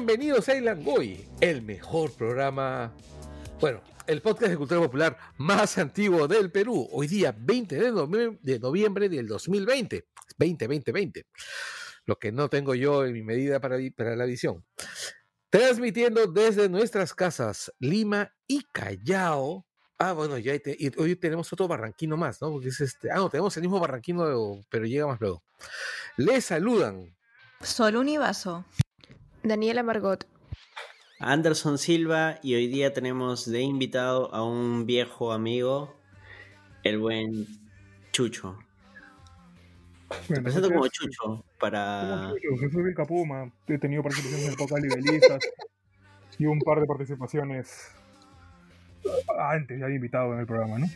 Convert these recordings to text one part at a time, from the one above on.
Bienvenidos a Ilangoy, el mejor programa, bueno, el podcast de cultura popular más antiguo del Perú. Hoy día 20 de noviembre, de noviembre del 2020, 2020, lo que no tengo yo en mi medida para, la edición. Transmitiendo desde nuestras casas, Lima y Callao. Ah, bueno, ya y hoy tenemos otro barranquino más, ¿no? Porque es este. Ah, no, tenemos el mismo barranquino, pero llega más luego. Les saludan. Sol Univaso. Daniela Margot. Anderson Silva y hoy día tenemos de invitado a un viejo amigo, el buen Chucho. Bueno, presento como Chucho para... Como Chucho, Jesús Vilcapuma, he tenido participaciones en el podcast Libelistas y un par de participaciones antes ya de invitado en el programa, ¿no?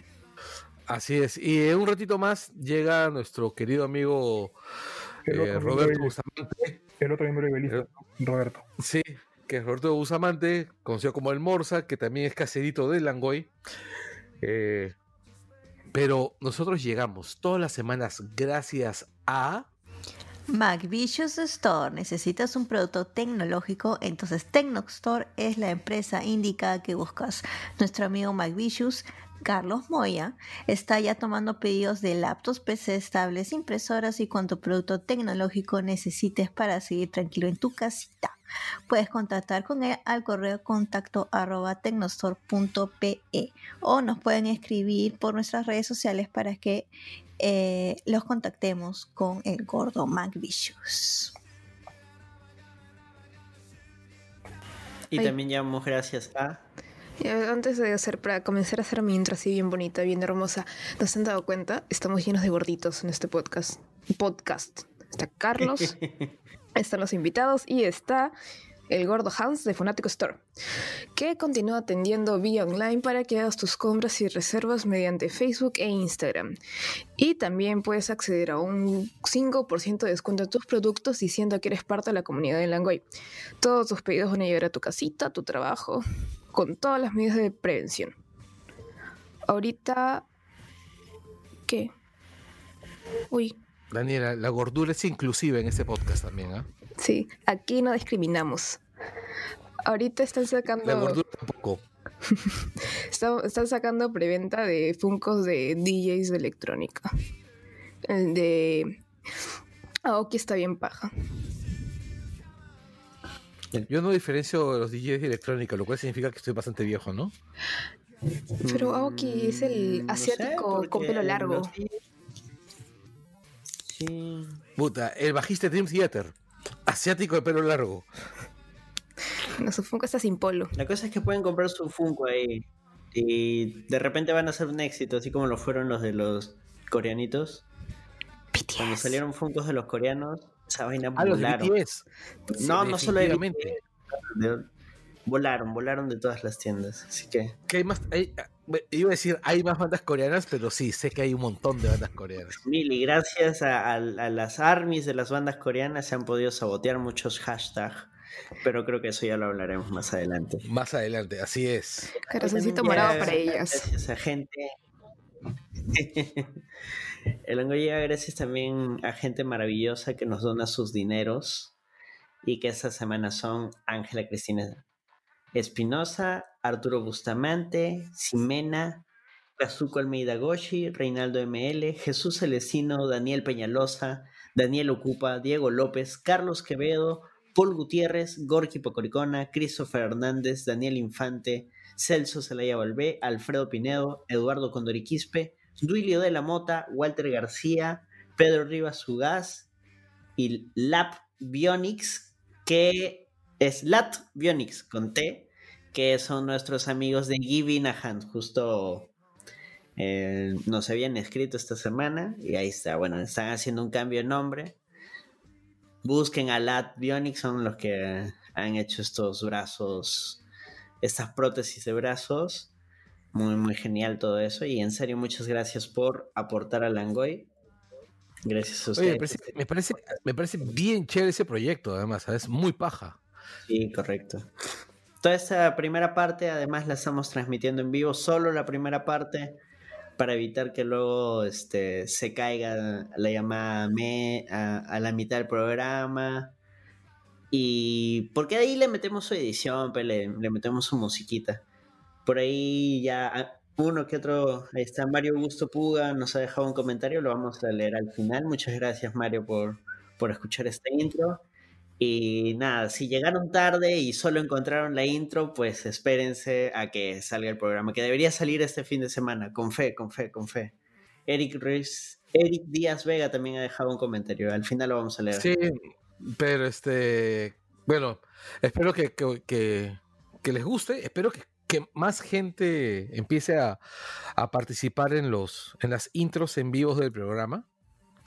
Así es, y en un ratito más llega nuestro querido amigo eh, Roberto Bustamante. El otro miembro de Roberto. Sí, que es Roberto Bustamante, conocido como el Morsa, que también es caserito de Langoy. Eh, pero nosotros llegamos todas las semanas gracias a... MacVicious Store. ¿Necesitas un producto tecnológico? Entonces Tecnostore es la empresa indicada que buscas. Nuestro amigo MacVicious Carlos Moya está ya tomando pedidos de laptops, PC estables, impresoras y cuanto producto tecnológico necesites para seguir tranquilo en tu casita. Puedes contactar con él al correo contacto arroba tecnostore.pe o nos pueden escribir por nuestras redes sociales para que eh, los contactemos con el gordo MacVicious. Y también llamamos gracias a antes de hacer, para comenzar a hacer mi intro así bien bonita, bien hermosa, ¿no se han dado cuenta? Estamos llenos de gorditos en este podcast. Podcast. Está Carlos, están los invitados y está el gordo Hans de Fanatico Store, que continúa atendiendo vía online para que hagas tus compras y reservas mediante Facebook e Instagram. Y también puedes acceder a un 5% de descuento en tus productos diciendo que eres parte de la comunidad de Langoy. Todos tus pedidos van a llegar a tu casita, a tu trabajo, con todas las medidas de prevención. Ahorita... ¿Qué? Uy. Daniela, la gordura es inclusiva en este podcast también, ¿ah? Sí, aquí no discriminamos. Ahorita están sacando... La gordura tampoco. están, sacando preventa de Funcos de DJs de electrónica. El de... Aoki está bien paja. Yo no diferencio los DJs de electrónica, lo cual significa que estoy bastante viejo, ¿no? Pero Aoki es el asiático con pelo largo. Sí. Puta, el bajista Dream Theater. Asiático de pelo largo. No, su Funko está sin polo. La cosa es que pueden comprar su Funko ahí. Y de repente van a ser un éxito, así como lo fueron los de los coreanitos. Cuando salieron Funkos de los coreanos, esa vaina ah, volaron. No, no solo de Volaron, volaron de todas las tiendas. Así que. ¿Qué hay más? iba a decir, hay más bandas coreanas, pero sí, sé que hay un montón de bandas coreanas. Mil, y gracias a, las armies de las bandas coreanas se han podido sabotear muchos hashtags. Pero creo que eso ya lo hablaremos más adelante. Más adelante, así es. Corazoncito morado para ellas. Gracias a gente. El hongo gracias también a gente maravillosa que nos dona sus dineros y que esta semana son Ángela Cristina Espinosa, Arturo Bustamante, Ximena, Kazuko Almeida Goshi, Reinaldo ML, Jesús Celestino, Daniel Peñalosa, Daniel Ocupa, Diego López, Carlos Quevedo, Paul Gutiérrez, Gorky Pocoricona, Christopher Hernández, Daniel Infante, Celso Zelaya Valvé, Alfredo Pinedo, Eduardo Condoriquispe, Duilio de la Mota, Walter García, Pedro Rivas Sugaz y Lap Bionics, que es Lat Bionics con T, que son nuestros amigos de Giving a. Justo eh, nos habían escrito esta semana y ahí está. Bueno, están haciendo un cambio de nombre. Busquen a Lat Bionics, son los que han hecho estos brazos, estas prótesis de brazos. Muy, muy genial todo eso. Y en serio, muchas gracias por aportar a Langoy. Gracias a ustedes. me, parece, me, parece, bien chévere ese proyecto, además, es muy paja. Sí, correcto. Toda esta primera parte, además, la estamos transmitiendo en vivo, solo la primera parte, para evitar que luego este, se caiga la llamada me, a, a la mitad del programa Y porque ahí le metemos su edición, le, le metemos su musiquita. Por ahí ya ah, uno que otro, ahí está Mario Augusto Puga, nos ha dejado un comentario, lo vamos a leer al final. Muchas gracias Mario por, por escuchar este intro. Y nada, si llegaron tarde y solo encontraron la intro, pues espérense a que salga el programa, que debería salir este fin de semana, con fe, con fe, con fe. Eric Ruiz, Eric Díaz Vega también ha dejado un comentario, al final lo vamos a leer. Sí, pero este, bueno, espero que, que, que, que les guste, espero que, que más gente empiece a, a, participar en, los, en las intros en vivos del programa.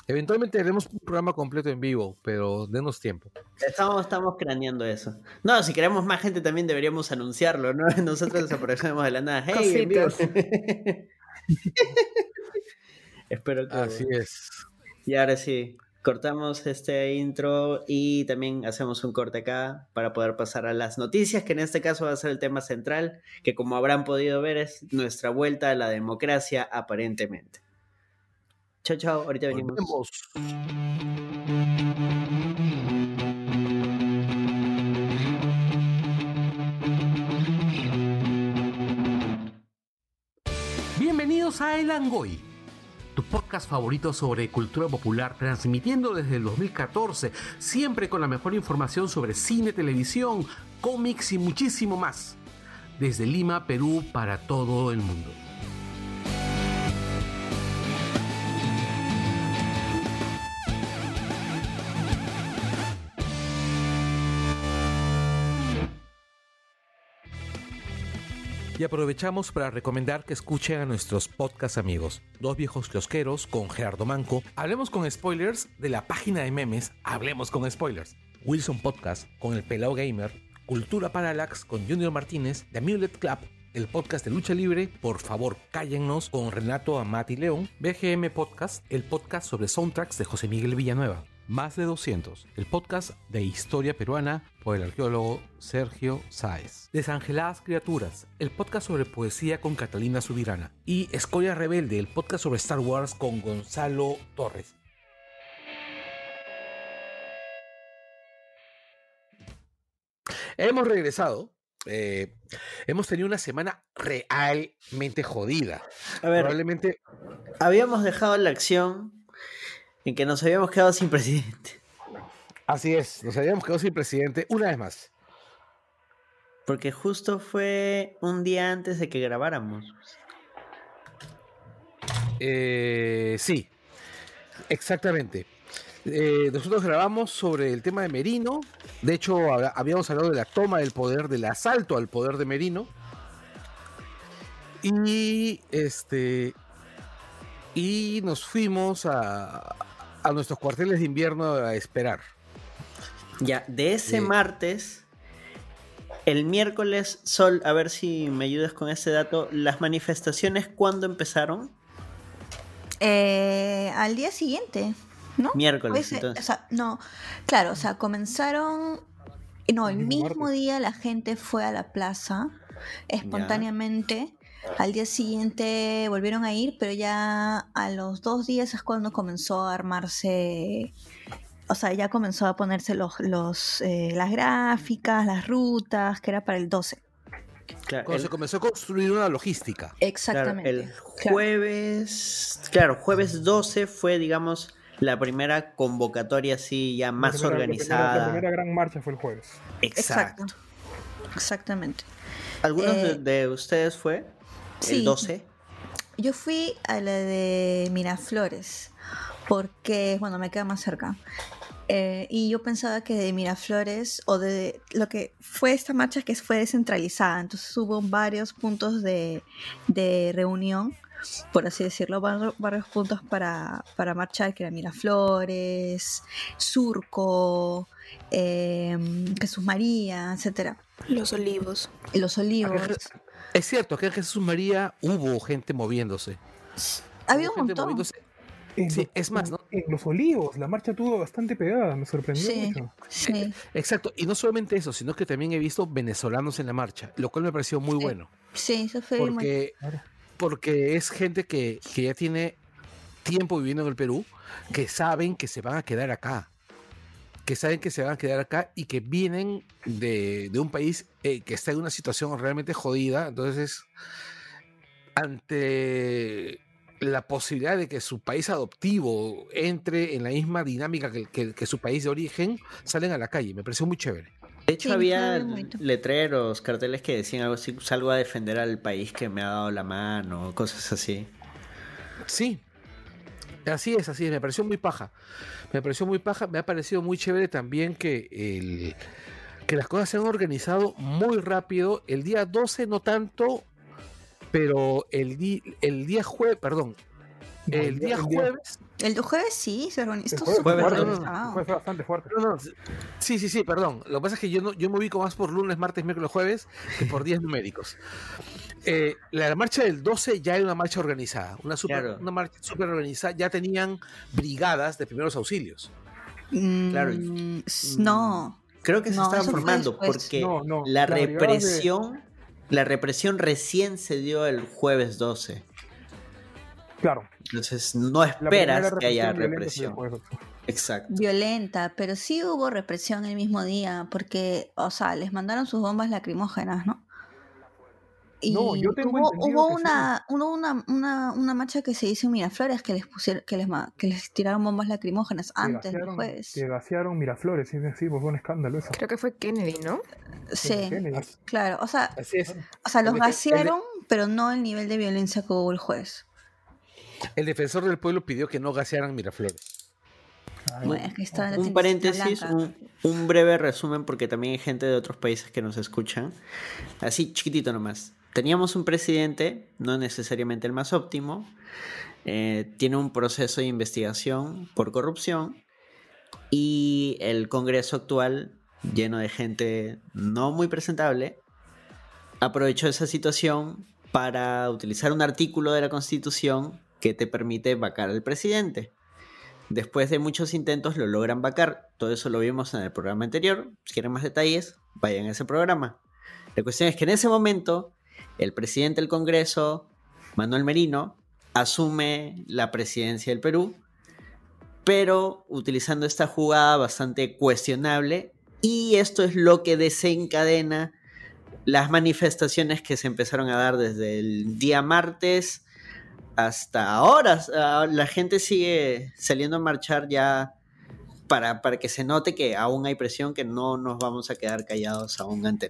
Eventualmente haremos un programa completo en vivo, pero denos tiempo. Estamos, estamos craneando eso. No, si queremos más gente también deberíamos anunciarlo, ¿no? Nosotros desaparecemos de la nada. ¡Hey, en vivo! Espero que. Así es. Y ahora sí, cortamos este intro y también hacemos un corte acá para poder pasar a las noticias, que en este caso va a ser el tema central, que como habrán podido ver es nuestra vuelta a la democracia aparentemente. Chao, chao, ahorita venimos. Volvemos. Bienvenidos a El Angoy, podcast favorito sobre cultura popular, transmitiendo desde el 2014, siempre con la mejor información sobre cine, televisión, cómics y muchísimo más. Desde Lima, Perú, para todo el mundo. Y aprovechamos para recomendar que escuchen a nuestros podcast amigos, Dos Viejos Kiosqueros con Gerardo Manco, Hablemos con Spoilers de la página de memes Hablemos con Spoilers, Wilson Podcast con El Pelao Gamer, Cultura Parallax con Junior Martínez, The Amulet Club, el podcast de lucha libre, por favor cállennos con Renato Amati León, BGM Podcast, el podcast sobre soundtracks de José Miguel Villanueva. Más de 200, el podcast de historia peruana por el arqueólogo Sergio Sáez. Desangeladas Criaturas, el podcast sobre poesía con Catalina Subirana. Y Escoria Rebelde, el podcast sobre Star Wars con Gonzalo Torres. Hemos regresado. Eh, hemos tenido una semana realmente jodida. A ver, Probablemente habíamos dejado la acción en que nos habíamos quedado sin presidente. Así es, nos habíamos quedado sin presidente una vez más. Porque justo fue un día antes de que grabáramos. Eh, sí, exactamente. Eh, nosotros grabamos sobre el tema de Merino. De hecho, hab- habíamos hablado de la toma del poder, del asalto al poder de Merino. Y este. Y nos fuimos a, a nuestros cuarteles de invierno a esperar. Ya, de ese martes, el miércoles, Sol, a ver si me ayudas con ese dato, las manifestaciones, ¿cuándo empezaron? Eh, al día siguiente, ¿no? Miércoles, entonces. o sea, no, claro, o sea, comenzaron, no, el mismo día la gente fue a la plaza espontáneamente. Al día siguiente volvieron a ir, pero ya a los dos días es cuando comenzó a armarse, o sea, ya comenzó a ponerse los, los, eh, las gráficas, las rutas, que era para el 12. Claro, Cuando el, se comenzó a construir una logística. claro, Exactamente. el Claro. jueves, claro, jueves 12 fue, digamos, la primera convocatoria así ya más primera- la primera- organizada. La primera gran marcha fue el jueves. Exacto. Exacto. Exactamente. ¿Algunos de, Eh, de ustedes fue? Sí. El 12. Yo fui a la de Miraflores, porque, bueno, me queda más cerca. Eh, y yo pensaba que de Miraflores, o de lo que fue esta marcha, que fue descentralizada, entonces hubo varios puntos de, de reunión, por así decirlo, var- varios puntos para, para marchar, que era Miraflores, Surco, eh, Jesús María, etcétera, Los olivos. Los Olivos. Es cierto que en Jesús María hubo gente moviéndose. Había Hubo un montón. moviéndose. Sí, los- es más, ¿no? En Los Olivos, la marcha tuvo bastante pegada, me sorprendió Sí, mucho. sí. Exacto, y no solamente eso, sino que también he visto venezolanos en la marcha, lo cual me pareció muy Sí. bueno, Sí, eso fue muy porque, Claro. porque es gente que, que ya tiene tiempo viviendo en el Perú, que saben que se van a quedar acá. que saben que se van a quedar acá y que vienen de, de un país eh, que está en una situación realmente jodida. Entonces, ante la posibilidad de que su país adoptivo entre en la misma dinámica que, que- que su país de origen, salen a la calle. Me pareció muy chévere. De hecho, Sí, había letreros, carteles que decían algo así, salgo a defender al país que me ha dado la mano, cosas así. Sí. Así es, así es. Me pareció muy paja. Me pareció muy paja. Me ha parecido muy chévere también que el que las cosas se han organizado muy rápido. El día 12 no tanto, pero el, di- el día jueves, perdón, el día jueves. El jueves sí, se organizó. Fue bastante fuerte. No, no, sí, sí, sí, perdón. Lo que pasa es que yo, no, yo me ubico más por lunes, martes, miércoles, jueves que por días numéricos. Eh, la marcha del 12 ya era una marcha organizada, una, super, Claro. una marcha súper organizada. Ya tenían brigadas de primeros auxilios. Claro. Mm, s- no. Creo que se No, fue formando después. porque No, no, la de- represión, la represión recién se dio el jueves 12. Claro. Entonces no esperas que haya represión. Exacto. Violenta, pero sí hubo represión el mismo día, porque, o sea, les mandaron sus bombas lacrimógenas, ¿no? Y No, yo tengo hubo, que sí. una, hubo una, una, una marcha que se hizo en Miraflores que les pusieron, que les, que les tiraron bombas lacrimógenas Que antes del gasearon- jueves. Que gasearon Miraflores, sí, sí, pues fue un escándalo eso. Creo que fue Kennedy, ¿no? Sí, Kennedy. claro, o sea, Así es. o sea, los El pero no el nivel de violencia que hubo el jueves. El defensor del pueblo pidió que no gasearan Miraflores. Bueno, es que está la Un paréntesis, un, un breve resumen porque también hay gente de otros países que nos escuchan. Así chiquitito nomás. Teníamos un presidente, no necesariamente el más óptimo, eh, tiene un proceso de investigación por corrupción y el Congreso actual, lleno de gente no muy presentable, aprovechó esa situación para utilizar un artículo de la Constitución que te permite vacar al presidente. Después de muchos intentos lo logran vacar. Todo eso lo vimos en el programa anterior. Si quieren más detalles, vayan a ese programa. La cuestión es que en ese momento el presidente del Congreso, Manuel Merino, asume la presidencia del Perú, pero utilizando esta jugada bastante cuestionable y esto es lo que desencadena las manifestaciones que se empezaron a dar desde el día martes hasta ahora. Ah, La gente sigue saliendo a marchar ya para, para que se note que aún hay presión, que no nos vamos a quedar callados aún ante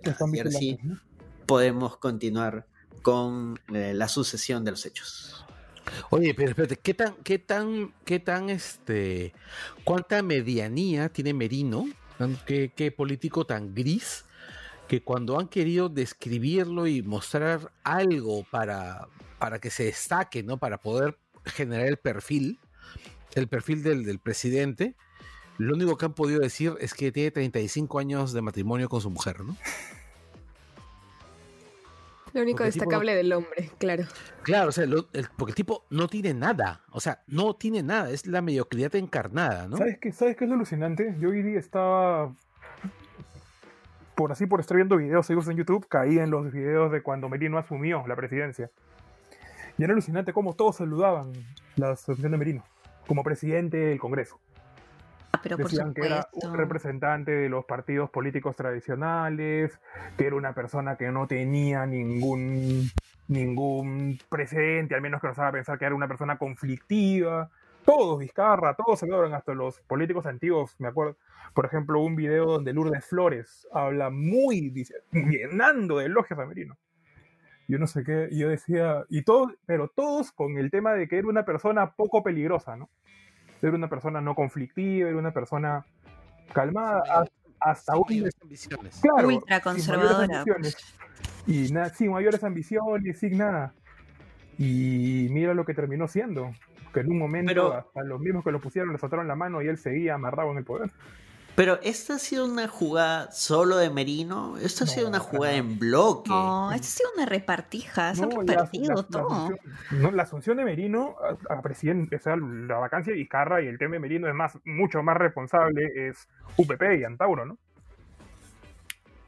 ¿no? Podemos continuar con eh, la sucesión de los hechos. Oye, pero espérate, ¿qué tan, qué tan, qué tan, este, cuánta medianía tiene Merino? ¿Qué, qué político tan gris? Que cuando han querido describirlo y mostrar algo para, para que se destaque, ¿no? Para poder generar el perfil, el perfil del, del presidente, lo único que han podido decir es que tiene 35 años de matrimonio con su mujer, ¿no? Lo único Porque no- destacable del hombre, claro. Claro, o sea, lo- el- porque el tipo no tiene nada, o sea, no tiene nada, es la mediocridad encarnada, ¿no? ¿Sabes qué, ¿Sabes qué es lo alucinante? Yo hoy día estaba. Por así, por estar viendo videos seguidos en YouTube, caí en los videos de cuando Merino asumió la presidencia. Y era alucinante cómo todos saludaban la asunción de Merino como presidente del Congreso. Ah, pero por Decían que era un representante de los partidos políticos tradicionales, que era una persona que no tenía ningún, ningún precedente, al menos que nos haga pensar que era una persona conflictiva. Todos, Vizcarra, todos hablaron, hasta los políticos antiguos, me acuerdo. Por ejemplo, un video donde Lourdes Flores habla muy, dice- llenando de elogios a Merino. Yo no sé qué, y yo decía, y todos, pero todos con el tema de que era una persona poco peligrosa, ¿no? Era una persona no conflictiva, era una persona calmada, a- hasta Sin un ambiciones. claro, Ultra conservadora, ambiciones. Y na- sin mayores ambiciones, sin nada. Y mira lo que terminó siendo. Que en un momento Pero- hasta los mismos que lo pusieron le soltaron la mano y él seguía amarrado en el poder. Pero esta ha sido una jugada solo de Merino, esto ha No, sido una jugada en bloque. No, esto ha sido una repartija, se han No, la- repartido la- la todo. asunción, no, la asunción de Merino a, a presidente, o sea, la vacancia de Vizcarra y el tema de Merino es más, mucho más responsable es UPP y Antauro, ¿no?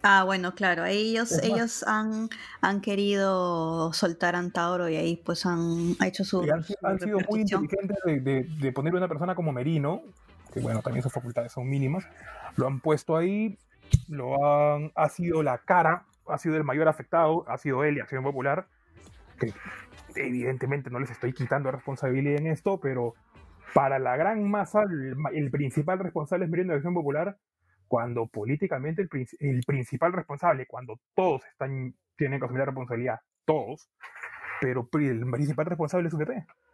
Ah, bueno, claro, ellos, ellos han, han querido soltar a Antauro y ahí pues han hecho su, Y han, su han sido muy inteligentes de, de- de poner una persona como Merino, que bueno, también sus facultades son mínimas, lo han puesto ahí, lo han, ha sido la cara, ha sido el mayor afectado, ha sido él y Acción Popular, que evidentemente no les estoy quitando responsabilidad en esto, pero para la gran masa, el, el principal responsable es Merienda de Acción Popular, cuando políticamente el, el principal responsable, cuando todos están, tienen que asumir la responsabilidad, todos, pero el principal responsable es UPP,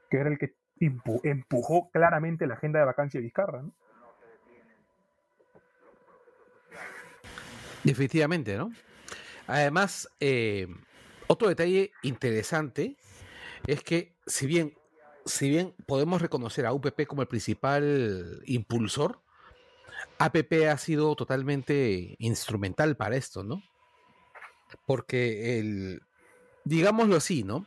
que era el que empujó claramente la agenda de vacancia de Vizcarra. ¿no? Definitivamente, ¿no? Además, eh, otro detalle interesante es que si bien, si bien podemos reconocer a UPP como el principal impulsor, APP ha sido totalmente instrumental para esto, ¿no? Porque el, digámoslo así, ¿no?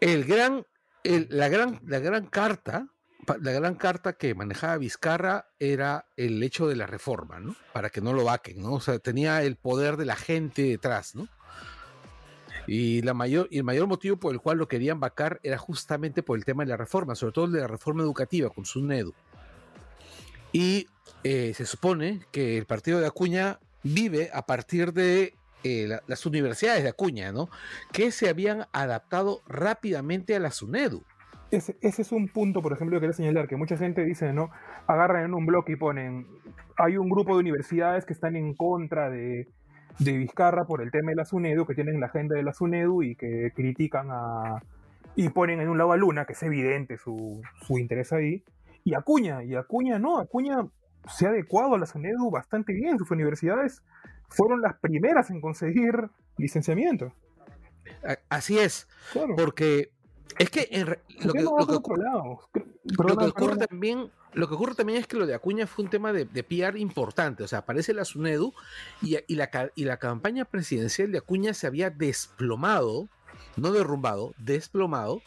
El gran, la gran, la gran carta, la gran carta que manejaba Vizcarra era el hecho de la reforma, ¿no? Para que no lo vaquen, ¿no? O sea, tenía el poder de la gente detrás, ¿no? Y, la mayor, y el mayor motivo por el cual lo querían vacar era justamente por el tema de la reforma, sobre todo de la reforma educativa con SUNEDU. Y eh, se supone que el partido de Acuña vive a partir de eh, la- las universidades de Acuña, ¿no? Que se habían adaptado rápidamente a la SUNEDU. Ese, ese es un punto, por ejemplo, que quería señalar, que mucha gente dice, ¿no? Agarran en un bloque y ponen, hay un grupo de universidades que están en contra de, de Vizcarra por el tema de la SUNEDU, que tienen la agenda de la SUNEDU y que critican a... y ponen en un lado a Luna, que es evidente su, su interés ahí, y Acuña, y Acuña no, Acuña se ha adecuado a la SUNEDU bastante bien, sus universidades fueron las primeras en conseguir licenciamiento. Así es, Claro. porque es que en re- lo que, lo que por otro lado. Cre- Lo perdona, que ocurre también, lo que ocurre también es que lo de Acuña fue un tema de, de PR importante. O sea, aparece la SUNEDU y, y la, y la campaña presidencial de Acuña se había desplomado, no derrumbado, desplomado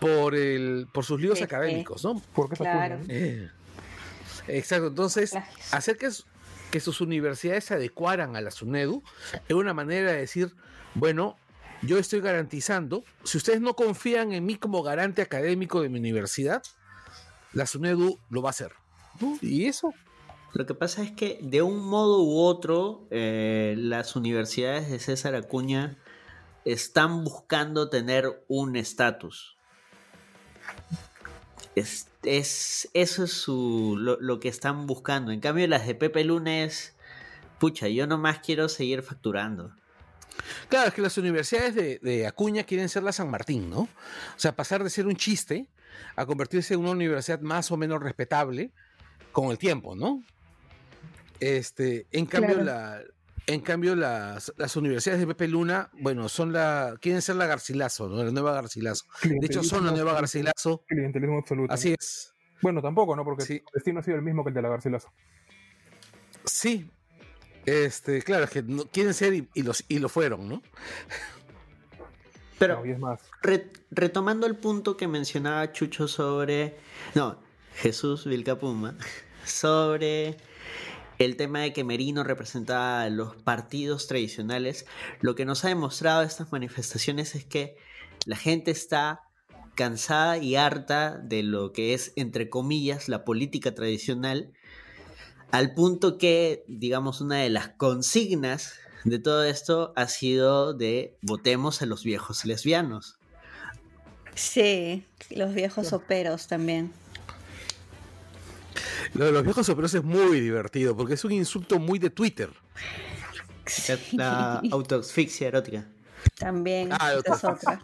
por el, por sus líos Sí, sí. académicos, ¿no? ¿Por qué se Claro. acuña? Eh, exacto. Entonces, hacer que, que sus universidades se adecuaran a la SUNEDU es una manera de decir, bueno, yo estoy garantizando, si ustedes no confían en mí como garante académico de mi universidad, la SUNEDU lo va a hacer. Y eso, Lo que pasa es que de un modo u otro, eh, las universidades de César Acuña están buscando tener un estatus. Es, es- eso es su, lo, lo que están buscando. En cambio, las de Pepe Lunes, pucha, yo nomás quiero seguir facturando. claro, es que las universidades de, de Acuña quieren ser la San Martín, ¿no? O sea, pasar de ser un chiste a convertirse en una universidad más o menos respetable con el tiempo, ¿no? Este, en cambio, Claro. la, en cambio las, las universidades de Pepe Luna, bueno, son la, quieren ser la Garcilaso, ¿no? La nueva Garcilaso. De hecho, son la nueva. Garcilaso. Clientelismo absoluto. Así es. Bueno, tampoco, ¿no? Porque Sí. el destino ha sido el mismo que el de la Garcilaso. Sí. Este, claro, es que no, quieren ser y, y los, y lo fueron, ¿no? Pero No, y es más. Re- retomando el punto que mencionaba Chucho sobre. No, Jesús Vilcapuma. Sobre el tema de que Merino representaba a los partidos tradicionales. Lo que nos ha demostrado estas manifestaciones es que la gente está cansada y harta de lo que es, entre comillas, la política tradicional. Al punto que, digamos, una de las consignas de todo esto ha sido de votemos a los viejos lesbianos. Sí, los viejos soperos también. Lo de los viejos operos es muy divertido porque es un insulto muy de Twitter. La autoasfixia erótica. También, Ah, es otra.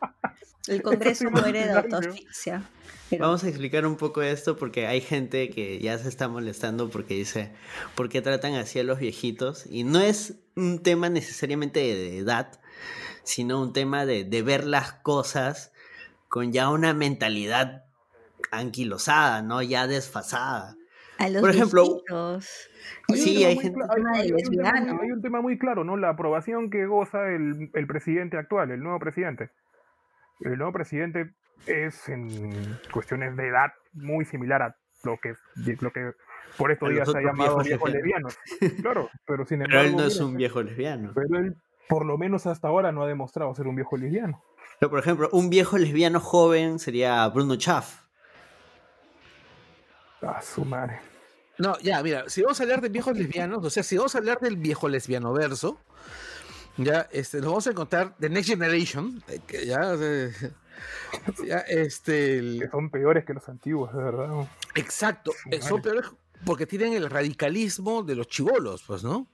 El Congreso muere de autoasfixia. Pero- Vamos a explicar un poco esto porque hay gente que ya se está molestando porque dice, ¿por qué tratan así a los viejitos? Y no es un tema necesariamente de edad, sino un tema de, de ver las cosas con ya una mentalidad anquilosada, ¿no? Ya desfasada. A los Por ejemplo, Sí, hay gente- hay- un tema muy- lesbiano. hay un tema muy claro, ¿no? La aprobación que goza el, el presidente actual, el nuevo presidente. El nuevo presidente es en cuestiones de edad muy similar a lo que, lo que por estos días se ha llamado viejos viejos lesbianos. Claro, pero sin Pero embargo. él no es un viejo lesbiano. Pero él, por lo menos hasta ahora, no ha demostrado ser un viejo lesbiano. Pero, por ejemplo, un viejo lesbiano joven sería Bruno Chaff. A su madre. No, ya, mira, si vamos a hablar de viejos lesbianos, o sea, si vamos a hablar del viejo lesbiano verso, ya, este, nos vamos a encontrar The Next Generation, eh, que ya, eh, ya, este, el- Que son peores que los antiguos, de verdad. exacto, eh, son peores porque tienen el radicalismo de los chivolos, pues, ¿no?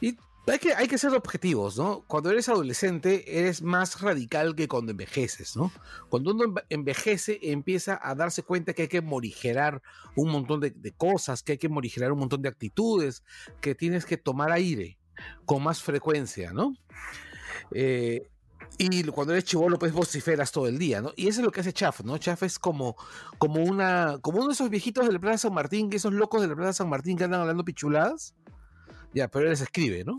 Y hay que, hay que ser objetivos, ¿no? Cuando eres adolescente eres más radical que cuando envejeces, ¿no? Cuando uno enve- envejece empieza a darse cuenta que hay que morigerar un montón de, cosas, que hay que morigerar un montón de actitudes, que tienes que tomar aire con más frecuencia, ¿no? Eh, y cuando eres chivolo, pues vociferas todo el día, ¿no? Y eso es lo que hace Chaff, ¿no? Chaff es como, como una, como uno de esos viejitos de la Plaza San Martín, que esos locos de la Plaza San Martín que andan hablando pichuladas. Ya, pero él les escribe, ¿no?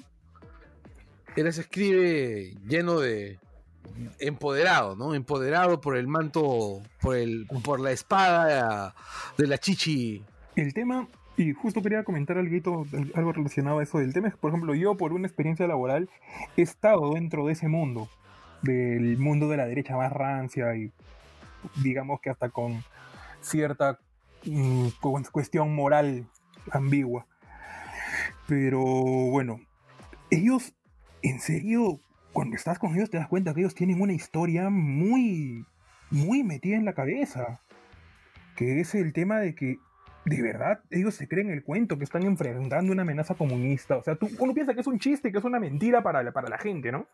Él les escribe lleno de empoderado, ¿no? Empoderado por el manto, por el, por la espada de la chichi. El tema, y justo quería comentar algo, relacionado a eso. El tema es, por ejemplo, yo por una experiencia laboral he estado dentro de ese mundo, del mundo de la derecha más rancia y digamos que hasta con cierta mm, cu- cuestión moral ambigua. Pero bueno, ellos, en serio, cuando estás con ellos te das cuenta que ellos tienen una historia muy, muy metida en la cabeza. Que es el tema de que de verdad ellos se creen el cuento que están enfrentando una amenaza comunista. O sea, tú, uno piensa que es un chiste, que es una mentira para la, para la gente, ¿no?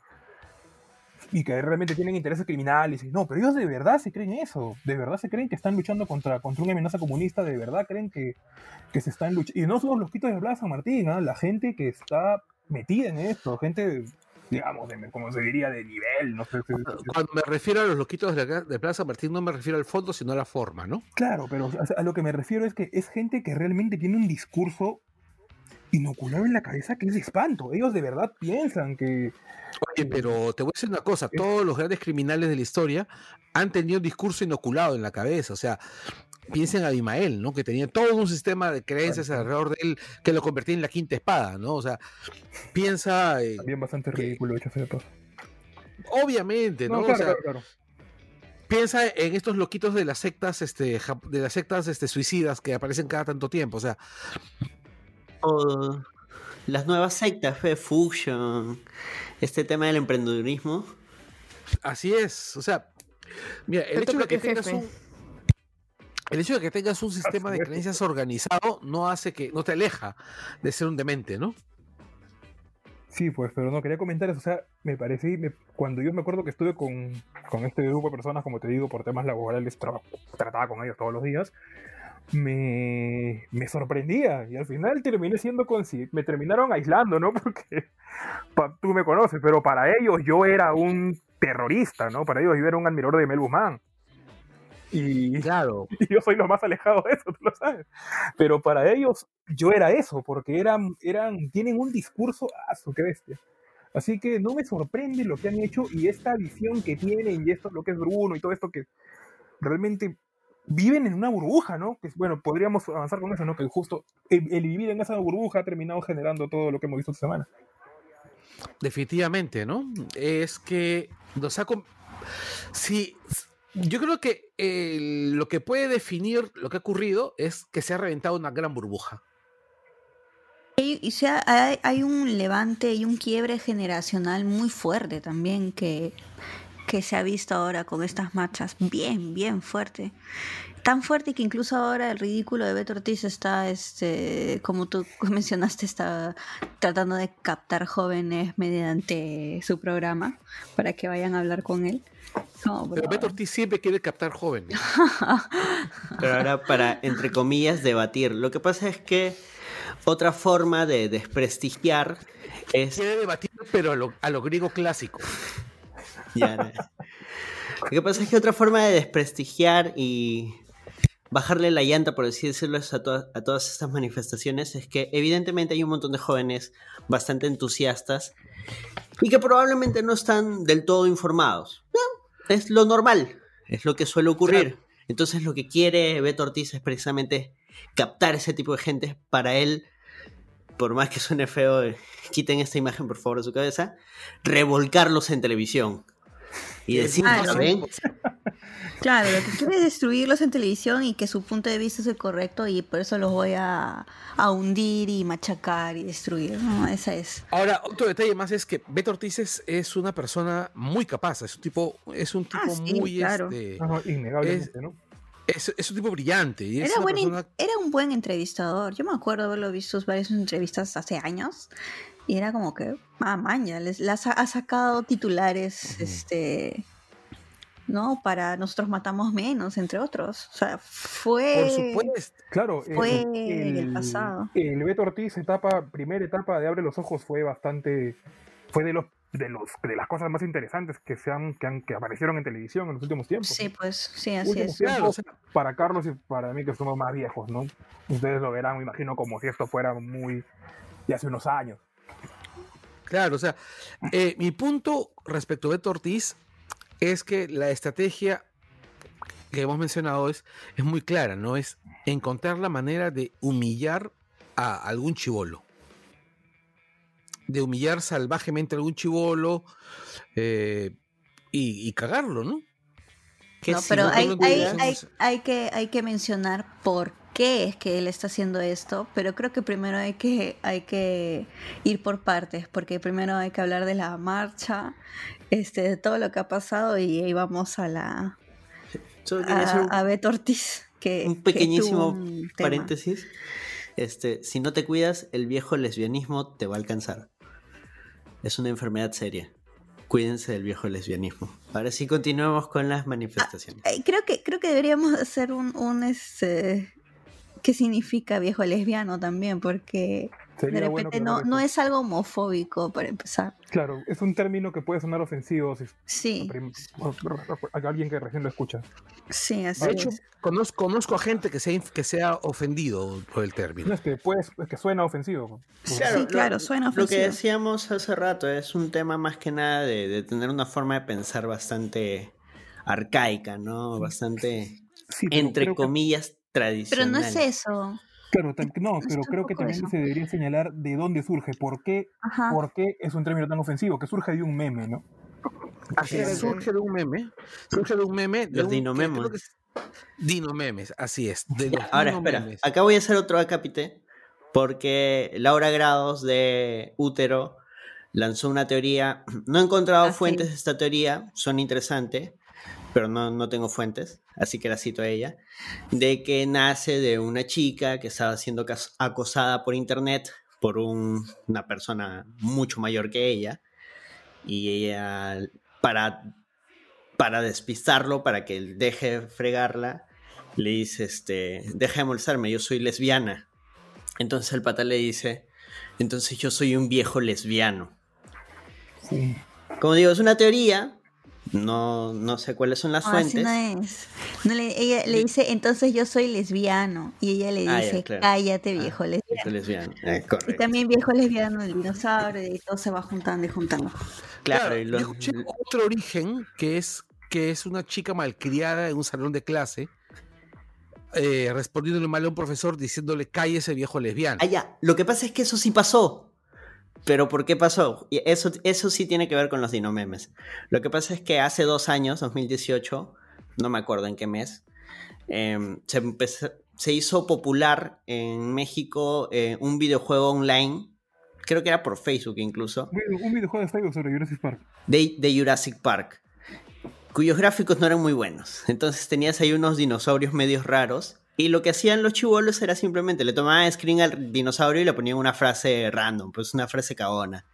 Y que realmente tienen intereses criminales. No, pero ellos de verdad se creen eso. De verdad se creen que están luchando contra, contra una amenaza comunista. De verdad creen que, que se están luchando. Y no son los loquitos de Plaza San Martín, ¿ah? la gente que está metida en esto. Gente, digamos, de, como se diría, de nivel. No sé, Cuando me refiero a los loquitos de, la- de Plaza Martín, no me refiero al fondo, sino a la forma, ¿no? Claro, pero a lo que me refiero es que es gente que realmente tiene un discurso inoculado en la cabeza que es de espanto. Ellos de verdad piensan que... Oye, pero te voy a decir una cosa, todos los grandes criminales de la historia han tenido un discurso inoculado en la cabeza, o sea, piensen a Abimael, ¿no? Que tenía todo un sistema de creencias Claro. alrededor de él que lo convertía en la quinta espada, ¿no? O sea, piensa, eh, También bastante ridículo, hecho de paso. obviamente, ¿no? No, O sea, claro, claro. piensa en estos loquitos de las sectas, este, de las sectas este, suicidas que aparecen cada tanto tiempo, o sea, las nuevas sectas, fe, Fusion, este tema del emprendedurismo. así es, o sea, mira, el Pero hecho de que propio tengas un el hecho de que tengas un sistema de creencias organizado no hace que, no te aleja de ser un demente, ¿no? Sí, pues, pero no, quería comentar eso. O sea, me parecí, me- cuando yo me acuerdo que estuve con, con este grupo de personas, como te digo, por temas laborales, tra- trataba con ellos todos los días, me, me sorprendía. Y al final terminé siendo consi me terminaron aislando, ¿no? Porque pa- tú me conoces, pero para ellos yo era un terrorista, ¿no? Para ellos yo era un admirador de Mel Guzmán. Y, Claro, y yo soy lo más alejado de eso, tú lo sabes. Pero para ellos yo era eso, porque eran, eran, tienen un discurso, ¡asu, qué bestia! Así que no me sorprende lo que han hecho y esta visión que tienen y esto, lo que es Bruno y todo esto que realmente viven en una burbuja, ¿no? Que bueno, podríamos avanzar con eso, ¿no? Que justo el, el vivir en esa burbuja ha terminado generando todo lo que hemos visto esta semana. definitivamente, ¿no? Es que nos ha... Sí, yo creo que eh, lo que puede definir lo que ha ocurrido es que se ha reventado una gran burbuja. Y, sea, hay, hay un levante y un quiebre generacional muy fuerte también que, que se ha visto ahora con estas marchas. Bien, bien fuerte. Tan fuerte que incluso ahora el ridículo de Beto Ortiz está, este, como tú mencionaste, está tratando de captar jóvenes mediante su programa para que vayan a hablar con él. No, Pero. Beto Ortiz siempre quiere captar jóvenes. Pero ahora para, entre comillas, debatir. Lo que pasa es que otra forma de desprestigiar es... Quiere debatir, pero a lo, a lo griego clásico. Ya, no. Lo que pasa es que otra forma de desprestigiar y bajarle la llanta, por así decirlo, a, todas- a todas estas manifestaciones es que evidentemente hay un montón de jóvenes bastante entusiastas y que probablemente no están del todo informados. No, es lo normal, es lo que suele ocurrir. Entonces lo que quiere Beto Ortiz es precisamente captar ese tipo de gente para él, por más que suene feo, eh, quiten esta imagen por favor de su cabeza, revolcarlos en televisión. Y decir, "Ya sí. ven, Claro, lo que quiere es destruirlos en televisión y que su punto de vista es el correcto y por eso los voy a, a hundir y machacar y destruir. ¿no? Esa es. Ahora, otro detalle más es que Beto Ortiz es, es una persona muy capaz, es un tipo, es un tipo Ah, sí, muy claro. este, No, no, innegablemente, Es- ¿no? es, es un tipo brillante. Y es Era, una buen, persona- era un buen entrevistador. Yo me acuerdo haberlo visto en varias entrevistas hace años. Y era como que, ah, maña, les, las ha, sacado titulares, este, ¿no? Para nosotros matamos menos, entre otros. O sea, fue... Por supuesto. Claro, Fue el pasado. El Beto Ortiz, etapa, primera etapa de Abre los Ojos fue bastante. fue de los de los de las cosas más interesantes que se han, que han- que aparecieron en televisión en los últimos tiempos. Sí, pues, sí, así últimos es. tiempos para Carlos y para mí que somos más viejos, ¿no? Ustedes lo verán, me imagino, como si esto fuera muy de hace unos años. Claro, o sea, eh, mi punto respecto a Beto Ortiz es que la estrategia que hemos mencionado es, es muy clara, ¿no? Es encontrar la manera de humillar a algún chivolo. De humillar salvajemente a algún chivolo eh, y, y cagarlo, ¿no? Que No, si pero no hay, hay, hay, hay que, hay que mencionar por qué es que él está haciendo esto, pero creo que primero hay que, hay que ir por partes, porque primero hay que hablar de la marcha, este, de todo lo que ha pasado y ahí vamos a la a, a Beto Ortiz, que un que pequeñísimo tuvo un tema. paréntesis. Este, si no te cuidas, el viejo lesbianismo te va a alcanzar. Es una enfermedad seria. Cuídense del viejo lesbianismo. Ahora sí continuemos con las manifestaciones. Ay, Creo que, creo que deberíamos hacer un, un este qué significa viejo lesbiano también, porque de bueno repente no, no es algo homofóbico para empezar. Claro, es un término que puede sonar ofensivo si Sí, a alguien que recién lo escucha. sí, así De hecho, es. conozco, conozco a gente que se, ha inf- que se ha ofendido por el No término. es que, pues, es que suena ofensivo. Sí, claro, suena Lo que ofensivo. decíamos hace rato es un tema más que nada de, de tener una forma de pensar bastante arcaica, ¿no? Bastante, Sí, entre creo Pero no es eso. Claro, no, pero creo que también eso. se debería señalar de dónde surge, por qué, Ajá. por qué es un término tan ofensivo, que surge de un meme, ¿no? Así es, surge de un meme. Surge de un meme. De Los un- dinomemos. creo que es- Dinomemes, así es. De Ya, los ahora espera, dinomemes. acá voy a hacer otro acápite porque Laura Grados de Útero lanzó una teoría. No he encontrado Ah, sí. fuentes de esta teoría, son interesantes, pero no, no tengo fuentes, así que la cito a ella. De que nace de una chica que estaba siendo acosada por internet por un- una persona mucho mayor que ella y ella para para despistarlo, para que él deje de fregarla, le dice, este, deja de molestarme, yo soy lesbiana. Entonces el pata le dice, entonces yo soy un viejo lesbiano. Sí. Como digo, es una teoría, no, no sé cuáles son las No, así fuentes. no es. No le- ella le dice, entonces yo soy lesbiano. Y ella le Ah, ya, dice, claro. cállate, Ah, viejo lesbiano. lesbiano, eh, Y también viejo lesbiano, el dinosaurio, y todo se va juntando y juntando. Claro, y los- escuché otro origen que es que es una chica malcriada en un salón de clase eh, respondiéndole mal a un profesor diciéndole cállese viejo lesbiano. Ah, ya. Lo que pasa es que eso sí pasó. Pero ¿por qué pasó? Y eso, eso sí tiene que ver con los dinomemes. Lo que pasa es que hace dos años, 2018, no me acuerdo en qué mes, em, se, empezó- se hizo popular en México eh, un videojuego online, creo que era por Facebook incluso, Un un videojuego de Facebook sobre Jurassic Park. de, de Jurassic Park, cuyos gráficos no eran muy buenos. Entonces tenías ahí unos dinosaurios medios raros. Y lo que hacían los chivolos era simplemente le tomaban screen al dinosaurio y le ponían una frase random, pues una frase cagona.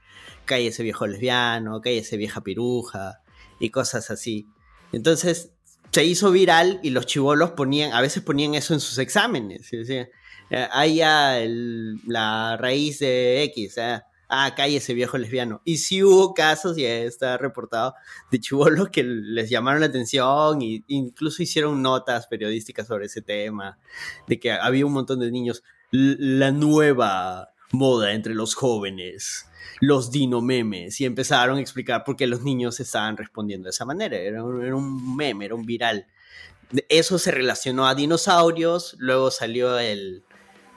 Cállese viejo lesbiano, cállese vieja piruja y cosas así. Entonces se hizo viral y los chivolos ponían, a veces ponían eso en sus exámenes. decían, eh, ya la raíz de X, eh, ah, cállese viejo lesbiano. Y sí hubo casos, y está reportado, de chivolos que les llamaron la atención e incluso hicieron notas periodísticas sobre ese tema, de que había un montón de niños, "L- la nueva moda entre los jóvenes, los dinomemes, y empezaron a explicar por qué los niños estaban respondiendo de esa manera, era un, era un meme, era un viral. Eso se relacionó a dinosaurios, luego salió el...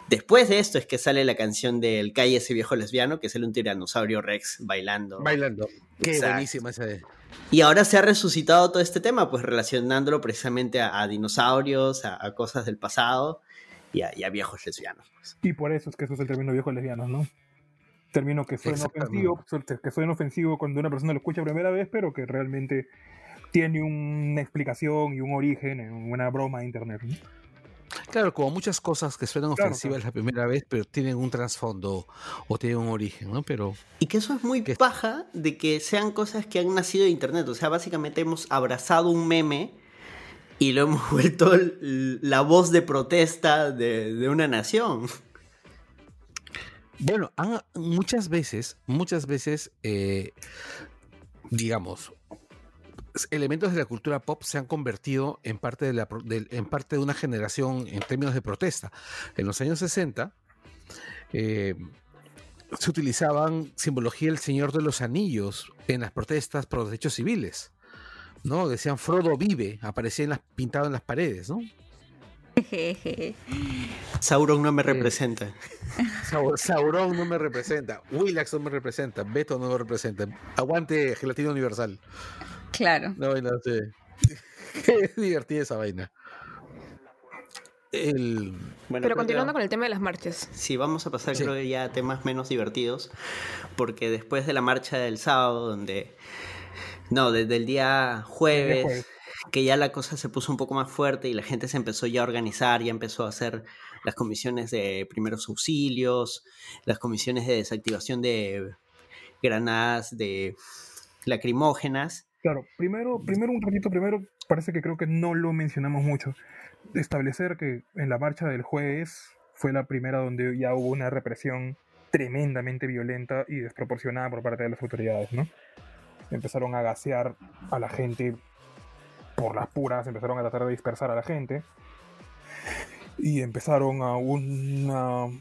Después de esto es que sale la canción del Calle ese viejo lesbiano, que sale un tiranosaurio Rex bailando. Bailando. Qué Exacto. buenísima esa. de- Y ahora se ha resucitado todo este tema, pues relacionándolo precisamente a, a dinosaurios, a, a, cosas del pasado y a, y a viejos lesbianos. Pues. Y por eso es que eso es el término viejos lesbianos, ¿no? Término que suena ofensivo, que suena ofensivo cuando una persona lo escucha primera vez, pero que realmente tiene una explicación y un origen en una broma de internet. ¿no? Claro, como muchas cosas que suenan claro, ofensivas claro. la primera vez, pero tienen un trasfondo o tienen un origen, ¿no? Pero y que eso es muy que... paja de que sean cosas que han nacido de internet. O sea, básicamente hemos abrazado un meme y lo hemos vuelto la voz de protesta de, de una nación. Bueno, han, muchas veces, muchas veces, eh, digamos, elementos de la cultura pop se han convertido en parte de, la, de, en parte de una generación en términos de protesta. En los años 60 eh, se utilizaban simbología del Señor de los Anillos en las protestas por los derechos civiles. ¿no? Decían Frodo vive, aparecía en las, pintado en las paredes, ¿no? Sauron no me representa. Sauron no me representa. Willax no me representa. Beto no me representa. Aguante Gelatina Universal. Claro. No, no sé. Qué divertida esa vaina. El... Bueno, Pero continuando con el tema de las marchas. Sí, vamos a pasar sí. creo ya a temas menos divertidos, porque después de la marcha del sábado, donde... No, desde el día jueves, jueves, que ya la cosa se puso un poco más fuerte y la gente se empezó ya a organizar, ya empezó a hacer las comisiones de primeros auxilios, las comisiones de desactivación de granadas de lacrimógenas. Claro, primero, primero un ratito, primero parece que creo que no lo mencionamos mucho. Establecer que en la marcha del jueves fue la primera donde ya hubo una represión tremendamente violenta y desproporcionada por parte de las autoridades, ¿no? Empezaron a gasear a la gente por las puras, empezaron a tratar de dispersar a la gente y empezaron a una,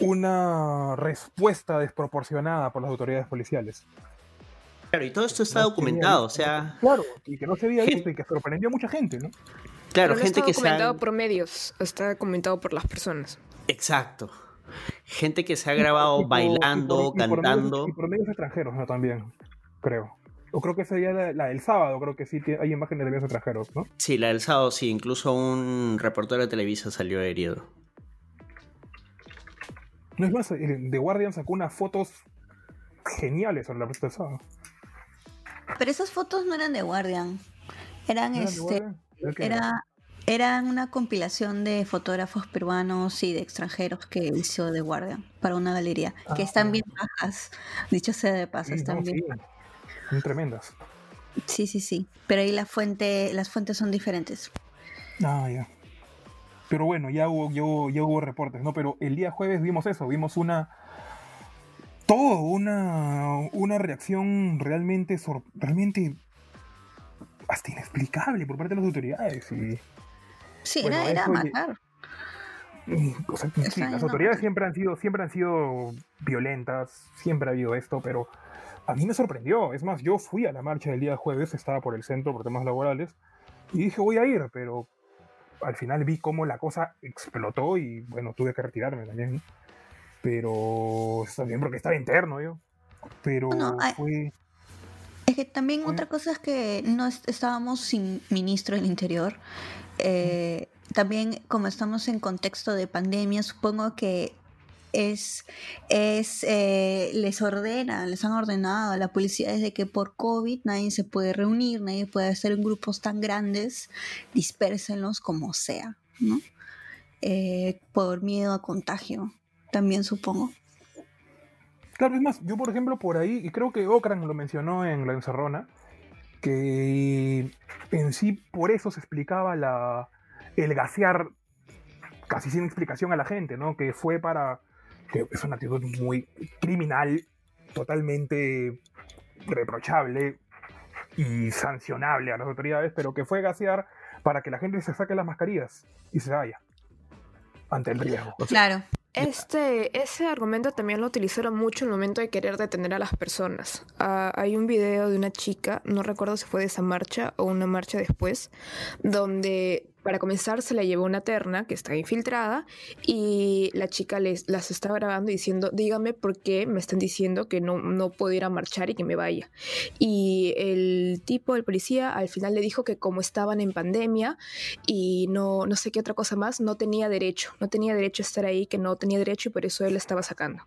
una respuesta desproporcionada por las autoridades policiales. Claro, y todo esto está no documentado, o sea... Claro, y que no se había visto y que sorprendió a mucha gente, ¿no? Claro, Pero no gente está que documentado se ha... por medios, está documentado por las personas. Exacto. Gente que se ha grabado y por, bailando, y por, y por cantando. Medios, y por medios extranjeros, ¿no? También, creo. O creo que sería la, la, del sábado, creo que sí hay imágenes de medios extranjeros, ¿no? Sí, la del sábado sí, incluso un reportero de Televisa salió herido. No es más, The Guardian sacó unas fotos geniales sobre la protesta del sábado. Pero esas fotos no eran de Guardian. Eran, ¿Eran este. Era, eran una compilación de fotógrafos peruanos y de extranjeros que hizo The Guardian para una galería. Ah, que están bien bajas. Dicho sea de paso, están no, bien sí. Son tremendas. Sí, sí, sí. Pero ahí la fuente, las fuentes son diferentes. Ah, ya. Pero bueno, ya hubo, ya hubo, ya hubo reportes, ¿no? Pero el día jueves vimos eso, vimos una. Todo, una, una reacción realmente, sor, realmente hasta inexplicable por parte de las autoridades. Y, sí, bueno, era, era matar. O sea, sí, las autoridades siempre han sido, siempre han sido violentas, siempre ha habido esto, pero a mí me sorprendió. Es más, yo fui a la marcha del día jueves, estaba por el centro por temas laborales, y dije voy a ir, pero al final vi cómo la cosa explotó y bueno, tuve que retirarme también. Pero también porque estaba interno yo. Pero no, fue. Es que también fue... otra cosa es que no estábamos sin ministro del Interior. Eh, también como estamos en contexto de pandemia, supongo que es, es eh, les ordenan, les han ordenado a la policía desde que por COVID nadie se puede reunir, nadie puede hacer en grupos tan grandes, dispérsenlos como sea, ¿no? Eh, por miedo a contagio, también supongo. Claro, es más, yo por ejemplo por ahí, y creo que Ocran lo mencionó en La Encerrona, que en sí por eso se explicaba la, el gasear casi sin explicación a la gente, ¿no? Que fue para que es una actitud muy criminal, totalmente reprochable y sancionable a las autoridades, pero que fue gasear para que la gente se saque las mascarillas y se vaya ante el riesgo. Claro. Este, ese argumento también lo utilizaron mucho en el momento de querer detener a las personas. Uh, hay un video de una chica, no recuerdo si fue de esa marcha o una marcha después, donde Para comenzar, se la llevó una terna que está infiltrada y la chica les, las estaba grabando diciendo, dígame por qué me están diciendo que no, no puedo ir a marchar y que me vaya. Y el tipo, el policía, al final le dijo que como estaban en pandemia y no, no sé qué otra cosa más, no tenía derecho, no tenía derecho a estar ahí, que no tenía derecho y por eso él la estaba sacando.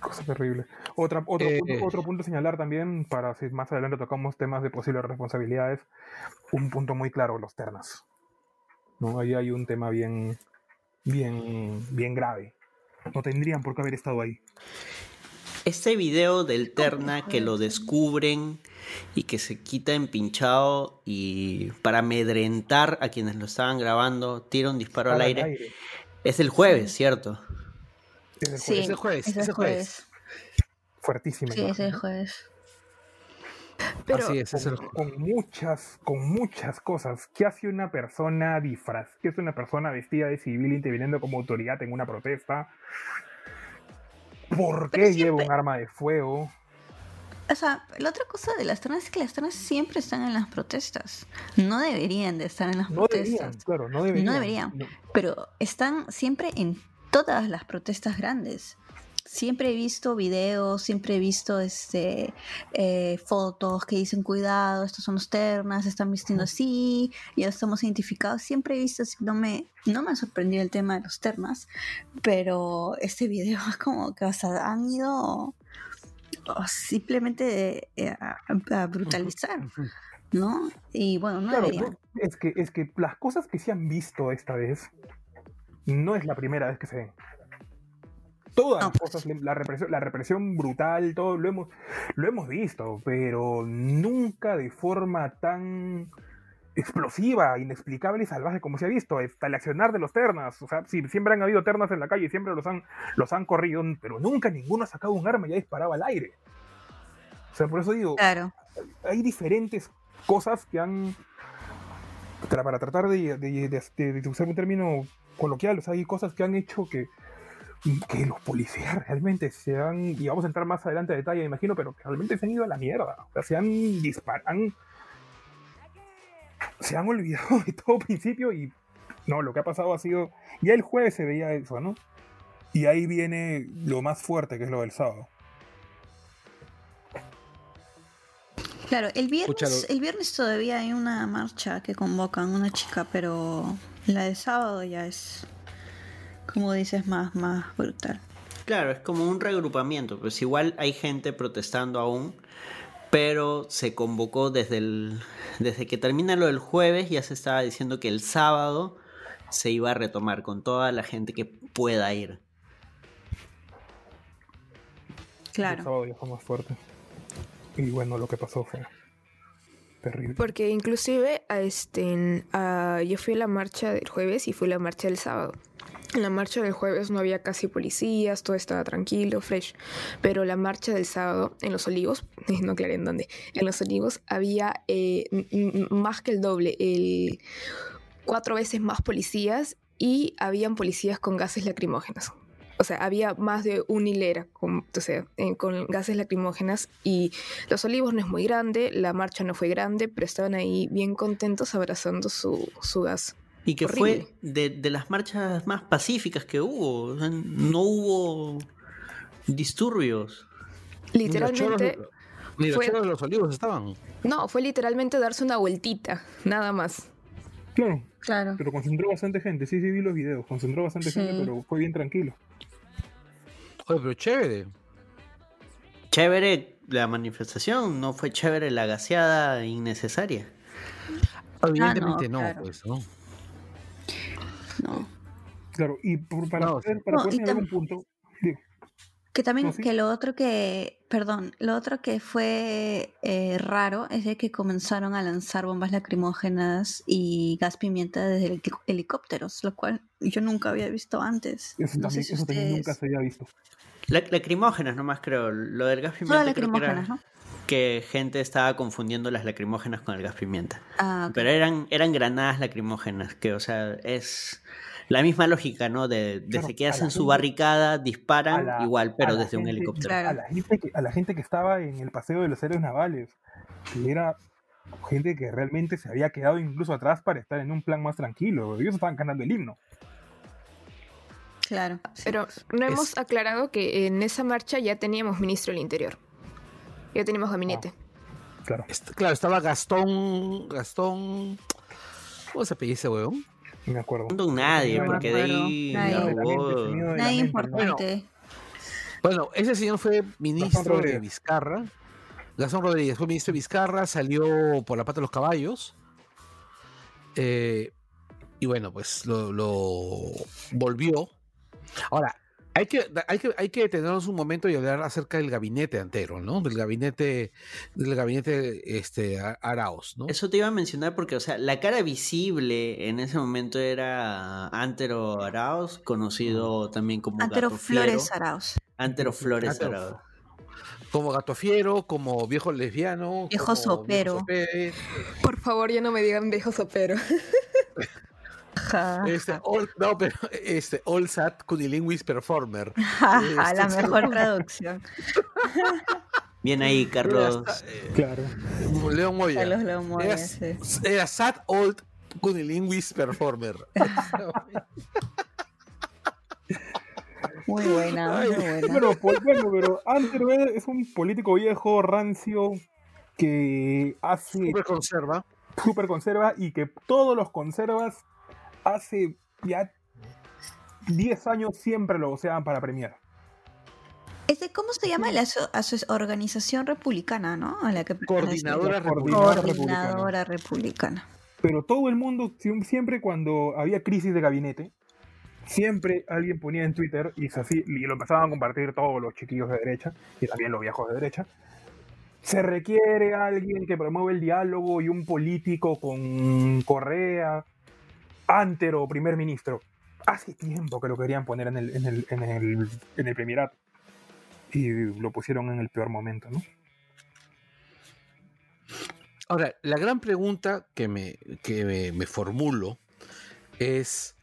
Cosa terrible. Otra, otro, Eh, punto, otro punto a señalar también, para si más adelante tocamos temas de posibles responsabilidades, un punto muy claro, los ternas. ¿no? Ahí hay un tema bien, bien, bien grave. No tendrían por qué haber estado ahí. Este video del Terna que lo descubren y que se quita empinchado y para amedrentar a quienes lo estaban grabando, tira un disparo al Al aire. Es el jueves, ¿cierto? Es el Sí, jueves. Ese jueves, es el ese jueves. Fuertísima. Sí, imagen, es el jueves. Pero Así es, es el con, con muchas, con muchas cosas. ¿Qué hace una persona disfraz? ¿Qué hace una persona vestida de civil interviniendo como autoridad en una protesta? ¿Por qué lleva un arma de fuego? O sea, la otra cosa de las ternas es que las ternas siempre están en las protestas. No deberían de estar en las No deberían, protestas. claro, no deberían. No deberían. Pero están siempre en todas las protestas grandes. Siempre he visto videos, siempre he visto este eh, fotos que dicen cuidado, estos son los ternas, están vistiendo así, ya estamos identificados. Siempre he visto, no me, no me ha sorprendido el tema de los ternas, pero este video es como que o sea, han ido oh, simplemente eh, a, a brutalizar, ¿no? Y bueno, no Claro, es que, es que las cosas que se han visto esta vez no es la primera vez que se ven. Todas las pues. cosas, la represión, la represión brutal, todo lo hemos, lo hemos visto, pero nunca de forma tan explosiva, inexplicable y salvaje como se ha visto. Hasta el accionar de los ternas. O sea, sí, siempre han habido ternas en la calle y siempre los han, los han corrido, pero nunca ninguno ha sacado un arma y ha disparado al aire. O sea, por eso digo, Claro. hay diferentes cosas que han. Para tratar de, de- de- de- de usar un término coloquial, o sea, hay cosas que han hecho que, que los policías realmente se han. Y vamos a entrar más adelante a detalle, imagino, pero que realmente se han ido a la mierda. O sea, se han disparado. Se han olvidado de todo principio y. No, lo que ha pasado ha sido. Ya el jueves se veía eso, ¿no? Y ahí viene lo más fuerte, que es lo del sábado. Claro, el viernes, el viernes todavía hay una marcha que convocan una chica, pero la de sábado ya es, como dices, más, más brutal. Claro, es como un reagrupamiento, pues igual hay gente protestando aún, pero se convocó desde el desde que termina lo del jueves, ya se estaba diciendo que el sábado se iba a retomar con toda la gente que pueda ir. El Claro. sábado ya fue más fuerte. Y bueno, lo que pasó fue terrible. Porque inclusive este, yo fui a la marcha del jueves y fui a la marcha del sábado. En la marcha del jueves no había casi policías, todo estaba tranquilo, fresh. Pero la marcha del sábado, en Los Olivos, no aclaré en dónde, en Los Olivos había eh, más que el doble, el, cuatro veces más policías y habían policías con gases lacrimógenos. O sea, había más de una hilera con, o sea, eh, con gases lacrimógenas y los Olivos no es muy grande, la marcha no fue grande, pero estaban ahí bien contentos abrazando su, su gas. Y que Horrible. fue de, de las marchas más pacíficas que hubo, o sea, no hubo disturbios. Literalmente, Ni los fue- choros de los olivos estaban. no, fue literalmente darse una vueltita, nada más. Claro, Claro. pero concentró bastante gente. Sí, sí, vi los videos. Concentró bastante Sí. gente, pero fue bien tranquilo. Pero chévere. Chévere la manifestación, no fue chévere la gaseada innecesaria. Evidentemente no, claro. pues, ¿no? No. Claro, y por- para No, poder, para No, poder y señalar tam- un punto. Que también, que lo otro que, perdón, lo otro que fue eh, raro es de que comenzaron a lanzar bombas lacrimógenas y gas pimienta desde heli- helicópteros, lo cual yo nunca había visto antes. eso no también, sé si eso también nunca se había visto. La- lacrimógenas nomás creo, lo del gas pimienta creo que era lacrimógenas, ¿no? que gente estaba confundiendo las lacrimógenas con el gas pimienta. Ah. Pero eran, eran granadas lacrimógenas, que o sea, es la misma lógica, ¿no? De, desde Claro, que a hacen la su barricadas, disparan la- igual, pero desde un helicóptero. Claro. A la, gente que, a la gente que estaba en el paseo de los héroes navales, que era gente que realmente se había quedado incluso atrás para estar en un plan más tranquilo. Ellos estaban cantando el himno. Claro. sí, Pero no Es- hemos aclarado que en esa marcha ya teníamos ministro del Interior. Ya teníamos gabinete. Claro, Est- claro, estaba Gastón. Gastón. ¿Cómo se apellida ese huevón? Me acuerdo. Nadie, No me porque de ahí Nadie. Nadie importante. Bueno, ese señor fue ministro de. Vizcarra. Gastón Rodríguez fue ministro de Vizcarra, salió por la pata de los caballos. eh, y bueno, pues lo, lo volvió. Ahora, hay que, hay, que, hay que detenernos un momento y hablar acerca del gabinete entero, ¿no? Del gabinete, del gabinete este, A- Arauz, ¿no? Eso te iba a mencionar porque, o sea, la cara visible en ese momento era Antero Arauz, conocido también como Antero Gato Fiero. Flores Arauz. Antero Flores Antero. Arauz. Como gato fiero, como viejo lesbiano. Viejo como sopero. Por favor, ya no me digan viejo sopero. Ja, Este, all- no, pero este, All Sat Cunilinguis Performer. ja, la Este, mejor traducción. Bien ahí, Carlos. Claro. León Moya. Carlos León Moya, Era, sí. era Sat Old Cunilinguis Performer. Muy buena, muy buena. Bueno, pues, bueno, pero Antero es un político viejo, rancio, que hace Super conserva. súper conserva y que todos los conservas hace ya 10 años siempre lo usaban para premiar. Ese, ¿Cómo se llama? La aso- aso- organización republicana, ¿no? A la que. Coordinadora Coordinadora Republicana. Coordinadora republicana. Pero todo el mundo, sie- siempre cuando había crisis de gabinete, siempre alguien ponía en Twitter y, así, y lo empezaban a compartir todos los chiquillos de derecha y también los viejos de derecha. Se requiere alguien que promueva el diálogo y un político con Correa, Antero, primer ministro. Hace tiempo que lo querían poner en el, en el, en el, en el premierato. Y lo pusieron en el peor momento, ¿no? Ahora, la gran pregunta que me, que me, me formulo es,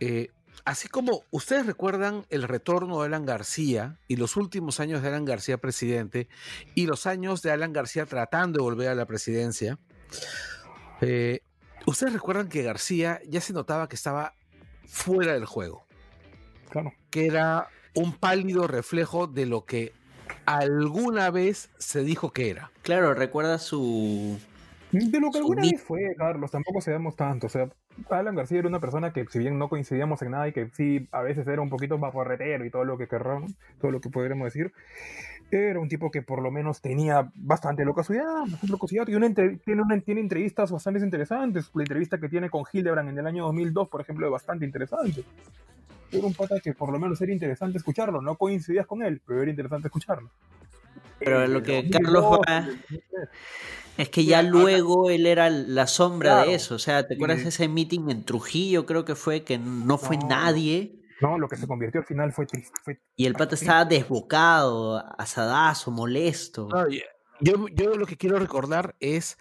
eh, así como ustedes recuerdan el retorno de Alan García y los últimos años de Alan García presidente y los años de Alan García tratando de volver a la presidencia, eh, ustedes recuerdan que García ya se notaba que estaba fuera del juego, Claro. que era un pálido reflejo de lo que alguna vez se dijo que era. Claro, recuerda su. De lo que Su alguna vez fue, Carlos, tampoco sabemos tanto. O sea, Alan García era una persona que, si bien no coincidíamos en nada y que sí, a veces era un poquito vaporretero y todo lo que querramos, todo lo que podríamos decir, era un tipo que por lo menos tenía bastante locucidad, bastante locucidad, y una tiene, una, tiene entrevistas bastante interesantes. La entrevista que tiene con Hildebrand en el año 2002, por ejemplo, es bastante interesante. Era un pata que por lo menos era interesante escucharlo. No coincidías con él, pero era interesante escucharlo. Pero lo que 2002, Carlos va- en el 2003. Es que ya luego él era la sombra Claro. de eso. O sea, ¿te acuerdas de ese meeting en Trujillo? Creo que fue que no fue No. nadie. No, lo que se convirtió al final fue triste. Fue Y el pata estaba desbocado, asadazo, molesto. No, y- yo, yo lo que quiero recordar es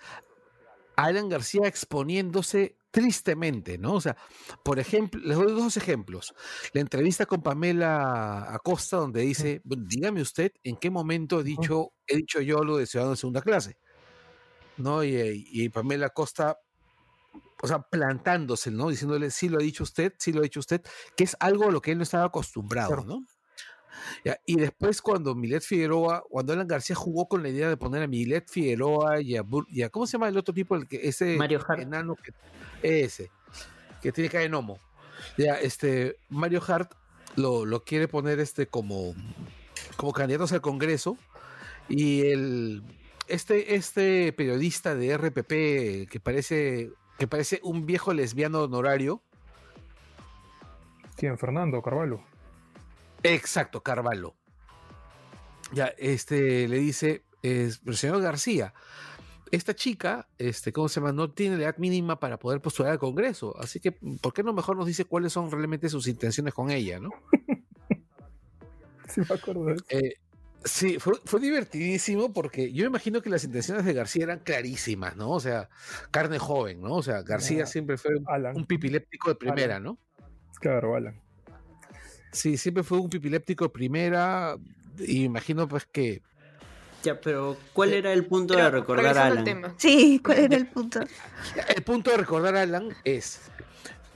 a Alan García exponiéndose tristemente, ¿no? O sea, por ejemplo, les doy dos ejemplos. La entrevista con Pamela Acosta, donde dice, "Bueno, dígame usted en qué momento he dicho, he dicho yo lo de ciudadano de segunda clase. ¿No? Y, y Pamela Acosta, o sea, plantándose, ¿no? Diciéndole, sí lo ha dicho usted, sí lo ha dicho usted, que es algo a lo que él no estaba acostumbrado, Claro. ¿no? Ya, y después cuando Milet Figueroa, cuando Alan García jugó con la idea de poner a Milet Figueroa y a, Bur- y a- ¿cómo se llama el otro tipo? El que, ese Mario Hart. enano que, ese, que tiene cara de gnomo. Ya, este, Mario Hart lo, lo quiere poner este como, como candidatos al Congreso y el, este, este periodista de RPP que parece, que parece un viejo lesbiano honorario, ¿Quién? Fernando Carvalho. Exacto, Carvalho. Ya, este le dice, es, señor García, esta chica, este, ¿cómo se llama? No tiene la edad mínima para poder postular al Congreso. Así que, ¿por qué no mejor nos dice cuáles son realmente sus intenciones con ella, no? Sí, me acuerdo de eso. Eh, sí, fue, fue divertidísimo porque yo me imagino que las intenciones de García eran clarísimas, ¿no? O sea, carne joven, ¿no? O sea, García siempre fue un, Alan. un pipiléptico de primera, Alan. ¿no? Claro, Alan. Sí, siempre fue un pipiléptico de primera y me imagino pues que Ya, pero ¿cuál era el punto Pero, de recordar a Alan? tema. Sí, ¿cuál era el punto? El punto de recordar a Alan es,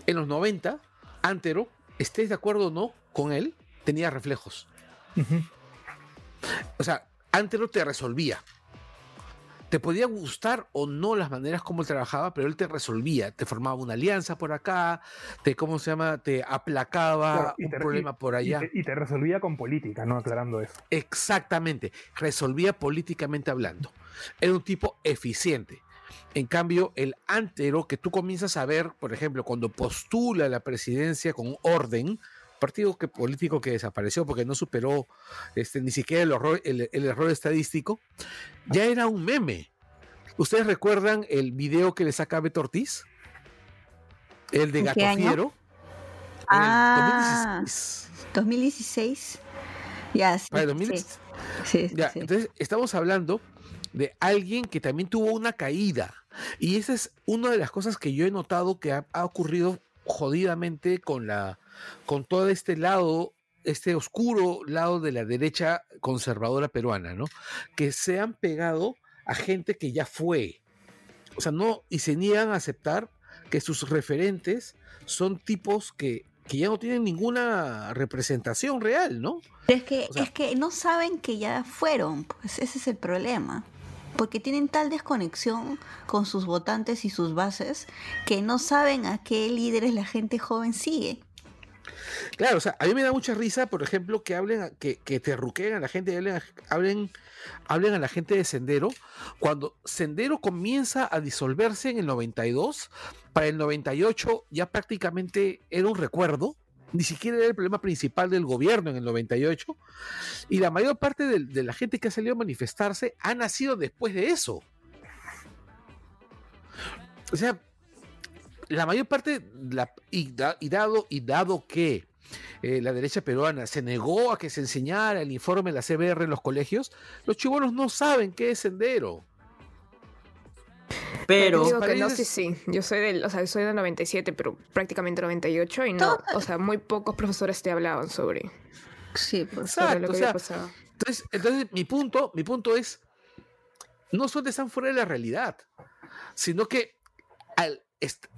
en los 90, Antero, estés de acuerdo o no con él, tenía reflejos. O sea, Antero te resolvía. Te podía gustar o no las maneras como él trabajaba, pero él te resolvía. Te formaba una alianza por acá, te, ¿cómo se llama? Te aplacaba Claro, y un te- problema por Y allá. te, y te resolvía con política, ¿no? Aclarando eso. Exactamente, resolvía políticamente hablando. Era un tipo eficiente. En cambio, el antero que tú comienzas a ver, por ejemplo, cuando postula la presidencia con orden, partido que, político que desapareció porque no superó este, ni siquiera el, horror- el- el error estadístico, ya era un meme. ¿Ustedes recuerdan el video que le saca Beto Ortiz? El de ¿En Gato? Fiero. Ah. el 2016. 2016. Ya, sí. Para el sí, 2016. sí, sí, Ya, entonces estamos hablando de alguien que también tuvo una caída. Y esa es una de las cosas que yo he notado que ha, ha ocurrido jodidamente con la con todo este lado, este oscuro lado de la derecha conservadora peruana, ¿no? Que se han pegado a gente que ya fue. O sea, no, y se niegan a aceptar que sus referentes son tipos que, que ya no tienen ninguna representación real, ¿no? Pero es que, o sea- es que no saben que ya fueron, pues ese es el problema. Porque tienen tal desconexión con sus votantes y sus bases que no saben a qué líderes la gente joven sigue. Claro, o sea, a mí me da mucha risa, por ejemplo, que hablen, que, te a la gente, hablen, hablen, hablen a la gente de Sendero, cuando Sendero comienza a disolverse en el 92, para el 98 ya prácticamente era un recuerdo, ni siquiera era el problema principal del gobierno en el 98, y la mayor parte de, de la gente que ha salido a manifestarse ha nacido después de eso. O sea, la mayor parte, la, y, da- y dado, y dado que eh, la derecha peruana se negó a que se enseñara el informe de la CBR en los colegios, los chibolos no saben qué es sendero. Pero Digo que no, sí, sí. Yo soy del, o sea, soy del 97, pero prácticamente 98 y no, o sea, muy pocos profesores te hablaban sobre, Sí, pues. sobre lo o que sea, había pasado. Entonces, entonces mi punto, mi punto es, no son de están fuera de la realidad, sino que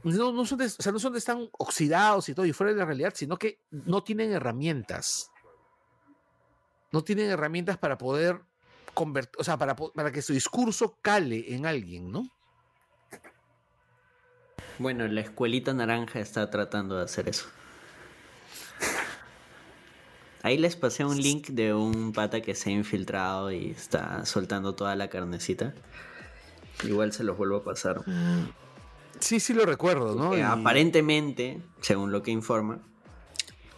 no, no son de, o sea, no son de están oxidados y todo y fuera de la realidad, sino que no tienen herramientas. No tienen herramientas para poder convertir, o sea, para, para que su discurso cale en alguien, ¿no? bueno, la escuelita naranja está tratando de hacer eso. Ahí les pasé un link de un pata que se ha infiltrado y está soltando toda la carnecita. Igual se los vuelvo a pasar. Sí, sí lo recuerdo, ¿no? Y- aparentemente, según lo que informa,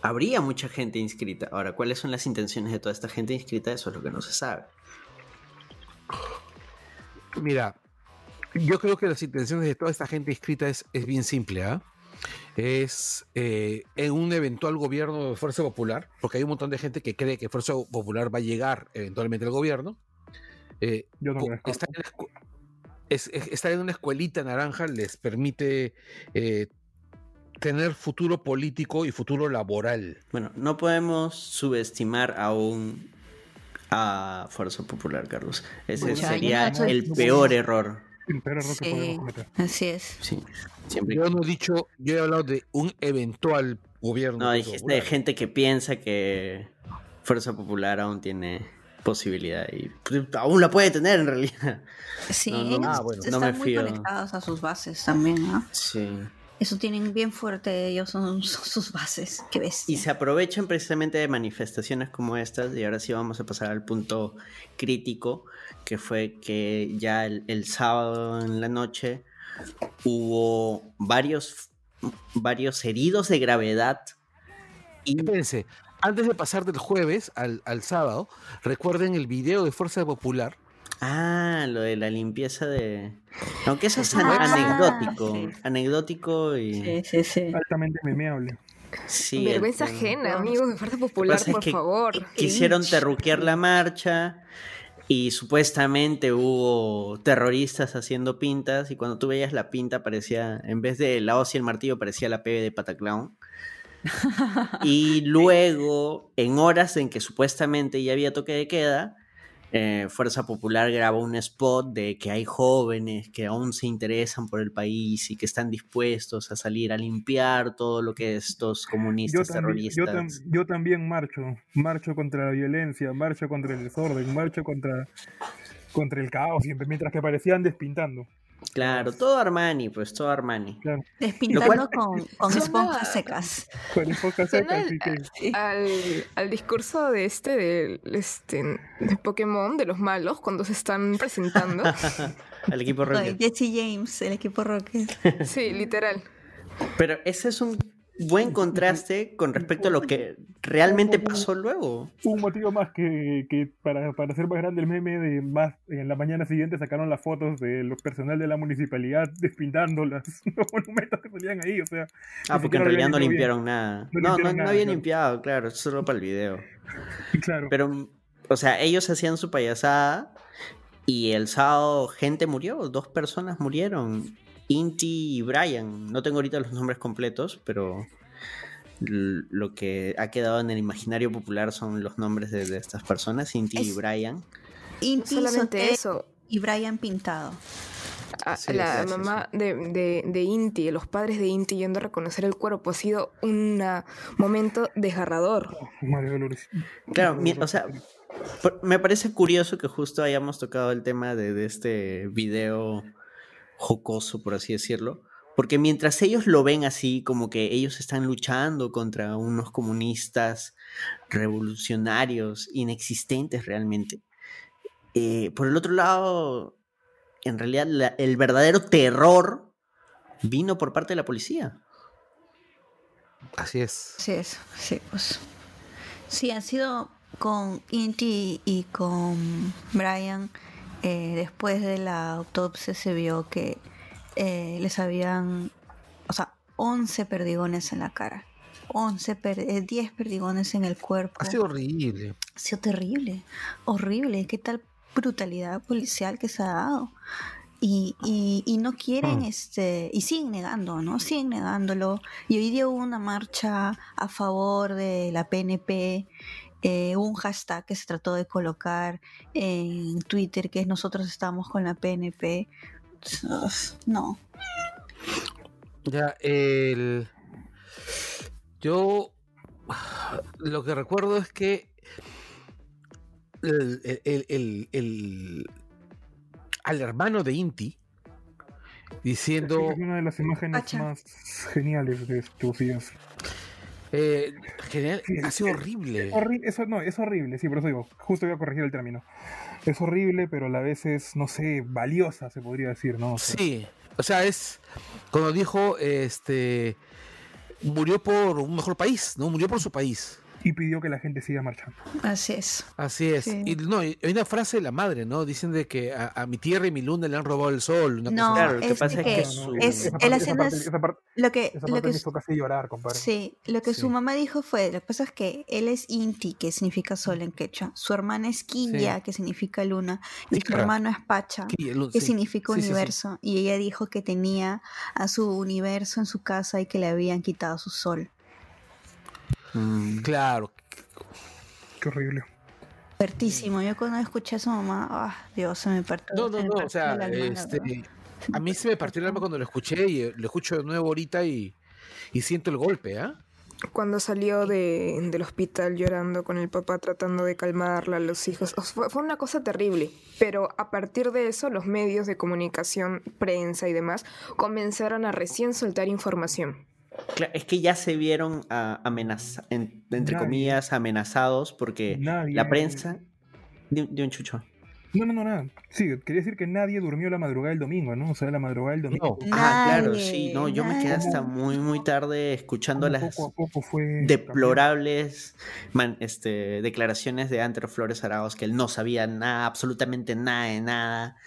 habría mucha gente inscrita. Ahora, ¿cuáles son las intenciones de toda esta gente inscrita? Eso es lo que no se sabe. Mira, yo creo que las intenciones de toda esta gente inscrita es, es bien simple, ¿ah? Es eh, en un eventual gobierno de Fuerza Popular, porque hay un montón de gente que cree que Fuerza Popular va a llegar eventualmente al gobierno. eh, Yo no en la es- es- estar en una escuelita naranja les permite eh, tener futuro político y futuro laboral. Bueno, no podemos subestimar aún a Fuerza Popular, Carlos. Ese sería el peor error. El peor error que podemos cometer. así es. Sí, siempre. Yo no he dicho, yo he hablado de un eventual gobierno. No, de dijiste de gente que piensa que Fuerza Popular aún tiene posibilidad y pues, aún la puede tener en realidad. Sí, No, no, ellos ah, bueno, no están me muy fío. conectados a sus bases también, ¿no? Sí. Eso tienen bien fuerte ellos, son, son sus bases. Qué bestia. Y se aprovechan precisamente de manifestaciones como estas, y ahora sí vamos a pasar al punto crítico, que fue que ya el, el sábado en la noche hubo varios, varios heridos de gravedad. Y Espérense, antes de pasar del jueves al, al sábado, recuerden el video de Fuerza Popular. Ah, lo de la limpieza de... Aunque eso es Ah, an- anecdótico, sí. anecdótico y... Sí, sí, sí. Altamente memeable. Sí, Vergüenza el- ajena, amigos de Fuerza Popular, por que favor. Quisieron terruquear la marcha y supuestamente hubo terroristas haciendo pintas y cuando tú veías la pinta parecía, en vez de la hoz y el martillo, parecía la PB de Pataclown. Y luego, en horas en que supuestamente ya había toque de queda, eh, Fuerza Popular grabó un spot de que hay jóvenes que aún se interesan por el país y que están dispuestos a salir a limpiar todo lo que estos Yo comunistas también, yo, tam- terroristas. yo también marcho, marcho contra la violencia, marcho contra el desorden, marcho contra, contra el caos, mientras que parecían despintando. Claro, todo Armani, pues todo Armani. Claro, Despintando cual- con, con Suena- esponjas secas. con enfoca Suena seca, el- así que Sí. al, al discurso de este, del este, de Pokémon, de los malos, cuando se están presentando. Al equipo Rocket. Jesse James, el equipo Rocket. sí, literal. Pero ese es un buen contraste con respecto a lo que realmente pasó luego. un motivo más que, que para, para hacer más grande el meme de más en la mañana siguiente sacaron las fotos de los personal de la municipalidad despintando los monumentos que salían ahí, o sea, Ah, porque en realidad no bien. limpiaron nada. No No, no, limpiaron no nada, habían claro. limpiado, claro, solo para el video. claro. Pero, o sea, ellos hacían su payasada y el sábado gente murió, dos personas murieron. Inti y Brian, no tengo ahorita los nombres completos, pero lo que ha quedado en el imaginario popular son los nombres de, de estas personas, Inti y Brian. Inti Solamente eso. y Brian Pintado. a- Sí, la mamá de, de, de Inti, los padres de Inti yendo a reconocer el cuerpo, ha sido un momento desgarrador. Mario Dolores. Claro, mi- o sea, por- me parece curioso que justo hayamos tocado el tema de, de este video jocoso, por así decirlo, porque mientras ellos lo ven así, como que ellos están luchando contra unos comunistas revolucionarios, inexistentes realmente, eh, por el otro lado, en realidad la- el verdadero terror vino por parte de la policía. Así es. Sí, es, sí, pues. Sí, han sido con Inti y con Brian. Eh, después de la autopsia se vio que eh, les habían, o sea, 11 perdigones en la cara. 11, per- eh, 10 perdigones en el cuerpo. Ha sido horrible. Ha sido terrible, horrible. ¿Qué tal brutalidad policial que se ha dado? Y, y, y no quieren, Mm. este, y siguen negando, ¿no? Siguen negándolo. Y hoy día hubo una marcha a favor de la PNP, eh, un hashtag que se trató de colocar en Twitter, que es nosotros estamos con la PNP. No. Ya, el. Yo. Lo que recuerdo es que. El, el- el- el- al hermano de Inti. Diciendo. Es una de las imágenes más geniales de estos días. Eh, Sí, ha sido es- horrible. Horri- eso no, es horrible, sí, por eso digo, justo voy a corregir el término. Es horrible, pero a la vez es, no sé, valiosa, se podría decir, ¿no? O sea, Sí, o sea, es. Cuando dijo, este. Murió por un mejor país, ¿no? Murió por su país. Y pidió que la gente siga marchando. Así es. Así es. Sí. Y no, hay una frase de la madre, ¿no? Dicen de que a, a mi tierra y mi luna le han robado el sol. Una No, cosa Claro, lo que es pasa es que que No, no, su- es- esa él parte- esa haciendo parte- es- esa parte- Lo que, esa lo que me es- hizo casi llorar, compadre. Sí, lo que su mamá dijo fue, lo que pasa es que él es Inti, que significa sol en quechua, su hermana es Quilla, que significa luna, y Sí, su claro. hermano es Pacha, que sí. significa Sí, sí, sí. universo, y ella dijo que tenía a su universo en su casa y que le habían quitado su sol. Mm, Claro. Qué horrible. Fuertísimo, yo cuando escuché a su mamá, ah, Dios, se me partió. No, no, no, o sea, el alma, este, a mí se me partió el alma cuando lo escuché y eh, lo escucho de nuevo ahorita y, y siento el golpe, ¿ah? Cuando salió de, del hospital llorando con el papá tratando de calmarla, los hijos. o sea, fue, fue una cosa terrible. Pero a partir de eso, los medios de comunicación, prensa y demás, comenzaron a recién soltar información. Es que ya se vieron ah, amenaza- en- entre Nadie. comillas, amenazados porque Nadie- la prensa... De, de un chucho. No, no, no, nada. Sí, quería decir que nadie durmió la madrugada del domingo, ¿no? O sea, la madrugada del domingo. No. Ah, claro, Nadie, sí, no, yo me quedé hasta nadie. muy, muy tarde escuchando las Poco a poco fue. deplorables man- este, declaraciones de Antero Flores Arauz, que él no sabía nada, absolutamente nada de nada.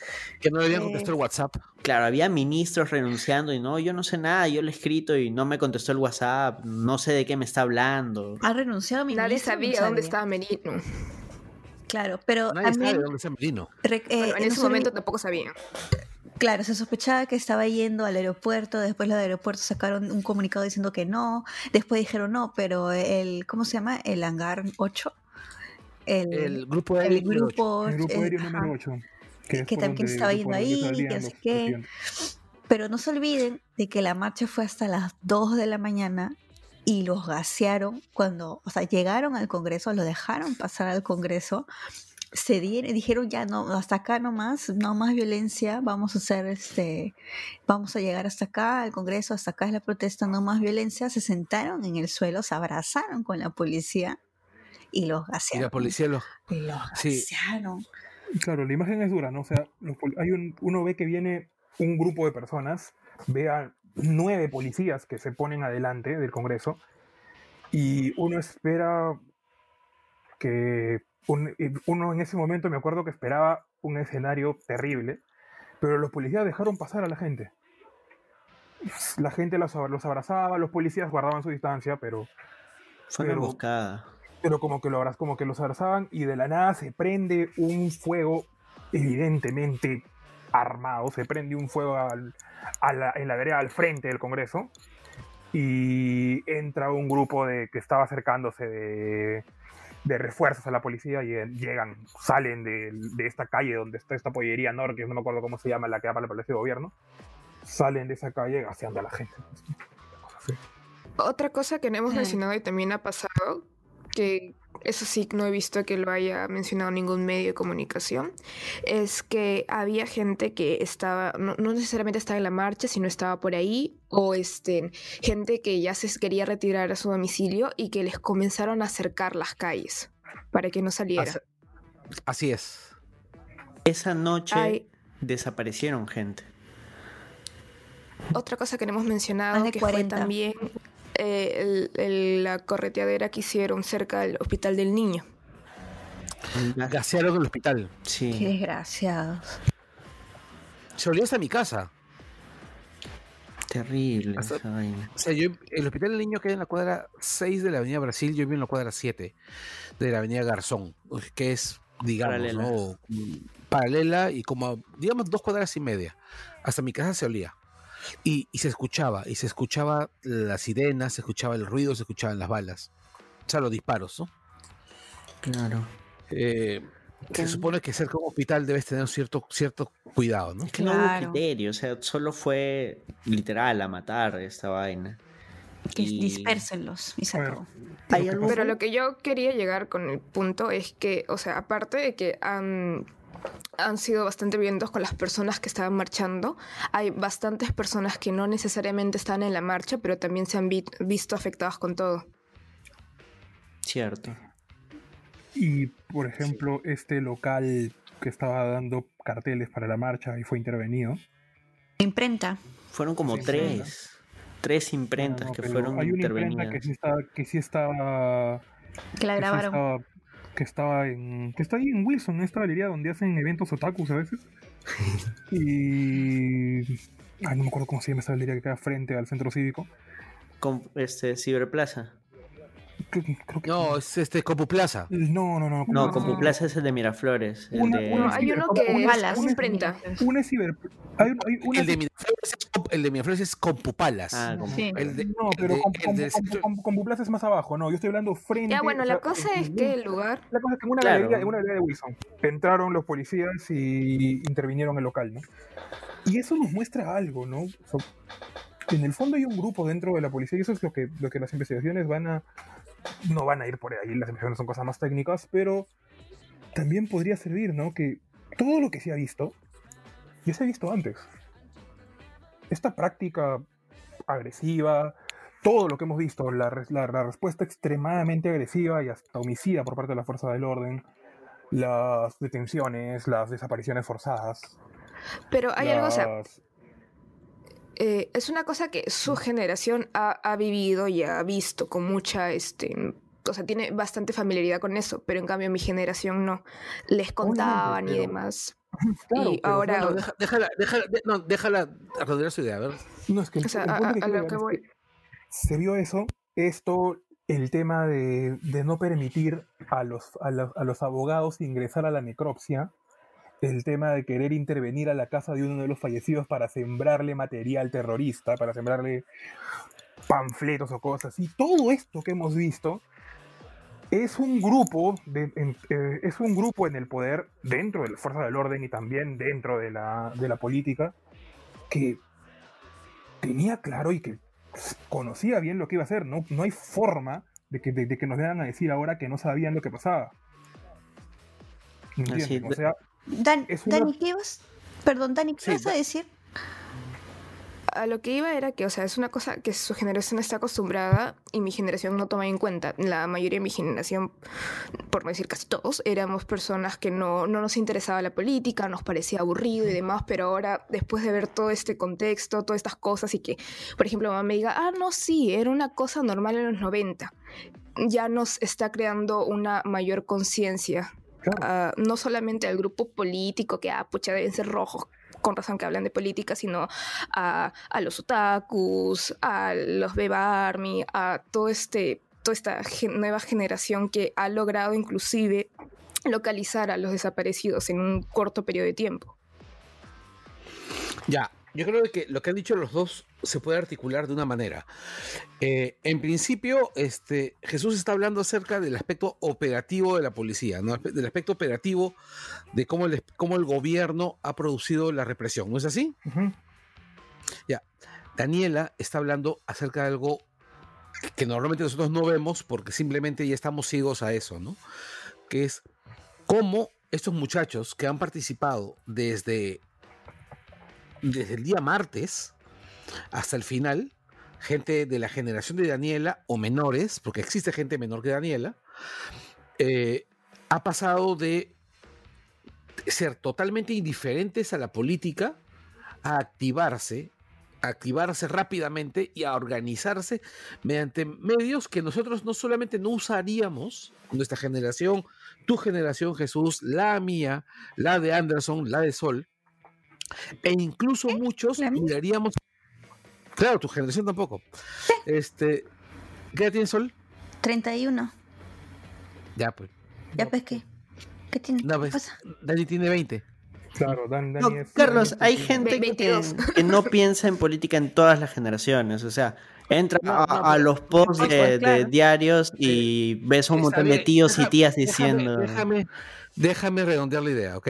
Que no Sí. contestado el WhatsApp. Claro, había ministros renunciando y no, yo no sé nada, yo le he escrito y no me contestó el WhatsApp, no sé de qué me está hablando. Ha renunciado Nadie ministro, no sabía dónde estaba Merino. Claro, pero Nadie dónde eh, Bueno, en no ese momento tampoco sabían. Claro, se sospechaba que estaba yendo al aeropuerto, después los del aeropuerto sacaron un comunicado diciendo que no, después dijeron no, pero el, ¿cómo se llama? El hangar 8. el, El grupo el aéreo número ocho. grupo, El grupo eh, aéreo número 8. que, que también estaba yendo ahí, que no sé qué. Pero no se olviden de que la marcha fue hasta las 2 de la mañana y los gasearon cuando, o sea, llegaron al Congreso, lo dejaron pasar al Congreso, se dieron, dijeron ya no, hasta acá nomás, no más violencia, vamos a hacer este, vamos a llegar hasta acá, al Congreso, hasta acá es la protesta, no más violencia, se sentaron en el suelo, se abrazaron con la policía y los Y gasearon. la policía lo. Y los Sí. gasearon. Claro, la imagen es dura, ¿no? O sea, los hay un, uno ve que viene un grupo de personas, ve a nueve policías que se ponen adelante del Congreso y uno espera que un- y uno en ese momento me acuerdo que esperaba un escenario terrible, pero los policías dejaron pasar a la gente. La gente los, los abrazaba, los policías guardaban su distancia, pero Fue una Pero- emboscada. pero como que, lo abraz- como que los abrazaban y de la nada se prende un fuego evidentemente armado, se prende un fuego al- a la- en la vereda al frente del Congreso y entra un grupo de que estaba acercándose de, de refuerzos a la policía y eh, llegan, salen de, de esta calle donde está esta pollería Nor, que no me acuerdo cómo se llama, la que da para el Palacio de Gobierno, salen de esa calle gaseando a la gente. Otra cosa que no hemos mencionado y también ha pasado, que eso sí no he visto que lo haya mencionado ningún medio de comunicación, es que había gente que estaba, no, no necesariamente estaba en la marcha, sino estaba por ahí, o este, gente que ya se quería retirar a su domicilio y que les comenzaron a acercar las calles para que no saliera. Así- Así es. Esa noche Ay. desaparecieron gente. Otra cosa que no hemos mencionado, que 40. fue también eh, el- el- la correteadera que hicieron cerca del Hospital del Niño. Gasearon el hospital. Qué Sí. desgraciados. Se olvidó hasta mi casa. Terrible Hasta- esa vaina. O sea, yo, el hospital del niño queda en la cuadra 6 de la avenida Brasil, yo vivo en la cuadra 7 de la avenida Garzón, que es, digamos, Paralela. ¿no? Paralela y como, digamos, dos cuadras y media. Hasta mi casa se olía. Y, y se escuchaba, y se escuchaba las sirenas, se escuchaba el ruido, se escuchaban las balas. O sea, los disparos, ¿no? Claro. Eh, se supone que cerca de un hospital debes tener cierto, cierto cuidado, ¿no? Es que no hubo Claro. criterio, o sea, solo fue literal a matar esta vaina. Que Y- dispersenlos y se acabó. Pero lo que yo quería llegar con el punto es que, o sea, aparte de que han, han sido bastante violentos con las personas que estaban marchando, hay bastantes personas que no necesariamente están en la marcha, pero también se han vi- visto afectadas con todo. Cierto. Y, por ejemplo, este local que estaba dando carteles para la marcha y fue intervenido. Imprenta. Fueron como Sí, tres. Tres imprentas No, no, que fueron hay una imprenta intervenidas. que sí estaba, que sí estaba, Que la que sí grabaron. estaba, que estaba en, que está ahí en Wilson, en esta galería donde hacen eventos otakus a veces. y ay, no me acuerdo cómo se llama esa galería que queda frente al centro cívico. Con este Ciberplaza. Creo, que- creo que No, es este Copuplaza. no, no, no. No, Compuplaza es el de Miraflores. El Una- de... una- No, hay uno que una imprenta. Una es ciber, hay, hay una El de Miraflores es, el de Miraflores es Compupalas. Ah, Sí. El de- No, pero Buplaza es más abajo, no, yo estoy hablando frente. Ya, bueno, o la sea, cosa es que el lugar... La cosa es que en una, Claro. galería, en una galería de Wilson entraron los policías y intervinieron el local, ¿no? Y eso nos muestra algo, ¿no? O sea, en el fondo hay un grupo dentro de la policía y eso es lo que, lo que las investigaciones van a... No van a ir por ahí, las investigaciones son cosas más técnicas, pero también podría servir, ¿no? Que todo lo que se ha visto, ya se ha visto antes. Esta práctica agresiva, todo lo que hemos visto, la, res- la- la respuesta extremadamente agresiva y hasta homicida por parte de la fuerza del orden, las detenciones, las desapariciones forzadas. Pero hay algo, o sea, las- eh, es una cosa que su generación ha, ha vivido y ha visto con mucha, este, o sea, tiene bastante familiaridad con eso, pero en cambio mi generación no. Les contaban y pero- demás. Claro, y pero, ahora, No, deja- déjala, déjala, no, déjala redondear su idea, a ver. No, es que el, o sea, el a, que lo que es voy. que se vio eso, esto, el tema de, de no permitir a los, a, los, a los abogados ingresar a la necropsia, el tema de querer intervenir a la casa de uno de los fallecidos para sembrarle material terrorista, para sembrarle panfletos o cosas así, todo esto que hemos visto es un grupo de, en, eh, es un grupo en el poder dentro de la fuerza del orden y también dentro de la, de la política que tenía claro y que conocía bien lo que iba a hacer. No, no hay forma de que, de, de que nos vengan a decir ahora que no sabían lo que pasaba. Así, o sea, Dan- es una- Dani, ¿qué ibas? Perdón, Dani, ¿qué Sí, ibas a decir? A lo que iba era que, o sea, es una cosa que su generación está acostumbrada y mi generación no toma en cuenta. La mayoría de mi generación, por no decir casi todos, éramos personas que no, no nos interesaba la política, nos parecía aburrido y demás, pero ahora, después de ver todo este contexto, todas estas cosas y que, por ejemplo, mamá me diga, ah, no, sí, era una cosa normal en los 90, ya nos está creando una mayor conciencia claro, ah, no solamente al grupo político que, ah, pucha, deben ser rojos, con razón que hablan de política, sino a, a los otakus, a los Beba Army, a todo este, toda esta gen- nueva generación que ha logrado inclusive localizar a los desaparecidos en un corto periodo de tiempo. Ya, yo creo que lo que han dicho los dos se puede articular de una manera. Eh, en principio, este, Jesús está hablando acerca del aspecto operativo de la policía, ¿no? del aspecto operativo de cómo el, cómo el gobierno ha producido la represión, ¿no es así? ujú, Daniela está hablando acerca de algo que normalmente nosotros no vemos porque simplemente ya estamos ciegos a eso, ¿no? Que es cómo estos muchachos que han participado desde, desde el día martes hasta el final, gente de la generación de Daniela o menores, porque existe gente menor que Daniela, eh, ha pasado de ser totalmente indiferentes a la política a activarse, a activarse rápidamente y a organizarse mediante medios que nosotros no solamente no usaríamos, nuestra generación, tu generación Jesús, la mía, la de Anderson, la de Sol, e incluso muchos miraríamos, claro, tu generación tampoco. Este, ¿qué edad tienes Sol? 31. Ya, pues. ¿Ya ves qué? ¿Qué tiene? No, ¿Qué pues, pasa? Dani tiene 20. claro, Dan, No, Dani es- Carlos, Dani hay gente que, 22. que no piensa en política en todas las generaciones. O sea, entra No, a, no, los posts pues, de, pues, de diarios y ves a un montón de tíos y tías déjame- diciendo. Déjame, déjame redondear la idea, ¿ok?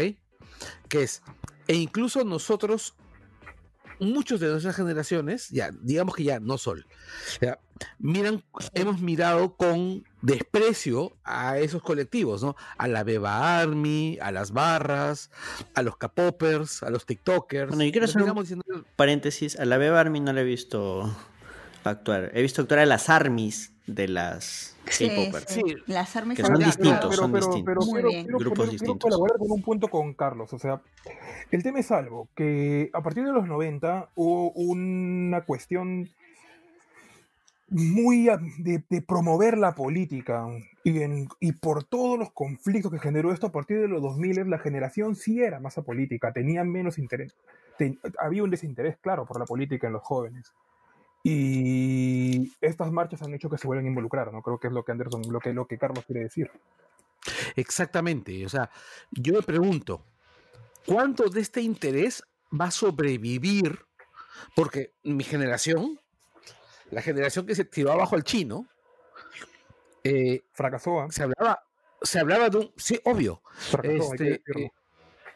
Que es, e incluso nosotros, muchos de nuestras generaciones, ya, digamos que ya no Sol, ya, miran, hemos mirado con desprecio a esos colectivos, ¿no? A la Beba Army, a las barras, a los K-Poppers, a los TikTokers. Bueno, yo quiero hacer un- miramos diciendo, Paréntesis, a la Beba Army no la he visto actuar. He visto actuar a las armies de las Sí, K-popers. sí. Las armas Que son distintos, pero, son pero, distintos. pero Muy bien. quiero Grupos quiero distintos. colaborar con un punto con Carlos. O sea, el tema es algo que a partir de los 90 hubo una cuestión muy a- de, de promover la política y, en- y por todos los conflictos que generó esto a partir de los 2000 la generación sí era más apolítica, tenía menos interés, te- había un desinterés claro por la política en los jóvenes. Y estas marchas han hecho que se vuelvan a involucrar, ¿no? Creo que es lo que Anderson, lo que, lo que Carlos quiere decir. Exactamente. O sea, yo me pregunto, ¿cuánto de este interés va a sobrevivir? Porque mi generación, la generación que se tiró abajo al chino, eh, Fracasó, ¿ah? se hablaba, se hablaba de un, sí, obvio, Fracasó, este, eh,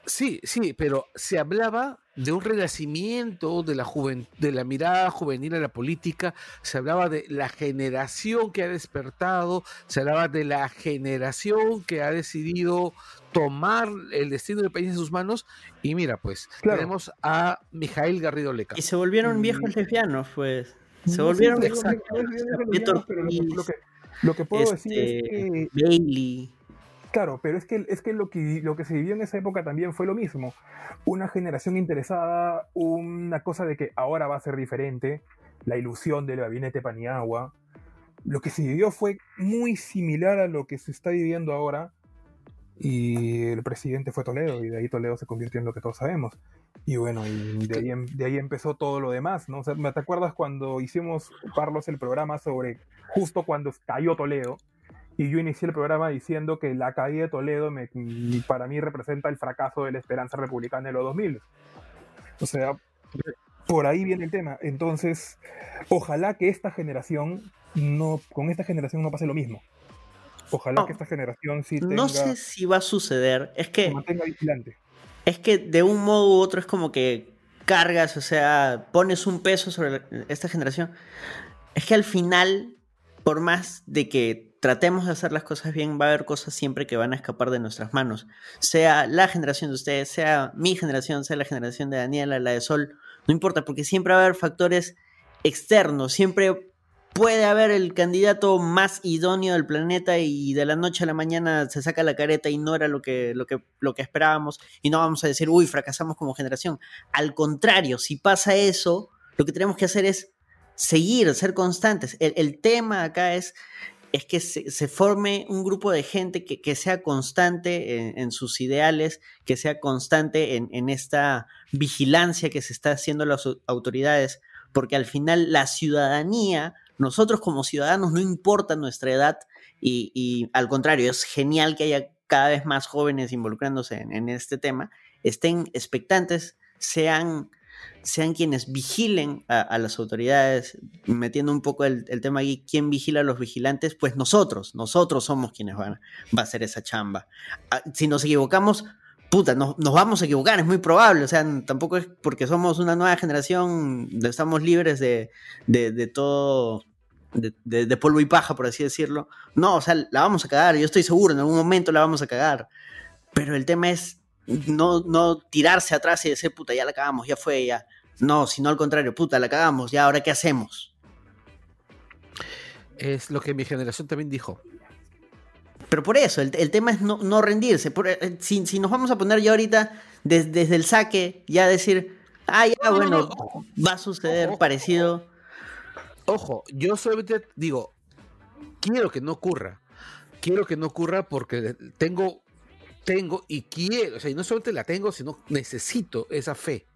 sí, sí, pero se hablaba de un renacimiento de la juven- de la mirada juvenil a la política, se hablaba de la generación que ha despertado, se hablaba de la generación que ha decidido tomar el destino del país en sus manos y mira, pues Claro. tenemos a Mijail Garrido Leca. Y se volvieron Y- viejos lesbianos, pues. Se No, volvieron viejos lesbianos. lo que- lo que, puedo decir es este, que Bailey. Claro, pero es que, es que, lo, que lo que se vivió en esa época también fue lo mismo. Una generación interesada, una cosa de que ahora va a ser diferente, la ilusión del gabinete Paniagua. Lo que se vivió fue muy similar a lo que se está viviendo ahora. Y el presidente fue Toledo, y de ahí Toledo se convirtió en lo que todos sabemos. Y bueno, y de ahí, em- de ahí empezó todo lo demás, ¿no? O sea, ¿te acuerdas cuando hicimos, Carlos, el programa sobre justo cuando cayó Toledo? Y yo inicié el programa diciendo que la caída de Toledo me- m- para mí representa el fracaso de la esperanza republicana en los 2000. O sea, por ahí viene el tema. Entonces, ojalá que esta generación no, con esta generación no pase lo mismo. Ojalá No. que esta generación sí tenga, No sé si va a suceder. Es se que, mantenga vigilante. es que de un modo u otro es como que cargas, o sea, pones un peso sobre la- esta generación. Es que al final, por más de que tratemos de hacer las cosas bien, va a haber cosas siempre que van a escapar de nuestras manos. Sea la generación de ustedes, sea mi generación, sea la generación de Daniela, la de Sol, no importa, porque siempre va a haber factores externos, siempre puede haber el candidato más idóneo del planeta y de la noche a la mañana se saca la careta y no era lo que, lo que, lo que esperábamos y no vamos a decir, uy, fracasamos como generación. Al contrario, si pasa eso, lo que tenemos que hacer es seguir, ser constantes. El, el tema acá es, es que se, forme un grupo de gente que, que sea constante en, sus ideales, que sea constante en, en esta vigilancia que se está haciendo las au- autoridades, porque al final la ciudadanía, nosotros como ciudadanos, no importa nuestra edad, y, y al contrario, es genial que haya cada vez más jóvenes involucrándose en, en este tema, estén expectantes, sean, sean quienes vigilen a, las autoridades, metiendo un poco el, tema aquí, ¿quién vigila a los vigilantes? Pues nosotros, nosotros somos quienes van, va a hacer esa chamba. Ah, Si nos equivocamos, puta, nos, vamos a equivocar, es muy probable, o sea, tampoco es porque somos una nueva generación, estamos libres de, todo, de- de polvo y paja, por así decirlo. No, o sea, la vamos a cagar, yo estoy seguro, en algún momento la vamos a cagar. Pero el tema es no, no tirarse atrás y decir, puta, ya la cagamos, ya fue, ya. No, sino al contrario, puta, la cagamos, ya, ahora qué hacemos. Es lo que mi generación también dijo. Pero por eso, el, el tema es no, no rendirse. Por- eh, si, si nos vamos a poner ya ahorita des- desde el saque, ya decir, ah, ya, No, no, bueno, no, va a suceder Ojo, parecido. Ojo, yo solamente digo, quiero que no ocurra. Quiero que no ocurra porque tengo, tengo y quiero, o sea, y no solamente la tengo, sino necesito esa fe.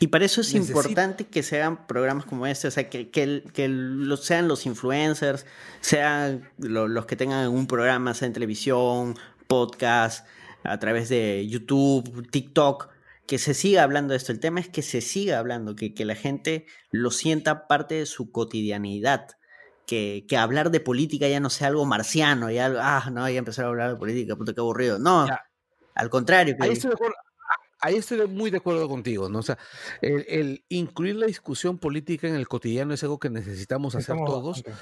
Y para eso es Necesito- importante que se hagan programas como este, o sea, que, que, que los, sean los influencers, sean lo- los que tengan un programa, sea en televisión, podcast, a través de YouTube, TikTok, que se siga hablando de esto. El tema es que se siga hablando, que, que la gente lo sienta parte de su cotidianidad. Que, que hablar de política ya no sea algo marciano, ya algo, ah, no, ya empezar a hablar de política, puta, qué aburrido. No, Ya. al contrario. Que, Ahí estoy, de acuerdo, ahí estoy muy de acuerdo contigo, ¿no? O sea, el, el incluir la discusión política en el cotidiano es algo que necesitamos hacer Estamos todos. bastante.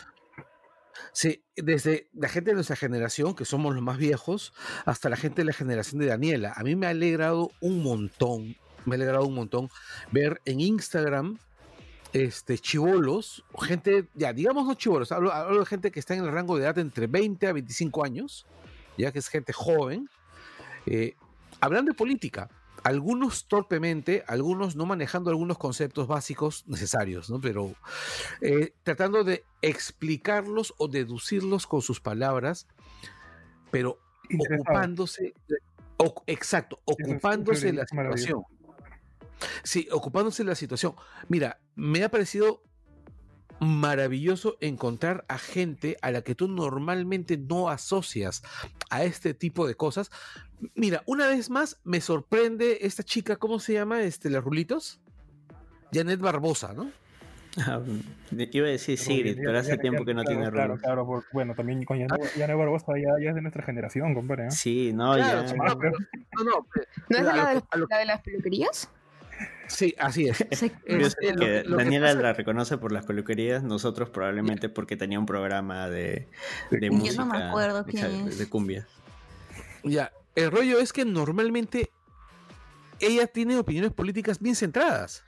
Sí, desde la gente de nuestra generación, que somos los más viejos, hasta la gente de la generación de Daniela. A mí me ha alegrado un montón, me ha alegrado un montón ver en Instagram este chivolos, gente, ya digamos no chivolos, hablo, hablo de gente que está en el rango de edad entre 20 a 25 años, ya que es gente joven, eh, hablan de política. Algunos torpemente, algunos no manejando algunos conceptos básicos necesarios, ¿no? Pero eh, tratando de explicarlos o deducirlos con sus palabras, pero ocupándose, o- exacto, ocupándose de la situación. Sí, ocupándose de la situación. Mira, me ha parecido maravilloso encontrar a gente a la que tú normalmente no asocias a este tipo de cosas. Mira, una vez más me sorprende esta chica, ¿cómo se llama? Este, las rulitos. Janet Barbosa, ¿no? Ah, iba a decir Sigrid, pero hace ya- tiempo ya- que no claro, tiene Claro, rulos. claro, por- bueno, también con Yana Yana Barbosa ya, ya es de nuestra generación, compadre. ¿eh? Sí, no, Claro, ya. no, no, no, pero- ¿No es la de las peluquerías? Sí, así es. Eh, lo que- que Daniela pasa- la reconoce por las peluquerías, nosotros probablemente porque tenía un programa de, de Yo no música. me acuerdo quién exacto, es. De cumbia. Ya, el rollo es que normalmente ella tiene opiniones políticas bien centradas.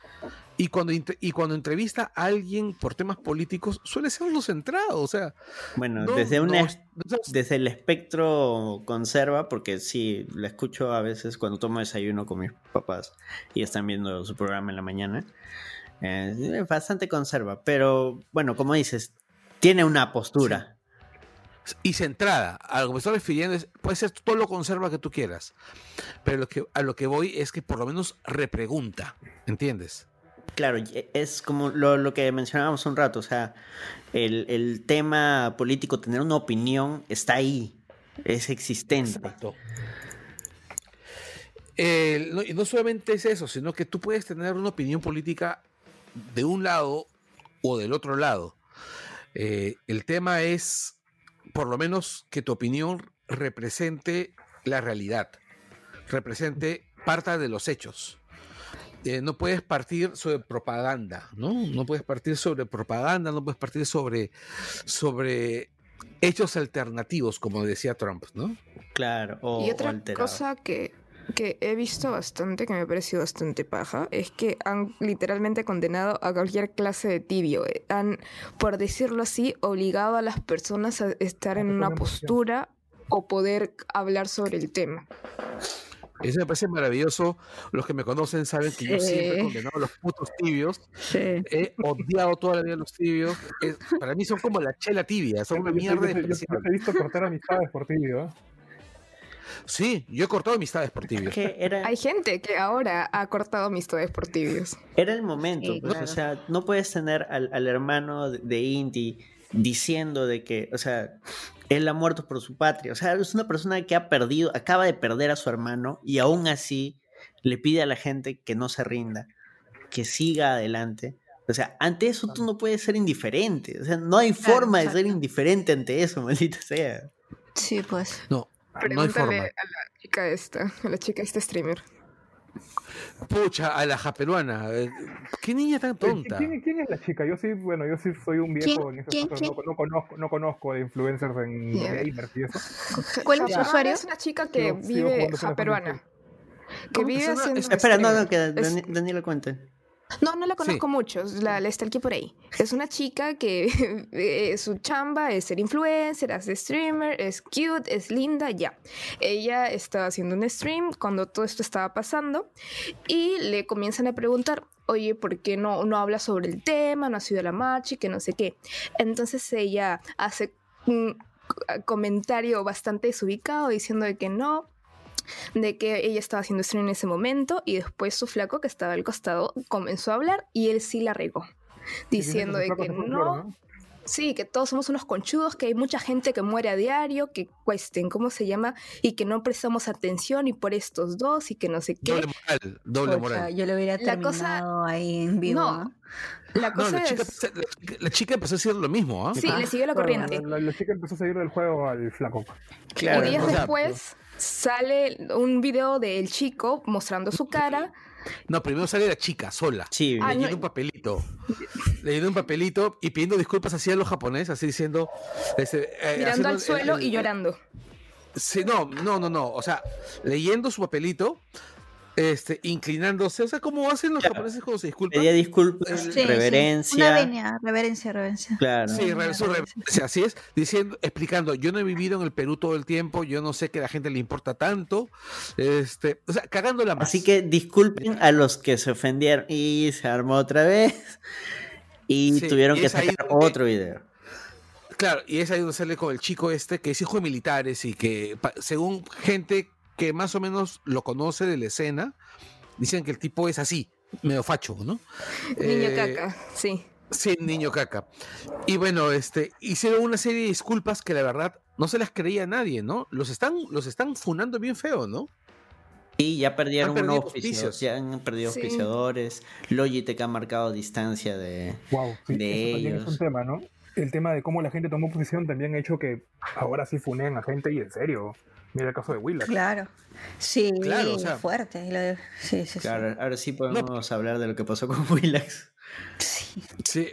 Y cuando, y cuando entrevista a alguien por temas políticos, suele ser lo centrado. O sea, Bueno, no- desde, una, no desde el espectro conserva, porque sí, la escucho a veces cuando tomo desayuno con mis papás y están viendo su programa en la mañana. Eh, bastante conserva, pero bueno, como dices, tiene una postura. y centrada. A lo que me estoy refiriendo es, puede ser todo lo conserva que tú quieras. Pero lo que, a lo que voy es que por lo menos repregunta. ¿Entiendes? Claro, y es como lo, que mencionábamos un rato, o sea, el, el tema político, tener una opinión, está ahí, es existente. Exacto. No, y no solamente es eso, sino que tú puedes tener una opinión política de un lado o del otro lado. Eh, el tema es por lo menos que tu opinión represente la realidad, represente parte de los hechos. Eh, no puedes partir sobre propaganda, ¿no? No puedes partir sobre propaganda, no puedes partir sobre, sobre hechos alternativos, como decía Trump, ¿no? Claro, o, y otra cosa que, que he visto bastante, que me ha parecido bastante paja, es que han literalmente condenado a cualquier clase de tibio. eh, Han, por decirlo así, obligado a las personas a estar A en una postura o poder hablar sobre el tema. Eso me parece maravilloso. Los que me conocen saben que yo siempre he condenado a los putos tibios. Sí. He odiado toda la vida a los tibios. Es- para mí son como la chela tibia, son una Yo- yo- mierda yo- yo- yo- yo he visto cortar amistades por tibio. ¿eh? Sí, yo he cortado amistades por tibios. Que era, Hay gente que ahora ha cortado amistades por tibios. era el momento, Sí, pues, claro. o sea, no puedes tener al, al hermano de, Inti diciendo de que, o sea, él ha muerto por su patria, o sea, es una persona que ha perdido, acaba de perder a su hermano y aún así le pide a la gente que no se rinda, que siga adelante. O sea, ante eso tú no puedes ser indiferente, o sea, no hay Claro, forma de ser indiferente ante eso, maldita sea. Sí, pues. No, no hay Pregúntale forma. a la chica esta, a la chica esta streamer. Pucha, a la japeruana. eh, ¿Qué niña tan tonta? ¿Quién, quién es la chica? Yo sí, bueno, yo sí soy un viejo ¿Quién? en esas ¿Quién? cosas, ¿Quién? No, no conozco, no conozco de influencers en gamers y eso. ¿Cuál es su usuario? Es una chica que vive japeruana. Que ¿Cómo que vive Espera, no, no, que Es- Dani- Daniela cuente. No, no la conozco Sí. mucho, la, la está aquí por ahí. Es una chica que eh, su chamba es ser influencer, hace streamer, es cute, es linda, ya. Ella estaba haciendo un stream cuando todo esto estaba pasando y le comienzan a preguntar, oye, ¿por qué no, no habla sobre el tema? No ha sido la marcha y que no sé qué. Entonces ella hace un comentario bastante desubicado diciendo de que no, de que ella estaba haciendo stream en ese momento y después su flaco que estaba al costado comenzó a hablar y él sí la regó. Diciendo de que no, sí, que todos somos unos conchudos, que hay mucha gente que muere a diario, que cuesten, ¿cómo se llama? Y que no prestamos atención y por estos dos y que no sé qué. Doble moral, doble moral. yo lo hubiera La cosa- terminado ahí en vivo. La No, cosa la chica, es... la, chica- la chica empezó a decir lo mismo, ¿ah? Sí, Ah, le siguió la corriente. La, la chica empezó a seguir del juego al flaco. Claro, y días o sea, después sale un video del chico mostrando su cara. No, primero sale la chica sola. Sí, leyendo no. un papelito. leyendo un papelito y pidiendo disculpas así a los japoneses, así diciendo. este, eh, mirando haciendo al el- suelo el- y llorando. Sí, no, no, no, no. O sea, leyendo su papelito, este, inclinándose. O sea, como hacen los Claro. japoneses cuando se disculpan. pedía disculpas, Sí, reverencia. Una venia, reverencia, reverencia. Claro. Sí, re- su reverencia, así es, diciendo, explicando, yo no he vivido en el Perú todo el tiempo, yo no sé que a la gente le importa tanto, este, o sea, cagándola más. Así que disculpen a los que se ofendieron y se armó otra vez y Sí, tuvieron y que sacar donde- otro video. Claro, y es ahí donde sale con el chico este, que es hijo de militares y que, según gente que más o menos lo conoce de la escena, dicen que el tipo es así, medio facho, ¿no? Niño Eh, caca, sí. Sí, niño caca. Y bueno, este, hicieron una serie de disculpas que la verdad no se las creía nadie, ¿no? Los están, los están funando bien feo, ¿no? Y ya perdieron Han perdido unos auspicios, ya han perdido Sí. auspiciadores. Logitech ha marcado distancia de. Wow, sí, De eso también es ellos. un tema, ¿no? El tema de cómo la gente tomó posición también ha hecho que ahora sí funen a gente y en serio. Mira el caso de Willax. Claro. Sí, Claro, o sea- fuerte. lo de- Sí, sí, sí. Claro, ahora sí podemos hablar de lo que pasó con Willax. Sí. Sí.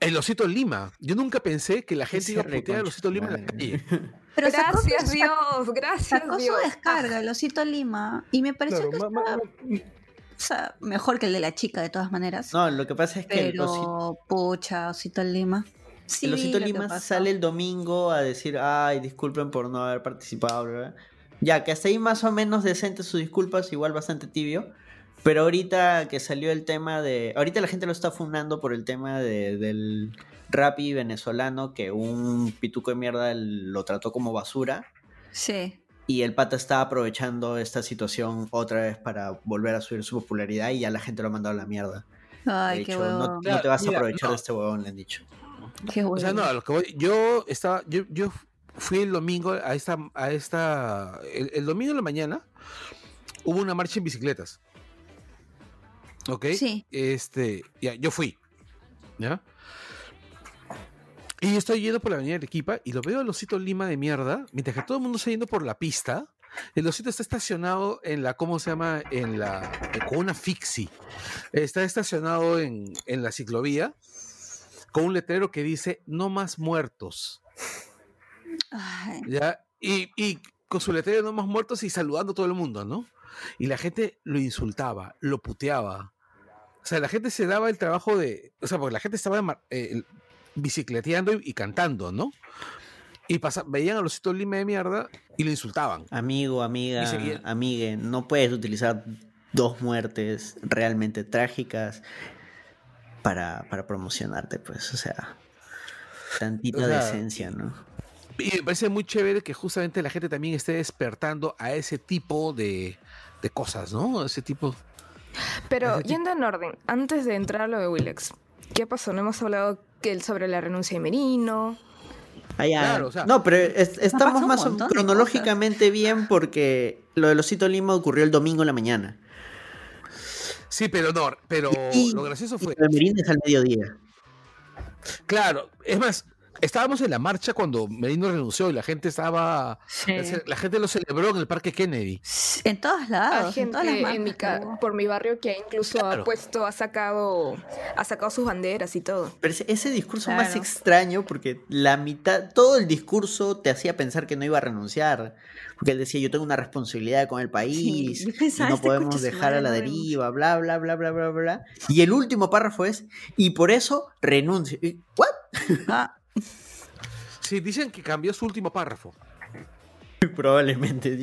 El Osito Lima. Yo nunca pensé que la gente iba a putear al Osito Lima en la calle. Pero sacó su- Gracias Dios, gracias Sacó su Dios. descarga, el osito Lima, y me pareció Claro, que ma- ma- estaba, ma- o sea, mejor que el de la chica, de todas maneras. No, lo que pasa es que el Osito, pero, pucha, Osito Lima. Sí, el Osito Lima sale el domingo a decir, ay, disculpen por no haber participado. bla". Ya, que hasta ahí más o menos decente sus disculpas, igual bastante tibio. Pero ahorita que salió el tema de. Ahorita la gente lo está fundando por el tema de, del rapi venezolano, que un pituco de mierda lo trató como basura. Sí. Y el pata está aprovechando esta situación otra vez para volver a subir su popularidad y ya la gente lo ha mandado a la mierda. Ay, de qué no, no te vas Mira, a aprovechar no. de este huevón, le han dicho. Qué O sea, no, a lo que voy, yo estaba, yo, yo fui el domingo a esta, a esta, el, el domingo en la mañana hubo una marcha en bicicletas. ¿Ok? Sí. Este, ya, yo fui. ¿Ya? Y estoy yendo por la avenida Arequipa y lo veo al osito Lima de mierda, mientras que todo el mundo está yendo por la pista. El osito está estacionado en la, ¿cómo se llama? En la, con una fixie. Está estacionado en, en la ciclovía con un letrero que dice no más muertos. Ay, ¿ya? Y, y con su letrero no más muertos y saludando a todo el mundo, ¿no? Y la gente lo insultaba, lo puteaba. O sea, la gente se daba el trabajo de. O sea, porque la gente estaba eh, bicicleteando y, y cantando, ¿no? Y pasa, veían a los Lima de mierda y lo insultaban. Amigo, amiga, amigue, no puedes utilizar dos muertes realmente trágicas para, para promocionarte, pues, o sea, tantita O sea, decencia, ¿no? Y me parece muy chévere que justamente la gente también esté despertando a ese tipo de, de cosas, ¿no? Ese tipo. Pero Ese tipo- yendo en orden, antes de entrar a lo de Willex, ¿qué pasó? No hemos hablado que sobre la renuncia de Merino. Ah, ya. Claro, o sea- no, pero es- estamos más de cronológicamente bien porque lo del Osito Lima ocurrió el domingo en la mañana. Sí, pero no, pero Y- lo gracioso fue. de Merino es al mediodía. Claro, es más, estábamos en la marcha cuando Merino renunció y la gente estaba. sí. La gente lo celebró en el Parque Kennedy. En todos Hay lados, en todas las gente en mi ca- por mi barrio que incluso Claro. ha puesto, ha sacado, ha sacado sus banderas y todo. Pero ese, ese discurso más extraño porque la mitad, todo el discurso te hacía pensar que no iba a renunciar. Porque él decía, yo tengo una responsabilidad con el país y pensaba, no este podemos dejar a la no renuncia". deriva, bla, bla, bla, bla, bla, bla. Y el último párrafo es, y por eso renuncio. Y, ¿What? Ah, Sí, dicen que cambió su último párrafo. Probablemente.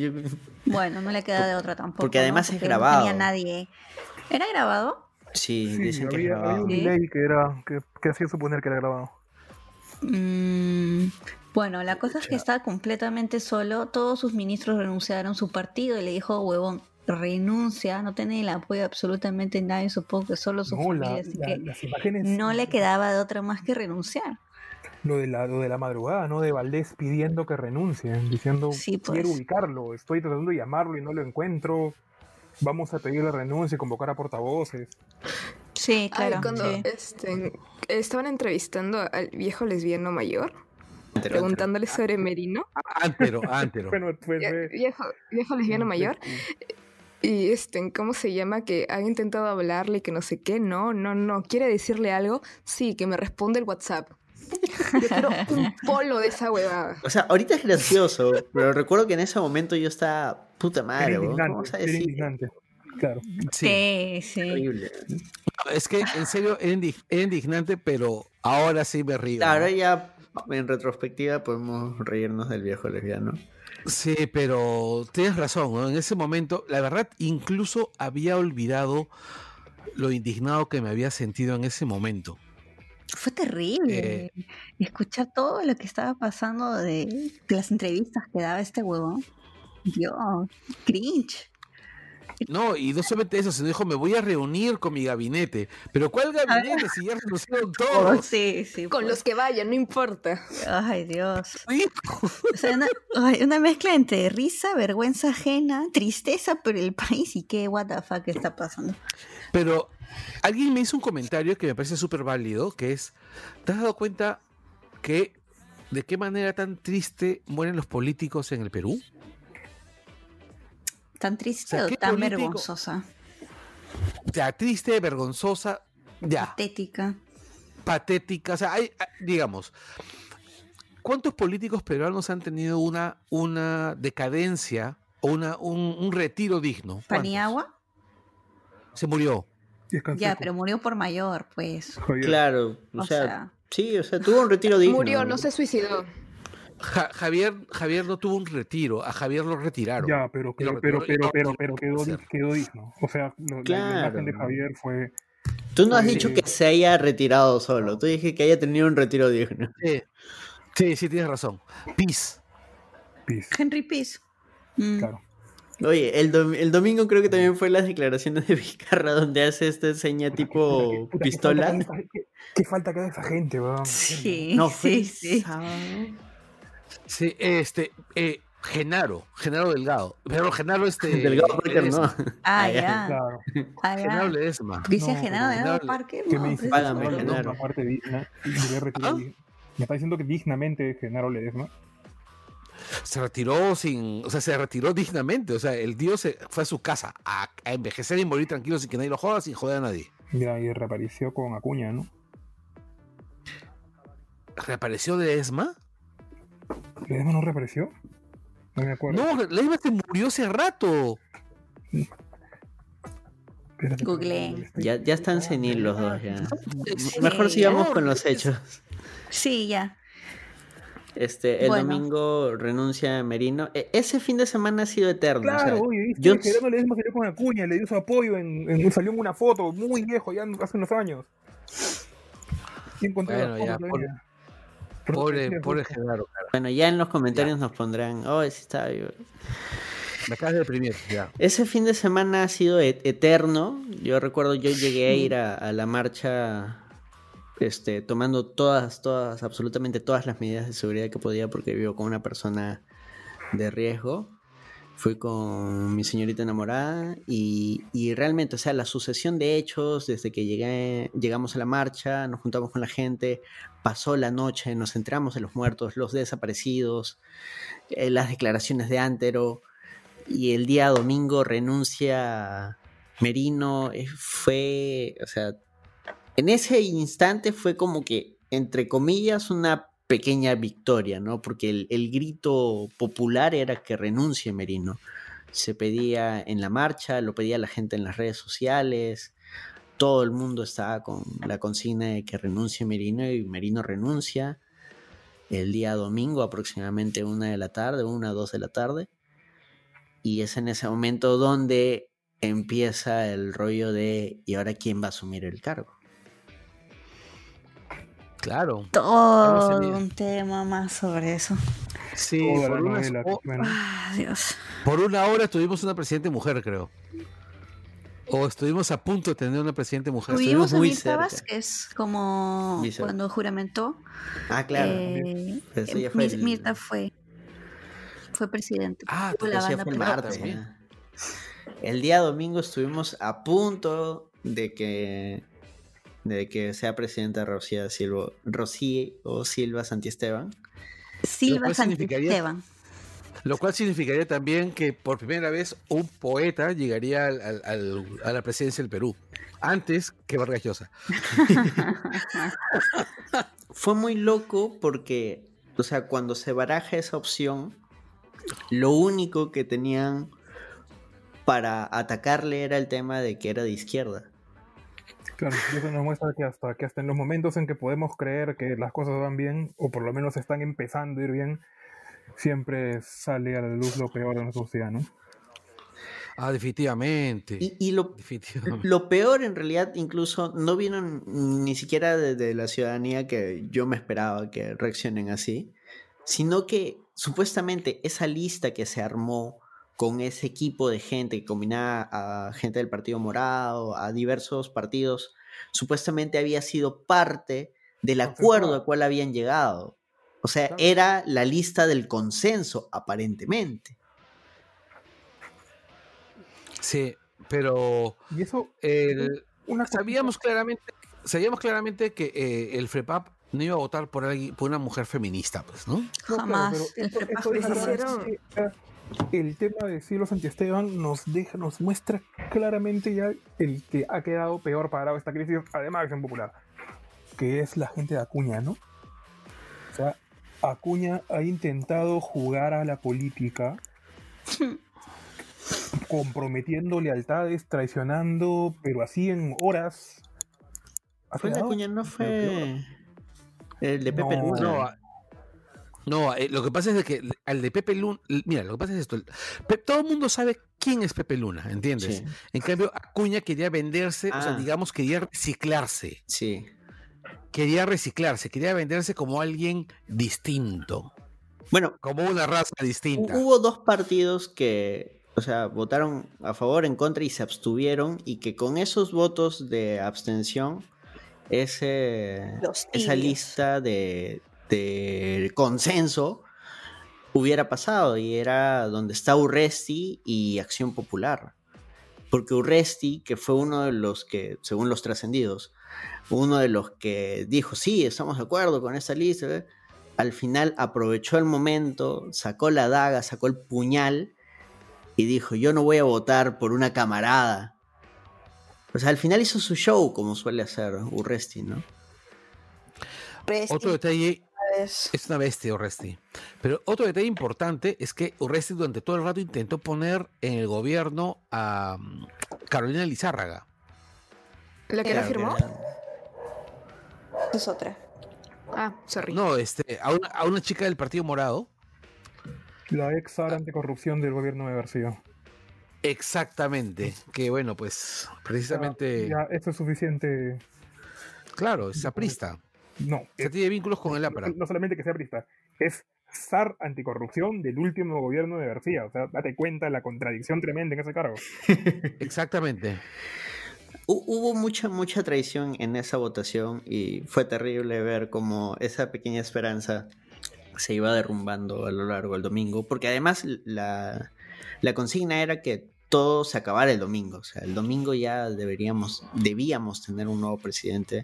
bueno, no le queda de otra tampoco. Porque ¿no? además es grabado. No tenía nadie. ¿Era grabado? Sí, Sí, dicen que es había, había grabado. un Sí. delay que, era, que, que hacía suponer que era grabado. Mm, bueno, la cosa es que está completamente solo. Todos sus ministros renunciaron. Su partido y le dijo, huevón, renuncia. No tiene el apoyo de absolutamente nadie. Supongo que solo su No, la- familia. Así la- que las imágenes. no le quedaba de otra más que renunciar. Lo de, la, lo de la madrugada, ¿no? De Valdés pidiendo que renuncie, diciendo, Sí, pues. quiero ubicarlo, estoy tratando de llamarlo y no lo encuentro. Vamos a pedir la renuncia y convocar a portavoces. Sí, Ay, claro. cuando sí. este, estaban entrevistando al viejo lesbiano mayor, Preguntándole sobre Merino. Antero, antero. Bueno, pues. Eh, Viejo, viejo lesbiano mayor. Y este, ¿cómo se llama? Que ha intentado hablarle, que no sé qué. No, no, no. ¿Quiere decirle algo? Sí, que me responde el WhatsApp. Yo quiero un polo de esa huevada. O sea, ahorita es gracioso, pero recuerdo que en ese momento yo estaba, puta madre, ¿cómo indignante, vas a decir? Claro. Sí. Sí, sí. Horrible. Es que en serio era, indi- era indignante, pero ahora sí me río. ¿no? Ahora ya en retrospectiva podemos reírnos del viejo lesbiano. Sí, pero tienes razón, ¿no? En ese momento, la verdad, incluso había olvidado lo indignado que me había sentido en ese momento. Fue terrible escuchar todo lo que estaba pasando de, de las entrevistas que daba este huevón. Dios, cringe. No, y no solamente eso, sino dijo, me voy a reunir con mi gabinete. Pero ¿cuál gabinete si ya renunciaron todos? Sí, sí. Con pues. los que vayan, no importa. Ay, Dios. Sí. O sea, una, ay, una mezcla entre risa, vergüenza ajena, tristeza por el país y qué what the fuck está pasando. Pero alguien me hizo un comentario que me parece súper válido, que es, ¿te has dado cuenta que de qué manera tan triste mueren los políticos en el Perú? ¿Tan triste O sea, o ¿qué tan político- vergonzosa? Ya, triste, vergonzosa, ya, Patética. patética. O sea, hay, ah, digamos, ¿cuántos políticos peruanos han tenido una, una decadencia o una, un, un retiro digno? ¿Cuántos? ¿Paniagua? Se murió. Ya, pero murió por mayor, pues. Claro, o, O sea, sea. sí, o sea, tuvo un retiro digno. Murió, no se suicidó. Ja- Javier, Javier no tuvo un retiro, a Javier lo retiraron. Ya, pero, pero, pero, pero, pero, pero quedó, quedó digno. O sea, lo- Claro. la imagen de Javier fue. Tú no has Sí. dicho que se haya retirado solo, tú dijiste que haya tenido un retiro digno. Sí, sí, sí, tienes razón. Peace. Pis. Henry Peace. Mm. Claro. Oye, el, dom- el domingo creo que también fue las declaraciones de Vizcarra donde hace esta seña tipo Puta, qué pistola. Qué, falta que haga esa gente, weón. Sí, No, sí, sí. Sí, este, eh, Genaro, Genaro Delgado. Pero Genaro este. Delgado Parker, Ledesma. no. Ah, ya. Claro. Ah, Genaro. Ledesma. Dice No, Genaro de Genaro- Parque. Que No, me Págame, Genaro. digna y ¿Ah? Me está diciendo que dignamente Genaro Ledesma. Se retiró sin, o sea, se retiró dignamente, o sea, el dios se fue a su casa a, a envejecer y morir tranquilo sin que nadie lo joda, sin joder a nadie. Ya, y reapareció con Acuña, ¿no? ¿Reapareció Ledesma? ¿Ledesma no reapareció? No me acuerdo. No, Ledesma se murió hace rato. Estoy- Ya, ya están senil los dos, ya. Sí, Mejor sigamos con los hechos. Sí, ya. Este, el Bueno. domingo renuncia Merino. E- ese fin de semana ha sido eterno. o sea, Claro, oye, ¿viste? yo- Gerardo Ledesma salió con Acuña, le dio su apoyo, en, en- salió en una foto muy viejo, ya hace unos años. Y encontré Bueno, ya. Pobre, pobre Genaro. cara. bueno, ya en los comentarios nos pondrán, oh, sí está vivo". Me acabas de deprimir, ya. Ese fin de semana ha sido e- eterno. Yo recuerdo, yo llegué a ir a, a la marcha este, tomando todas, todas, absolutamente todas las medidas de seguridad que podía porque vivo con una persona de riesgo. Fui con mi señorita enamorada y, y realmente, o sea, la sucesión de hechos desde que llegué, llegamos a la marcha, nos juntamos con la gente, pasó la noche, nos enteramos de los muertos, los desaparecidos, eh, las declaraciones de Antero y el día domingo renuncia Merino, eh, fue, o sea, en ese instante fue como que, entre comillas, una pequeña victoria, ¿no? Porque el, el grito popular era que renuncie Merino. Se pedía en la marcha, lo pedía la gente en las redes sociales, todo el mundo estaba con la consigna de que renuncie Merino y Merino renuncia el día domingo aproximadamente una de la tarde, una, dos de la tarde. Y es en ese momento donde empieza el rollo de ¿y ahora quién va a asumir el cargo? Claro. Todo un tema más sobre eso. Sí, por novela, bueno. Ah, Dios. por una hora tuvimos una presidente mujer, creo. O estuvimos a punto de tener una presidente mujer. Tuvimos a muy Mirta. Vázquez como cuando juramentó. Ah, claro. eh, eso ya fue Mir- el- Mirta fue, fue presidente. Ah, la banda fue también. ya. El día domingo estuvimos a punto de que de que sea presidenta Rocío Silva, Rocío Silva Santiesteban. Silva Santisteban. Lo cual significaría también que por primera vez un poeta llegaría al- al- al- a la presidencia del Perú. Antes que Vargas Llosa. Fue muy loco porque, o sea, cuando se baraja esa opción, lo único que tenían para atacarle era el tema de que era de izquierda. Claro, y eso nos muestra que hasta, que hasta en los momentos en que podemos creer que las cosas van bien, o por lo menos están empezando a ir bien, siempre sale a la luz lo peor de nuestra sociedad, ¿no? Ah, definitivamente. Y, y lo, Definitivamente. lo peor en realidad incluso no vino ni siquiera de, de la ciudadanía que yo me esperaba que reaccionen así, sino que supuestamente esa lista que se armó con ese equipo de gente que combinaba a gente del Partido Morado, a diversos partidos, supuestamente había sido parte del acuerdo al cual habían llegado. O sea, Claro. era la lista del consenso, aparentemente. Sí, pero Y eso, el- una sabíamos claramente, sabíamos claramente que eh, el FREPAP no iba a votar por, alguien, por una mujer feminista, pues, ¿no? No, claro, Jamás. pero el esto- FREPAP esto es jamás. verdad, es que, ah, El tema de Silvio Santiesteban nos deja, nos muestra claramente ya el que ha quedado peor parado esta crisis, además de Acción Popular, que es la gente de Acuña, ¿no? O sea, Acuña ha intentado jugar a la política comprometiendo lealtades, traicionando, pero así en horas. Fue la quedado cuña, no fue el de Pepe No. Luna. No, a- no, eh, lo que pasa es que al de Pepe Luna, mira, lo que pasa es esto, todo el mundo sabe quién es Pepe Luna, ¿entiendes? Sí, En cambio, Acuña quería venderse, o sea, Ah. digamos, quería reciclarse, sí. Quería reciclarse, quería venderse como alguien distinto, Bueno, como una raza distinta. hubo dos partidos que, o sea, votaron a favor, en contra y se abstuvieron y que con esos votos de abstención, ese, esa lista de, de consenso hubiera pasado y era donde está Urresti y Acción Popular. Porque Urresti, que fue uno de los que, según los trascendidos, uno de los que dijo, sí, estamos de acuerdo con esta lista, ¿eh? al final aprovechó el momento, sacó la daga, sacó el puñal y dijo, yo no voy a votar por una camarada. O sea, al final hizo su show como suele hacer Urresti, ¿no? Otro detalle es- es una bestia Urresti. Pero otro detalle importante es que Urresti durante todo el rato intentó poner en el gobierno a mm, Carolina Lizárraga. ¿La que la firmó? es otra. Ah, sorry. No, este, a una, a una chica del Partido Morado. La ex área anticorrupción del gobierno de García. Exactamente. Que bueno, pues precisamente, Ya, esto es suficiente. claro, es aprista. No, es- tiene vínculos con el no, APRA. no solamente que sea prista, es zar anticorrupción del último gobierno de García. O sea, date cuenta de la contradicción tremenda en ese cargo. Exactamente. Hu- Hubo mucha, mucha traición en esa votación y fue terrible ver cómo esa pequeña esperanza se iba derrumbando a lo largo del domingo, porque además la, la consigna era que todo se acabara el domingo, o sea, el domingo ya deberíamos, debíamos tener un nuevo presidente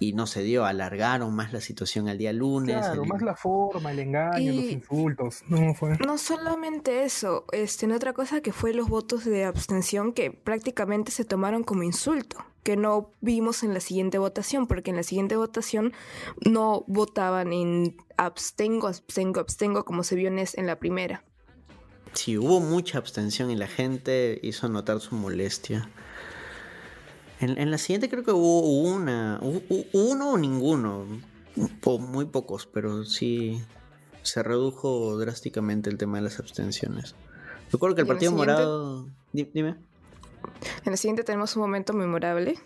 y no se dio, alargaron más la situación al día lunes. Claro, el- más la forma, el engaño, los insultos. No, fue. No solamente eso, este, en otra cosa que fue los votos de abstención que prácticamente se tomaron como insulto, que no vimos en la siguiente votación, porque en la siguiente votación no votaban en abstengo, abstengo, abstengo, como se vio en, es- en la primera. Sí, hubo mucha abstención y la gente hizo notar su molestia. En, en la siguiente creo que hubo una, uno o ninguno, o muy pocos, pero sí se redujo drásticamente el tema de las abstenciones. Recuerdo que el ¿Y en la Partido? Morado... di- Dime, En la siguiente tenemos un momento memorable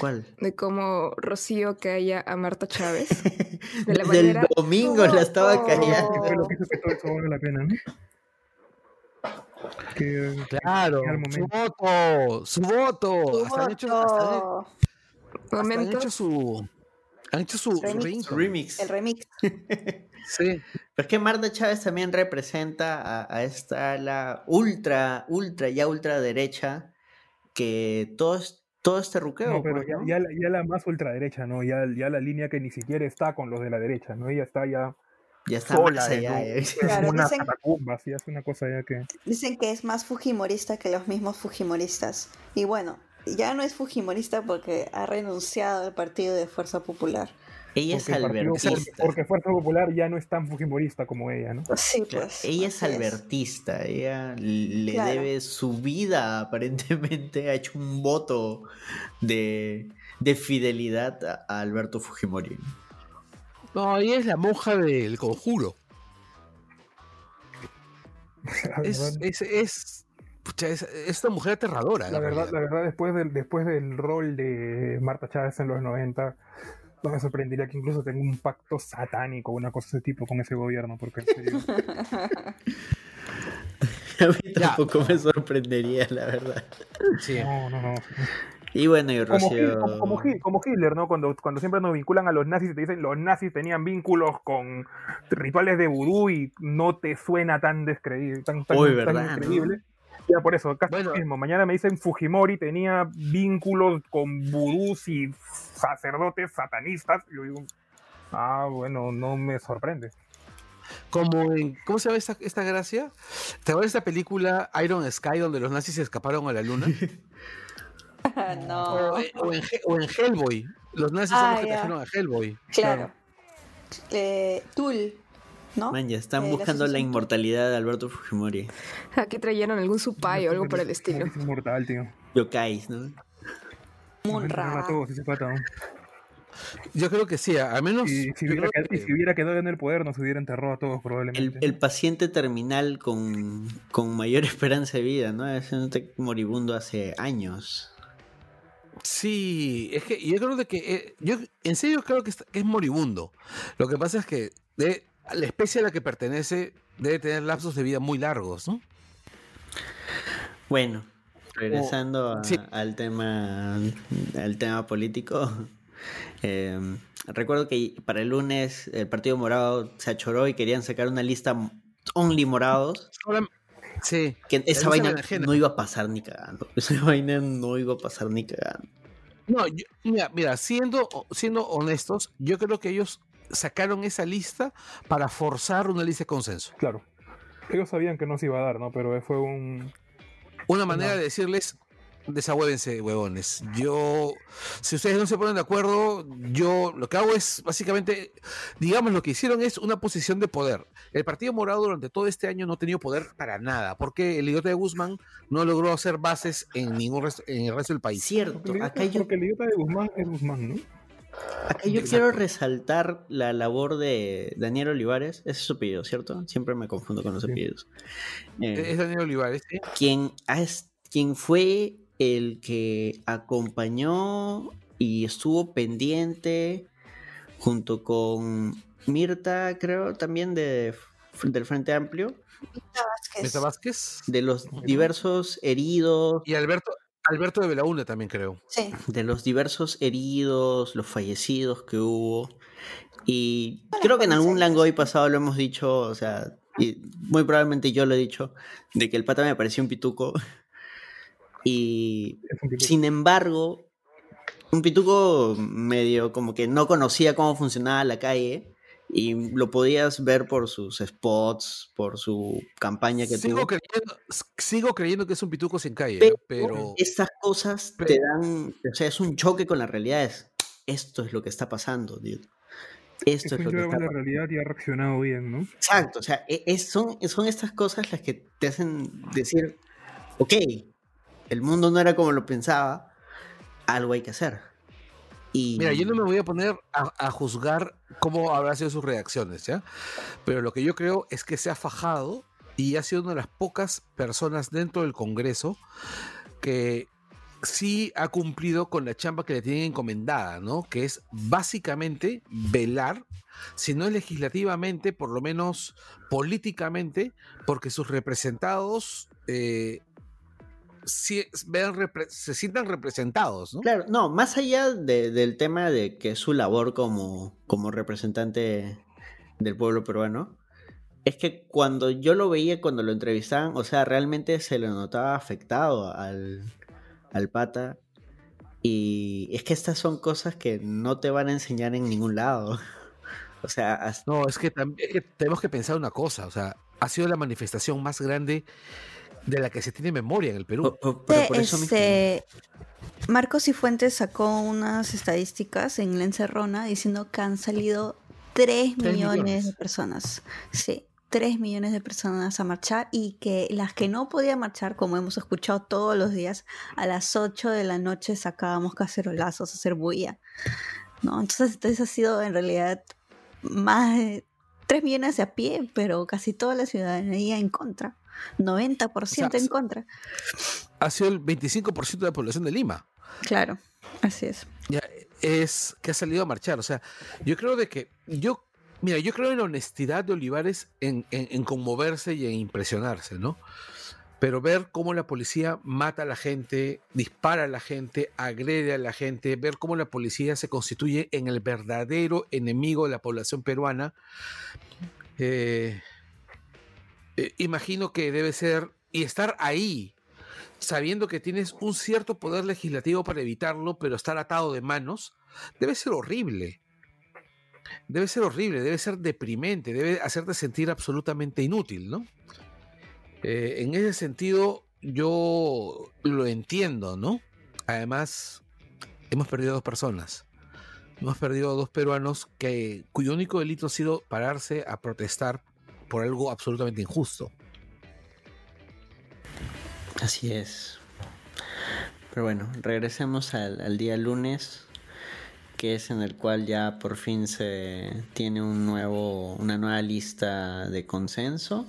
¿cuál? de cómo Rocío calla a Marta Chávez. De la Desde el manera... domingo la estaba Oh. callando. Lo que hizo que todo eso valga la pena, ¿no? Que, Claro, su voto, su voto. Hasta han hecho, hasta han- Voto. hasta han momentos hecho su, han hecho su, su Remix. El remix. Sí. Pero es que Marta Chávez también representa a, a esta la ultra, ultra, ya ultra derecha, que todo, es- todo este ruqueo. no, pero pues, ya, ya la, ya la más ultraderecha, ¿no? Ya, ya la línea que ni siquiera está con los de la derecha, ¿no? Ella está ya Ya está sola. más eh. Es Claro, una dicen- catacumba, sí, es una cosa ya que... Dicen que es más fujimorista que los mismos fujimoristas. Y bueno, ya no es fujimorista porque ha renunciado al partido de Fuerza Popular. Ella es porque albertista. porque, porque Fuerza Popular ya no es tan fujimorista como ella, ¿no? Sí, pues. ella es albertista, ella le Claro. debe su vida, aparentemente ha hecho un voto de, de fidelidad a, a Alberto Fujimori. No, ella es la monja del conjuro. Es, es, es, pucha, es, es una mujer aterradora. La verdad, la realidad. verdad después, del, después del rol de Marta Chávez en los 90, no me sorprendería que incluso tenga un pacto satánico, una cosa de ese tipo con ese gobierno, porque en serio, A mí tampoco me sorprendería, la verdad. Sí. no, no, no. Y bueno, y Como, Hitler, Rocío... como, como Hitler, como Hitler, ¿no? Cuando, cuando siempre nos vinculan a los nazis y te dicen los nazis tenían vínculos con rituales de vudú y no te suena tan descreíble, tan, tan, Uy, tan ¿verdad, no? increíble. Ya por eso, casi Bueno. lo mismo. Mañana me dicen Fujimori tenía vínculos con vudús y sacerdotes satanistas. Y yo digo, ah, bueno, no me sorprende. Como en, ¿cómo se llama esta, esta gracia? ¿Te acuerdas de esta película Iron Sky donde los nazis se escaparon a la luna? no. O, o en, He- o en Hellboy. Los nazis son Ah, los que ya. trajeron a Hellboy. Claro. Eh, Tul, ¿no? Man, ya están Eh, buscando la inmortalidad de Alberto Fujimori. Aquí trajeron algún supay o algo por el estilo. Es inmortal, tío. Yokais, ¿no? Munra. A todos ese pata, ¿no? Yo creo que sí, al menos. Y si, hubiera quedado, y que- si hubiera quedado en el poder, nos hubiera enterrado a todos probablemente. el paciente terminal con, con mayor esperanza de vida, ¿no? Es un moribundo hace años. Sí, es que yo creo de que. eh, yo en serio creo que, está- que es moribundo. Lo que pasa es que de, la especie a la que pertenece debe tener lapsos de vida muy largos, ¿no? Bueno, regresando sí. al tema al tema político. eh, recuerdo que para el lunes el Partido Morado se achoró y querían sacar una lista only morados. Solam- Sí. Que esa vaina no iba a pasar ni cagando. Esa vaina no iba a pasar ni cagando. No, yo- mira, mira, siendo, siendo honestos, yo creo que ellos sacaron esa lista para forzar una lista de consenso. Claro. Ellos sabían que no se iba a dar, ¿no? Pero fue un... Una manera de decirles, desahuévense, huevones. Yo, si ustedes no se ponen de acuerdo, yo lo que hago es, básicamente, digamos, lo que hicieron es una posición de poder. El Partido Morado durante todo este año no ha tenido poder para nada, porque el idiota de Guzmán no logró hacer bases en ningún resto, en el resto del país. Cierto, Porque el acá idiota, yo, porque el idiota de Guzmán es Guzmán, ¿no? acá yo Exacto. quiero resaltar la labor de Daniel Olivares. Ese es su apellido, ¿cierto? Siempre me confundo con los apellidos. Eh, Es Daniel Olivares, ¿sí? quien, ha quien fue el que acompañó y estuvo pendiente junto con Mirta, creo, también de, del Frente Amplio, Meta Vázquez de los diversos heridos, y Alberto, Alberto de Belaúnde también creo. Sí. de los diversos heridos, los fallecidos que hubo. Y creo que en algún Langoy pasado lo hemos dicho, o sea, y muy probablemente yo lo he dicho, de que el pata me pareció un pituco. Y sin embargo, un pituco medio como que no conocía cómo funcionaba la calle y lo podías ver por sus spots, por su campaña que Sigo tuvo. creyendo, sigo creyendo que es un pituco sin calle, Pero, pero estas cosas te pero- dan, o sea, es un choque con la realidad. Es, esto es lo que está pasando, dude. Esto es, Es lo que está la pasando. realidad y ha reaccionado bien, ¿no? Exacto, o sea, e- es- son, son estas cosas las que te hacen decir, ok, el mundo no era como lo pensaba, algo hay que hacer. Y Mira, yo no me voy a poner a, juzgar cómo habrán sido sus reacciones, ¿ya? Pero lo que yo creo es que se ha fajado y ha sido una de las pocas personas dentro del Congreso que sí ha cumplido con la chamba que le tienen encomendada, ¿no? Que es básicamente velar, si no es legislativamente, por lo menos políticamente, porque sus representados eh, sí vean repre- se sientan representados, ¿no? Claro, no, más allá de- del tema de que es su labor como, como representante del pueblo peruano, es que cuando yo lo veía, cuando lo entrevistaban, o sea, realmente se le notaba afectado al, al pata. Y es que estas son cosas que no te van a enseñar en ningún lado. O sea, No, es que también es que tenemos que pensar una cosa, o sea, ha sido la manifestación más grande de la que se tiene memoria en el Perú. pero por eso. Este, Marcos y Fuentes sacó unas estadísticas en la encerrona diciendo que han salido 3 Tres millones, millones. de personas. Sí, 3 millones de personas a marchar y que las que no podían marchar, como hemos escuchado todos los días, a las 8 de la noche sacábamos cacerolazos a hacer bulla. ¿no? Entonces, entonces ha sido en realidad más de 3 millones de a pie, pero casi toda la ciudadanía en contra. 90% en se- contra. Ha sido el 25% de la población de Lima. Claro, así es. Ya, es que ha salido a marchar. O sea, yo creo de que. Yo, mira, yo creo en la honestidad de Olivares en, en- en conmoverse y en impresionarse, ¿no? Pero ver cómo la policía mata a la gente, dispara a la gente, agrede a la gente, ver cómo la policía se constituye en el verdadero enemigo de la población peruana, eh, eh, imagino que debe ser, y estar ahí, sabiendo que tienes un cierto poder legislativo para evitarlo, pero estar atado de manos, debe ser horrible. Debe ser horrible, debe ser deprimente, debe hacerte sentir absolutamente inútil, ¿no? Eh, en ese sentido, yo lo entiendo, ¿no? Además, hemos perdido dos personas. Hemos perdido dos peruanos que, cuyo único delito ha sido pararse a protestar por algo absolutamente injusto. Así es. Pero bueno, regresemos al, día lunes, que es en el cual ya por fin se tiene un nuevo, una nueva lista de consenso,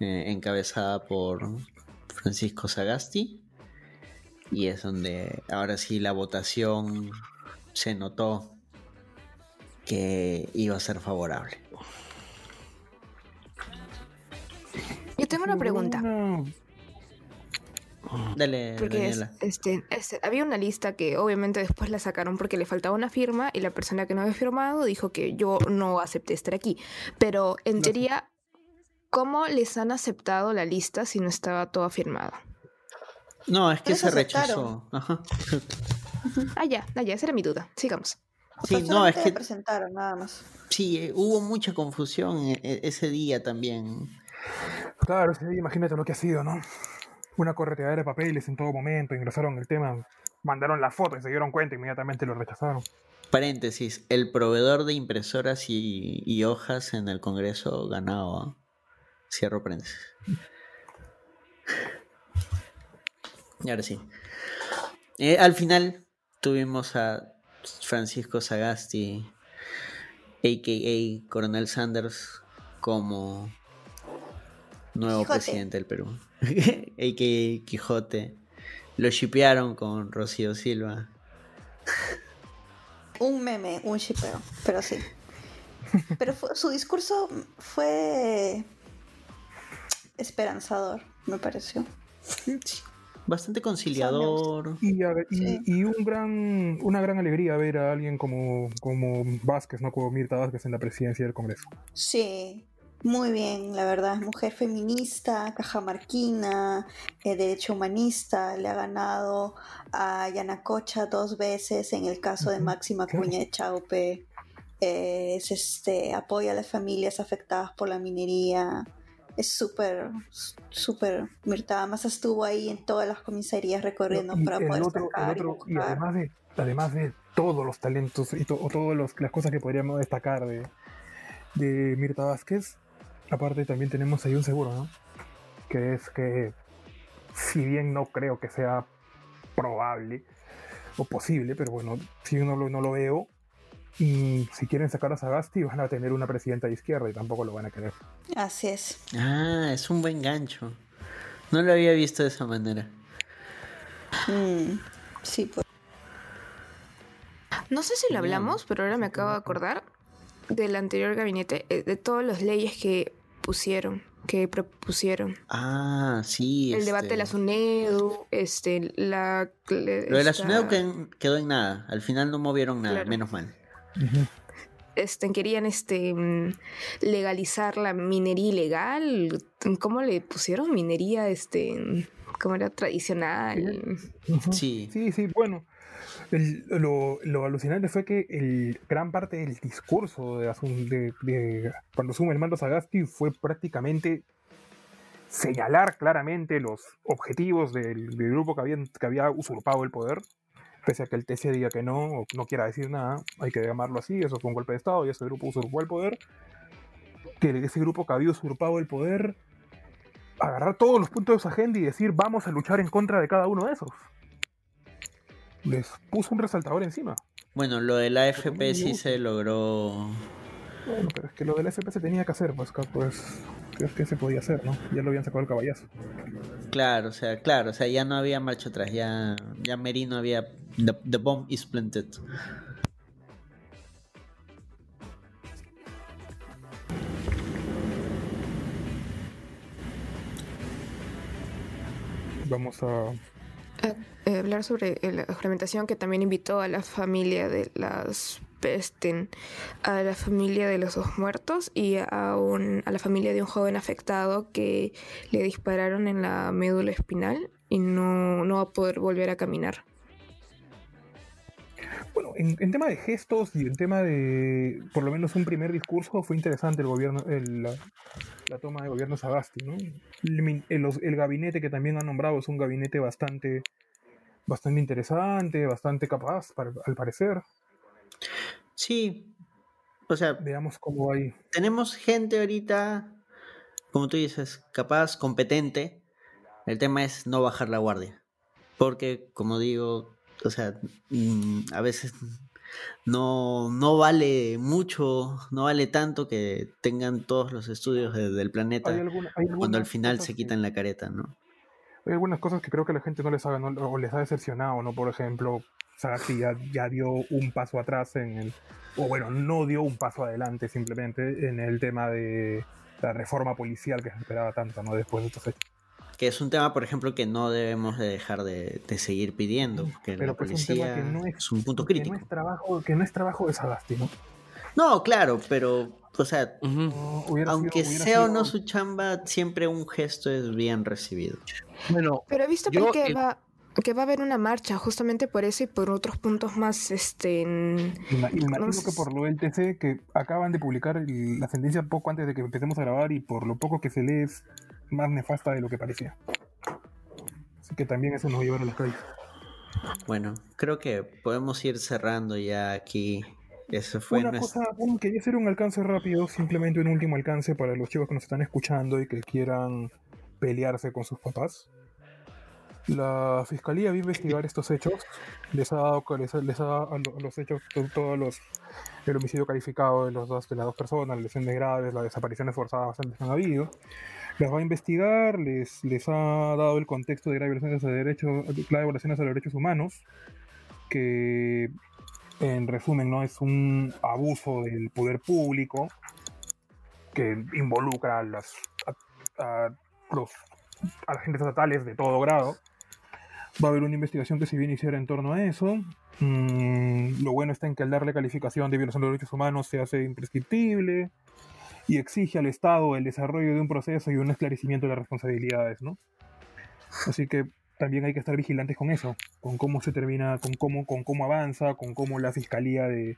eh, encabezada por Francisco Sagasti. Y es donde ahora sí la votación se notó que iba a ser favorable. Tengo una pregunta. Una- Dale, Porque es- este, este, había una lista que obviamente después la sacaron porque le faltaba una firma y la persona que no había firmado dijo que yo no acepté estar aquí. Pero en No. teoría, ¿Cómo les han aceptado la lista si no estaba todo firmado? No, es que se rechazó. Ajá. Ah, ya, ah, ya, esa era mi duda. Sigamos. Sí, no, es que presentaron nada más. sí, eh, hubo mucha confusión e- e- ese día también. Claro, sí, imagínate lo que ha sido, ¿no? Una correteadera de papeles en todo momento, ingresaron el tema, mandaron la foto y se dieron cuenta, inmediatamente lo rechazaron. Paréntesis, el proveedor de impresoras y, hojas en el Congreso ganado. ¿ah? Cierro paréntesis. Y ahora sí. Eh, al final tuvimos a Francisco Sagasti, a.k.a. Coronel Sanders, como nuevo Quijote. presidente del Perú. a.k.a. Quijote. Lo shipearon con Rocío Silva. Un meme, un shipeo, pero sí. Pero fue- su discurso fue esperanzador, me pareció. Bastante conciliador. Y, a- y- Sí. y un gran, una gran alegría ver a alguien como, como Vázquez, ¿no? Como Mirta Vázquez en la presidencia del Congreso. Sí, muy bien, la verdad. Mujer feminista, cajamarquina, eh, derecho humanista, le ha ganado a Yanacocha dos veces en el caso de Máxima. Cuña de Chaupe. Eh, es este, apoya a las familias afectadas por la minería. Es súper, súper. Mirta además estuvo ahí en todas las comisarías recorriendo Y para el poder otro, sacar el otro- y además de, además de todos los talentos y to- todas las cosas que podríamos destacar de, de Mirta Vázquez, aparte también tenemos ahí un seguro, ¿no? Que es que, si bien no creo que sea probable o posible, pero bueno, si lo- no lo veo, y si quieren sacar a Sagasti van a tener una presidenta de izquierda y tampoco lo van a querer. Así es. Ah, es un buen gancho. No lo había visto de esa manera. Mm, sí, pues. No sé si lo hablamos, pero ahora me acabo de acordar del anterior gabinete, eh, de todas las leyes que pusieron, que propusieron. Ah, sí. El debate de la este, SUNEDU, este, la... Lo de la esta- SUNEDU que- quedó en nada. Al final no movieron nada, Claro. menos mal. este, querían este mm, legalizar la minería ilegal. ¿Cómo le pusieron? Minería, este, ¿cómo era? Tradicional. Sí. Sí, sí, bueno. Lo, alucinante fue que el, gran parte del discurso de, de- cuando asume el mando Sagasti fue prácticamente señalar claramente los objetivos del, grupo que, que había usurpado el poder, pese a que el TC diga que no, o no quiera decir nada, hay que llamarlo así, eso fue un golpe de Estado y ese grupo usurpó el poder, que ese grupo que había usurpado el poder, agarrar todos los puntos de su agenda y decir vamos a luchar en contra de cada uno de esos les puso un resaltador encima. Bueno, lo de la muy AFP sí se logró. Bueno, pero es que lo del FP se tenía que hacer, pues, pues ¿qué, qué se podía hacer, no? Ya lo habían sacado el caballazo. Claro, o sea, claro, o sea, ya no había marcha atrás, ya, ya Merino había. The, the bomb is planted. Vamos a... Eh, hablar sobre eh, la juramentación que también invitó a la familia de las Pesten, a la familia de los dos muertos y a, un, a la familia de un joven afectado que le dispararon en la médula espinal y no, no va a poder volver a caminar. Bueno, en, en tema de gestos y en tema de, por lo menos un primer discurso, fue interesante el gobierno, el- la, la toma de gobierno Sagasti, ¿no? El, gabinete que también han nombrado es un gabinete bastante, bastante interesante, bastante capaz, para- al parecer. Sí. O sea, Veamos cómo hay. tenemos gente ahorita, como tú dices, capaz, competente. El tema es no bajar la guardia. Porque, como digo, o sea, mm, a veces no, no vale mucho, no vale tanto que tengan todos los estudios de- del planeta Hay alguna- hay cuando al final se que- quitan la careta, ¿no? Hay algunas cosas que creo que la gente no les ha, no- o les ha decepcionado, ¿no? Por ejemplo, Sagasti ya, ya dio un paso atrás en el, o bueno, no dio un paso adelante simplemente en el tema de la reforma policial que se esperaba tanto, ¿no? Después de estos hechos. Que es un tema, por ejemplo, que no debemos de dejar de, de seguir pidiendo, porque Pero la que es un policía que no es, es un punto que crítico. no es trabajo, que no es trabajo de Sagasti, ¿no? No, claro, pero O sea. No, hubiera aunque sido- sea o sido- no su chamba, siempre un gesto es bien recibido. Bueno, Pero he visto Yo, que el- va que va a haber una marcha justamente por eso y por otros puntos más este en- Ima- Imagino No sé. que por lo del TC que acaban de publicar el- la sentencia poco antes de que empecemos a grabar y por lo poco que se lee es más nefasta de lo que parecía. Así que también eso nos va a las calles. Bueno, creo que podemos ir cerrando ya aquí. Ese fue Una nuestro... cosa, un- quería hacer un alcance rápido, simplemente un último alcance para los chicos que nos están escuchando y que quieran pelearse con sus papás. La fiscalía va a investigar estos hechos. Les ha dado, les les ha dado los hechos to- todos los el homicidio calificado de los dos de las dos personas, lesiones graves, las desapariciones forzadas bastantes que han habido. Las va a investigar, les, les ha dado el contexto de graves violaciones a derechos, graves violaciones a los derechos humanos, que en resumen no es un abuso del poder público que involucra a las a, a los agentes estatales de todo grado. Va a haber una investigación que se va a iniciar en torno a eso. Mm, lo bueno está en que al darle calificación de violación de derechos humanos se hace imprescriptible y exige al Estado el desarrollo de un proceso y un esclarecimiento de las responsabilidades, ¿no? Así que también hay que estar vigilantes con eso, con cómo se termina, con cómo, con cómo avanza, con cómo la fiscalía de,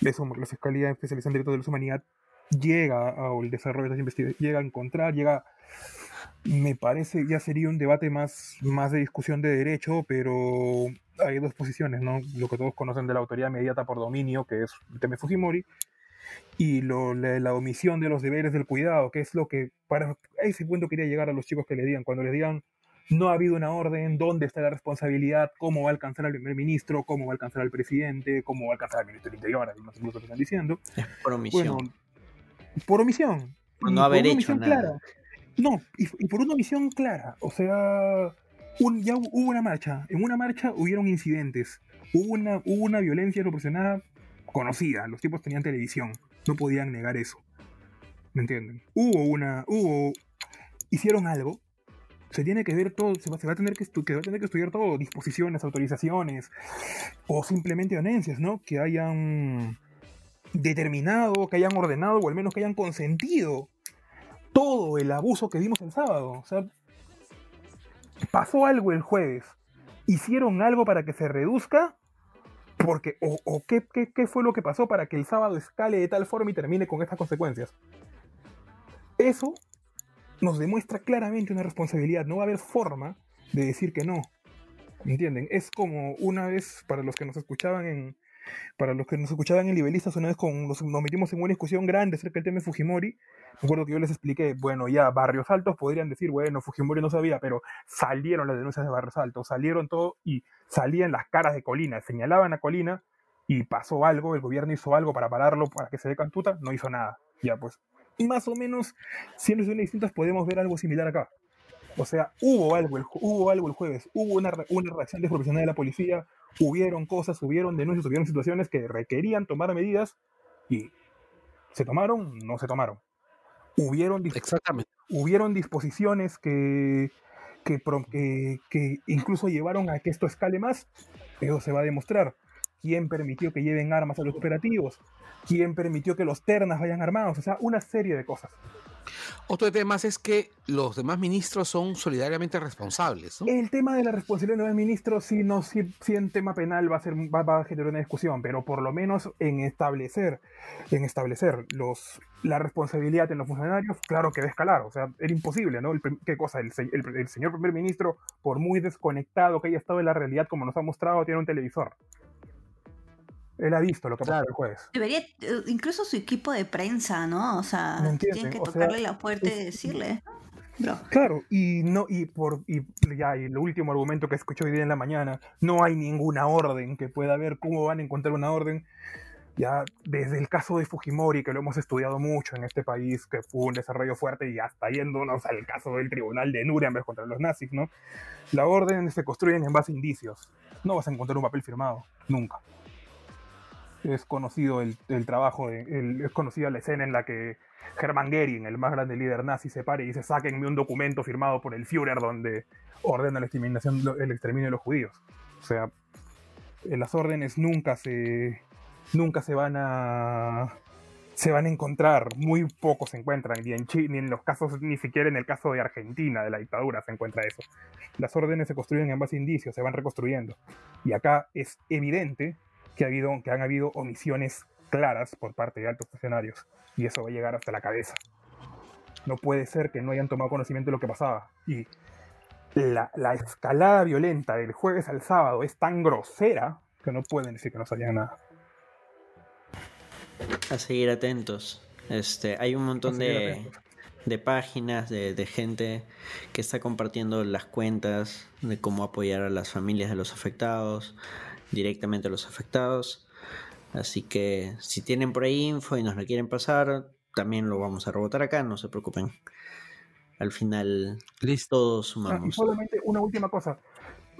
la fiscalía especializada en delitos de la humanidad llega al desarrollo de esas investigaciones, llega a encontrar, llega, me parece, ya sería un debate más, más de discusión de derecho, pero hay dos posiciones, ¿no? Lo que todos conocen de la autoridad mediata por dominio, que es el tema Fujimori, y lo- la, la omisión de los deberes del cuidado, que es lo que, para ese punto quería llegar a los chicos que le digan, cuando les digan, no ha habido una orden, dónde está la responsabilidad, cómo va a alcanzar al primer ministro, cómo va a alcanzar al presidente, cómo va a alcanzar al ministro del Interior, algunos incluso lo están diciendo. Por omisión. Bueno, por omisión. Por no haber una hecho nada. clara. No, y, y por una omisión clara. O sea, un- ya hu- hubo una marcha. En una marcha hubieron incidentes. Hubo una, hubo una violencia proporcionada conocida. Los tipos tenían televisión. No podían negar eso. ¿Me entienden? Hubo una. Hubo. Hicieron algo. Se tiene que ver todo, se va, a tener que, que estudiar todo, disposiciones, autorizaciones, o simplemente anencias, ¿no? Que hayan determinado, que hayan ordenado o al menos que hayan consentido todo el abuso que vimos el sábado. O sea, pasó algo el jueves. Hicieron algo para que se reduzca. Porque, o, o qué, qué- fue lo que pasó para que el sábado escale de tal forma y termine con estas consecuencias. Eso nos demuestra claramente una responsabilidad. No va a haber forma de decir que no. ¿Me entienden? Es como una vez, para los que nos escuchaban en, para los que nos escuchaban en Libelistas, una vez con, nos, metimos en una discusión grande acerca del tema de Fujimori. Me acuerdo que yo les expliqué, bueno, ya Barrios Altos podrían decir, bueno, Fujimori no sabía, pero salieron las denuncias de Barrios Altos, salieron todo y salían las caras de Colina, señalaban a Colina y pasó algo, el gobierno hizo algo para pararlo, para que se dé cantuta, no hizo nada. Ya pues, más o menos, siendo situaciones distintas, podemos ver algo similar acá. O sea, hubo algo el, hubo algo el jueves, hubo una, una reacción desproporcionada de la policía, hubieron cosas, hubieron denuncias, hubieron situaciones que requerían tomar medidas y se tomaron, no se tomaron. Hubieron, exactamente. hubieron disposiciones que, que, que- que incluso llevaron a que esto escale más, pero se va a demostrar. ¿Quién permitió que lleven armas a los operativos? ¿Quién permitió que los ternas vayan armados? O sea, una serie de cosas. Otro tema es que los demás ministros son solidariamente responsables. ¿no? El tema de la responsabilidad del ministro, sí, no, sí, sí en tema penal va a, ser, va, va a generar una discusión, pero por lo menos en establecer, en establecer los, la responsabilidad en los funcionarios, claro que va a escalar, o sea, era imposible, ¿no? El ¿Qué cosa? El, el- el señor primer ministro, por muy desconectado que haya estado de la realidad, como nos ha mostrado, tiene un televisor. Él ha visto lo que pasó Claro. el jueves. Debería, eh, incluso su equipo de prensa, ¿no? O sea, tienen que O sea, tocarle la puerta y es- decirle, bro, Claro, y no, y por y ya, y el último argumento que escuché hoy día en la mañana, no hay ninguna orden que pueda haber, ¿cómo van a encontrar una orden? Ya desde el caso de Fujimori, que lo hemos estudiado mucho en este país, que fue un desarrollo fuerte, y hasta yéndonos al caso del tribunal de Nuremberg contra los nazis, ¿no? La orden se construyen en base a indicios. No vas a encontrar un papel firmado, nunca. Es conocido el, el trabajo, el- es conocida la escena en la que Hermann Goering, el más grande líder nazi, se para y dice, sáquenme un documento firmado por el Führer donde ordena la exterminación, el exterminio de los judíos. O sea, las órdenes nunca se, nunca se van a se van a encontrar, muy pocos se encuentran, ni en, Chi- ni en los casos, ni siquiera en el caso de Argentina, de la dictadura, se encuentra eso. Las órdenes se construyen en base a indicios, se van reconstruyendo. Y acá es evidente que, ha habido, que han habido omisiones claras por parte de altos funcionarios, y eso va a llegar hasta la cabeza. No puede ser que no hayan tomado conocimiento de lo que pasaba. Y la, la escalada violenta del jueves al sábado es tan grosera que no pueden decir que no sabían nada. A seguir atentos. Este, hay un montón de, de páginas, de, de gente que está compartiendo las cuentas de cómo apoyar a las familias de los afectados, directamente a los afectados. Así que si tienen por ahí info y nos la quieren pasar, también lo vamos a rebotar acá, no se preocupen. Al final Listo. todos Ah, y sumamos. solamente una última cosa.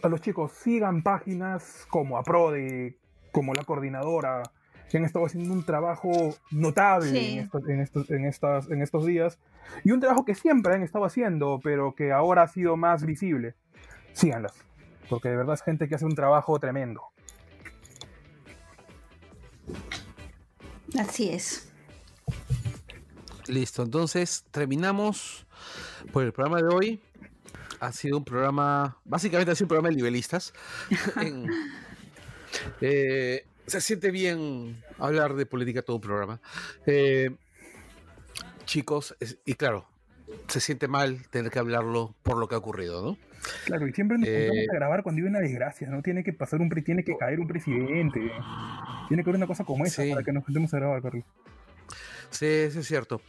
A los chicos, sigan páginas como APRODE, como la coordinadora, que han estado haciendo un trabajo notable Sí. en, estos, en, estos, en, estas, en estos días. Y un trabajo que siempre han estado haciendo, pero que ahora ha sido más visible. Síganlas, porque de verdad es gente que hace un trabajo tremendo. Así es. Listo, entonces terminamos por el programa de hoy. Ha sido un programa, básicamente ha sido un programa de nivelistas. En- eh, se siente bien hablar de política todo un programa. Eh, chicos, es- y claro, se siente mal tener que hablarlo por lo que ha ocurrido, ¿no? Claro, y siempre nos Eh, juntamos a grabar cuando hay una desgracia, ¿no? Tiene que pasar un, tiene que caer un presidente. Tiene que haber una cosa como esa Sí. para que nos juntemos a grabar, Carlos. Sí, eso es cierto.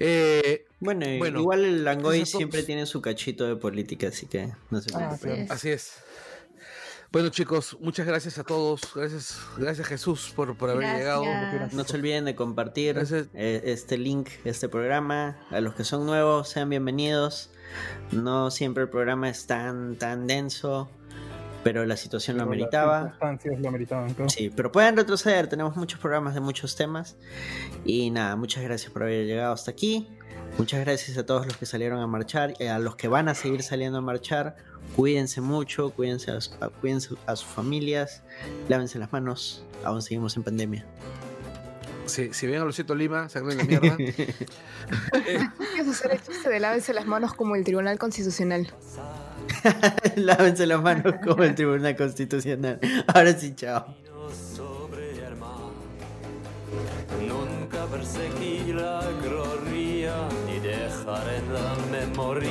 Eh, Bueno, igual el Langoy siempre tiene su cachito de política, así que no se Ah, preocupen. Así es. Así es. Bueno chicos, muchas gracias a todos. Gracias, gracias Jesús por, por haber Gracias. llegado. No se olviden de compartir Gracias. eh, este link, este programa. A los que son nuevos, sean bienvenidos. No siempre el programa es tan, tan denso, pero la situación lo Pero las ameritaba. circunstancias lo ameritaban, claro. Sí, pero pueden retroceder, tenemos muchos programas de muchos temas. Y nada, muchas gracias por haber llegado hasta aquí. Muchas gracias a todos los que salieron a marchar, y a los que van a seguir saliendo a marchar. Cuídense mucho, cuídense a, cuídense a sus familias, lávense las manos, aún seguimos en pandemia. Si, si ven a Luisito Lima, saquen la mierda. Quieres hacer el chiste de lávense las manos como el Tribunal Constitucional. lávense las manos como el Tribunal Constitucional. Ahora sí, chao. Nunca perseguí la gloria ni dejar en la memoria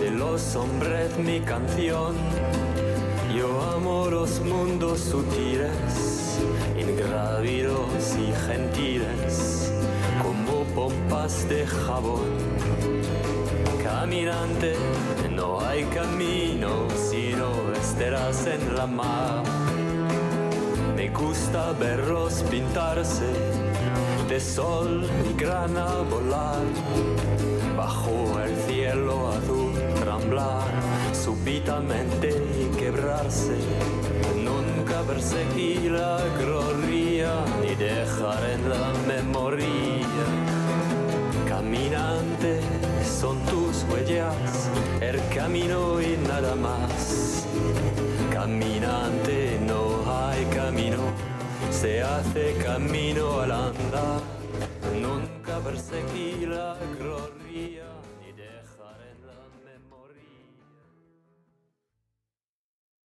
de los hombres mi canción. Yo amo los mundos sutiles, ingrávidos y gentiles, como pompas de jabón. Caminante, no hay camino si no estarás en la mar. Me gusta verlos pintarse de sol y grana volar bajo el cielo azul tramblar súbitamente quebrarse. Nunca perseguí la gloria ni dejar en la memoria. Caminante son tus huellas, el camino y nada más. Caminante no hay camino, se hace camino al andar. Nunca perseguí la gloria.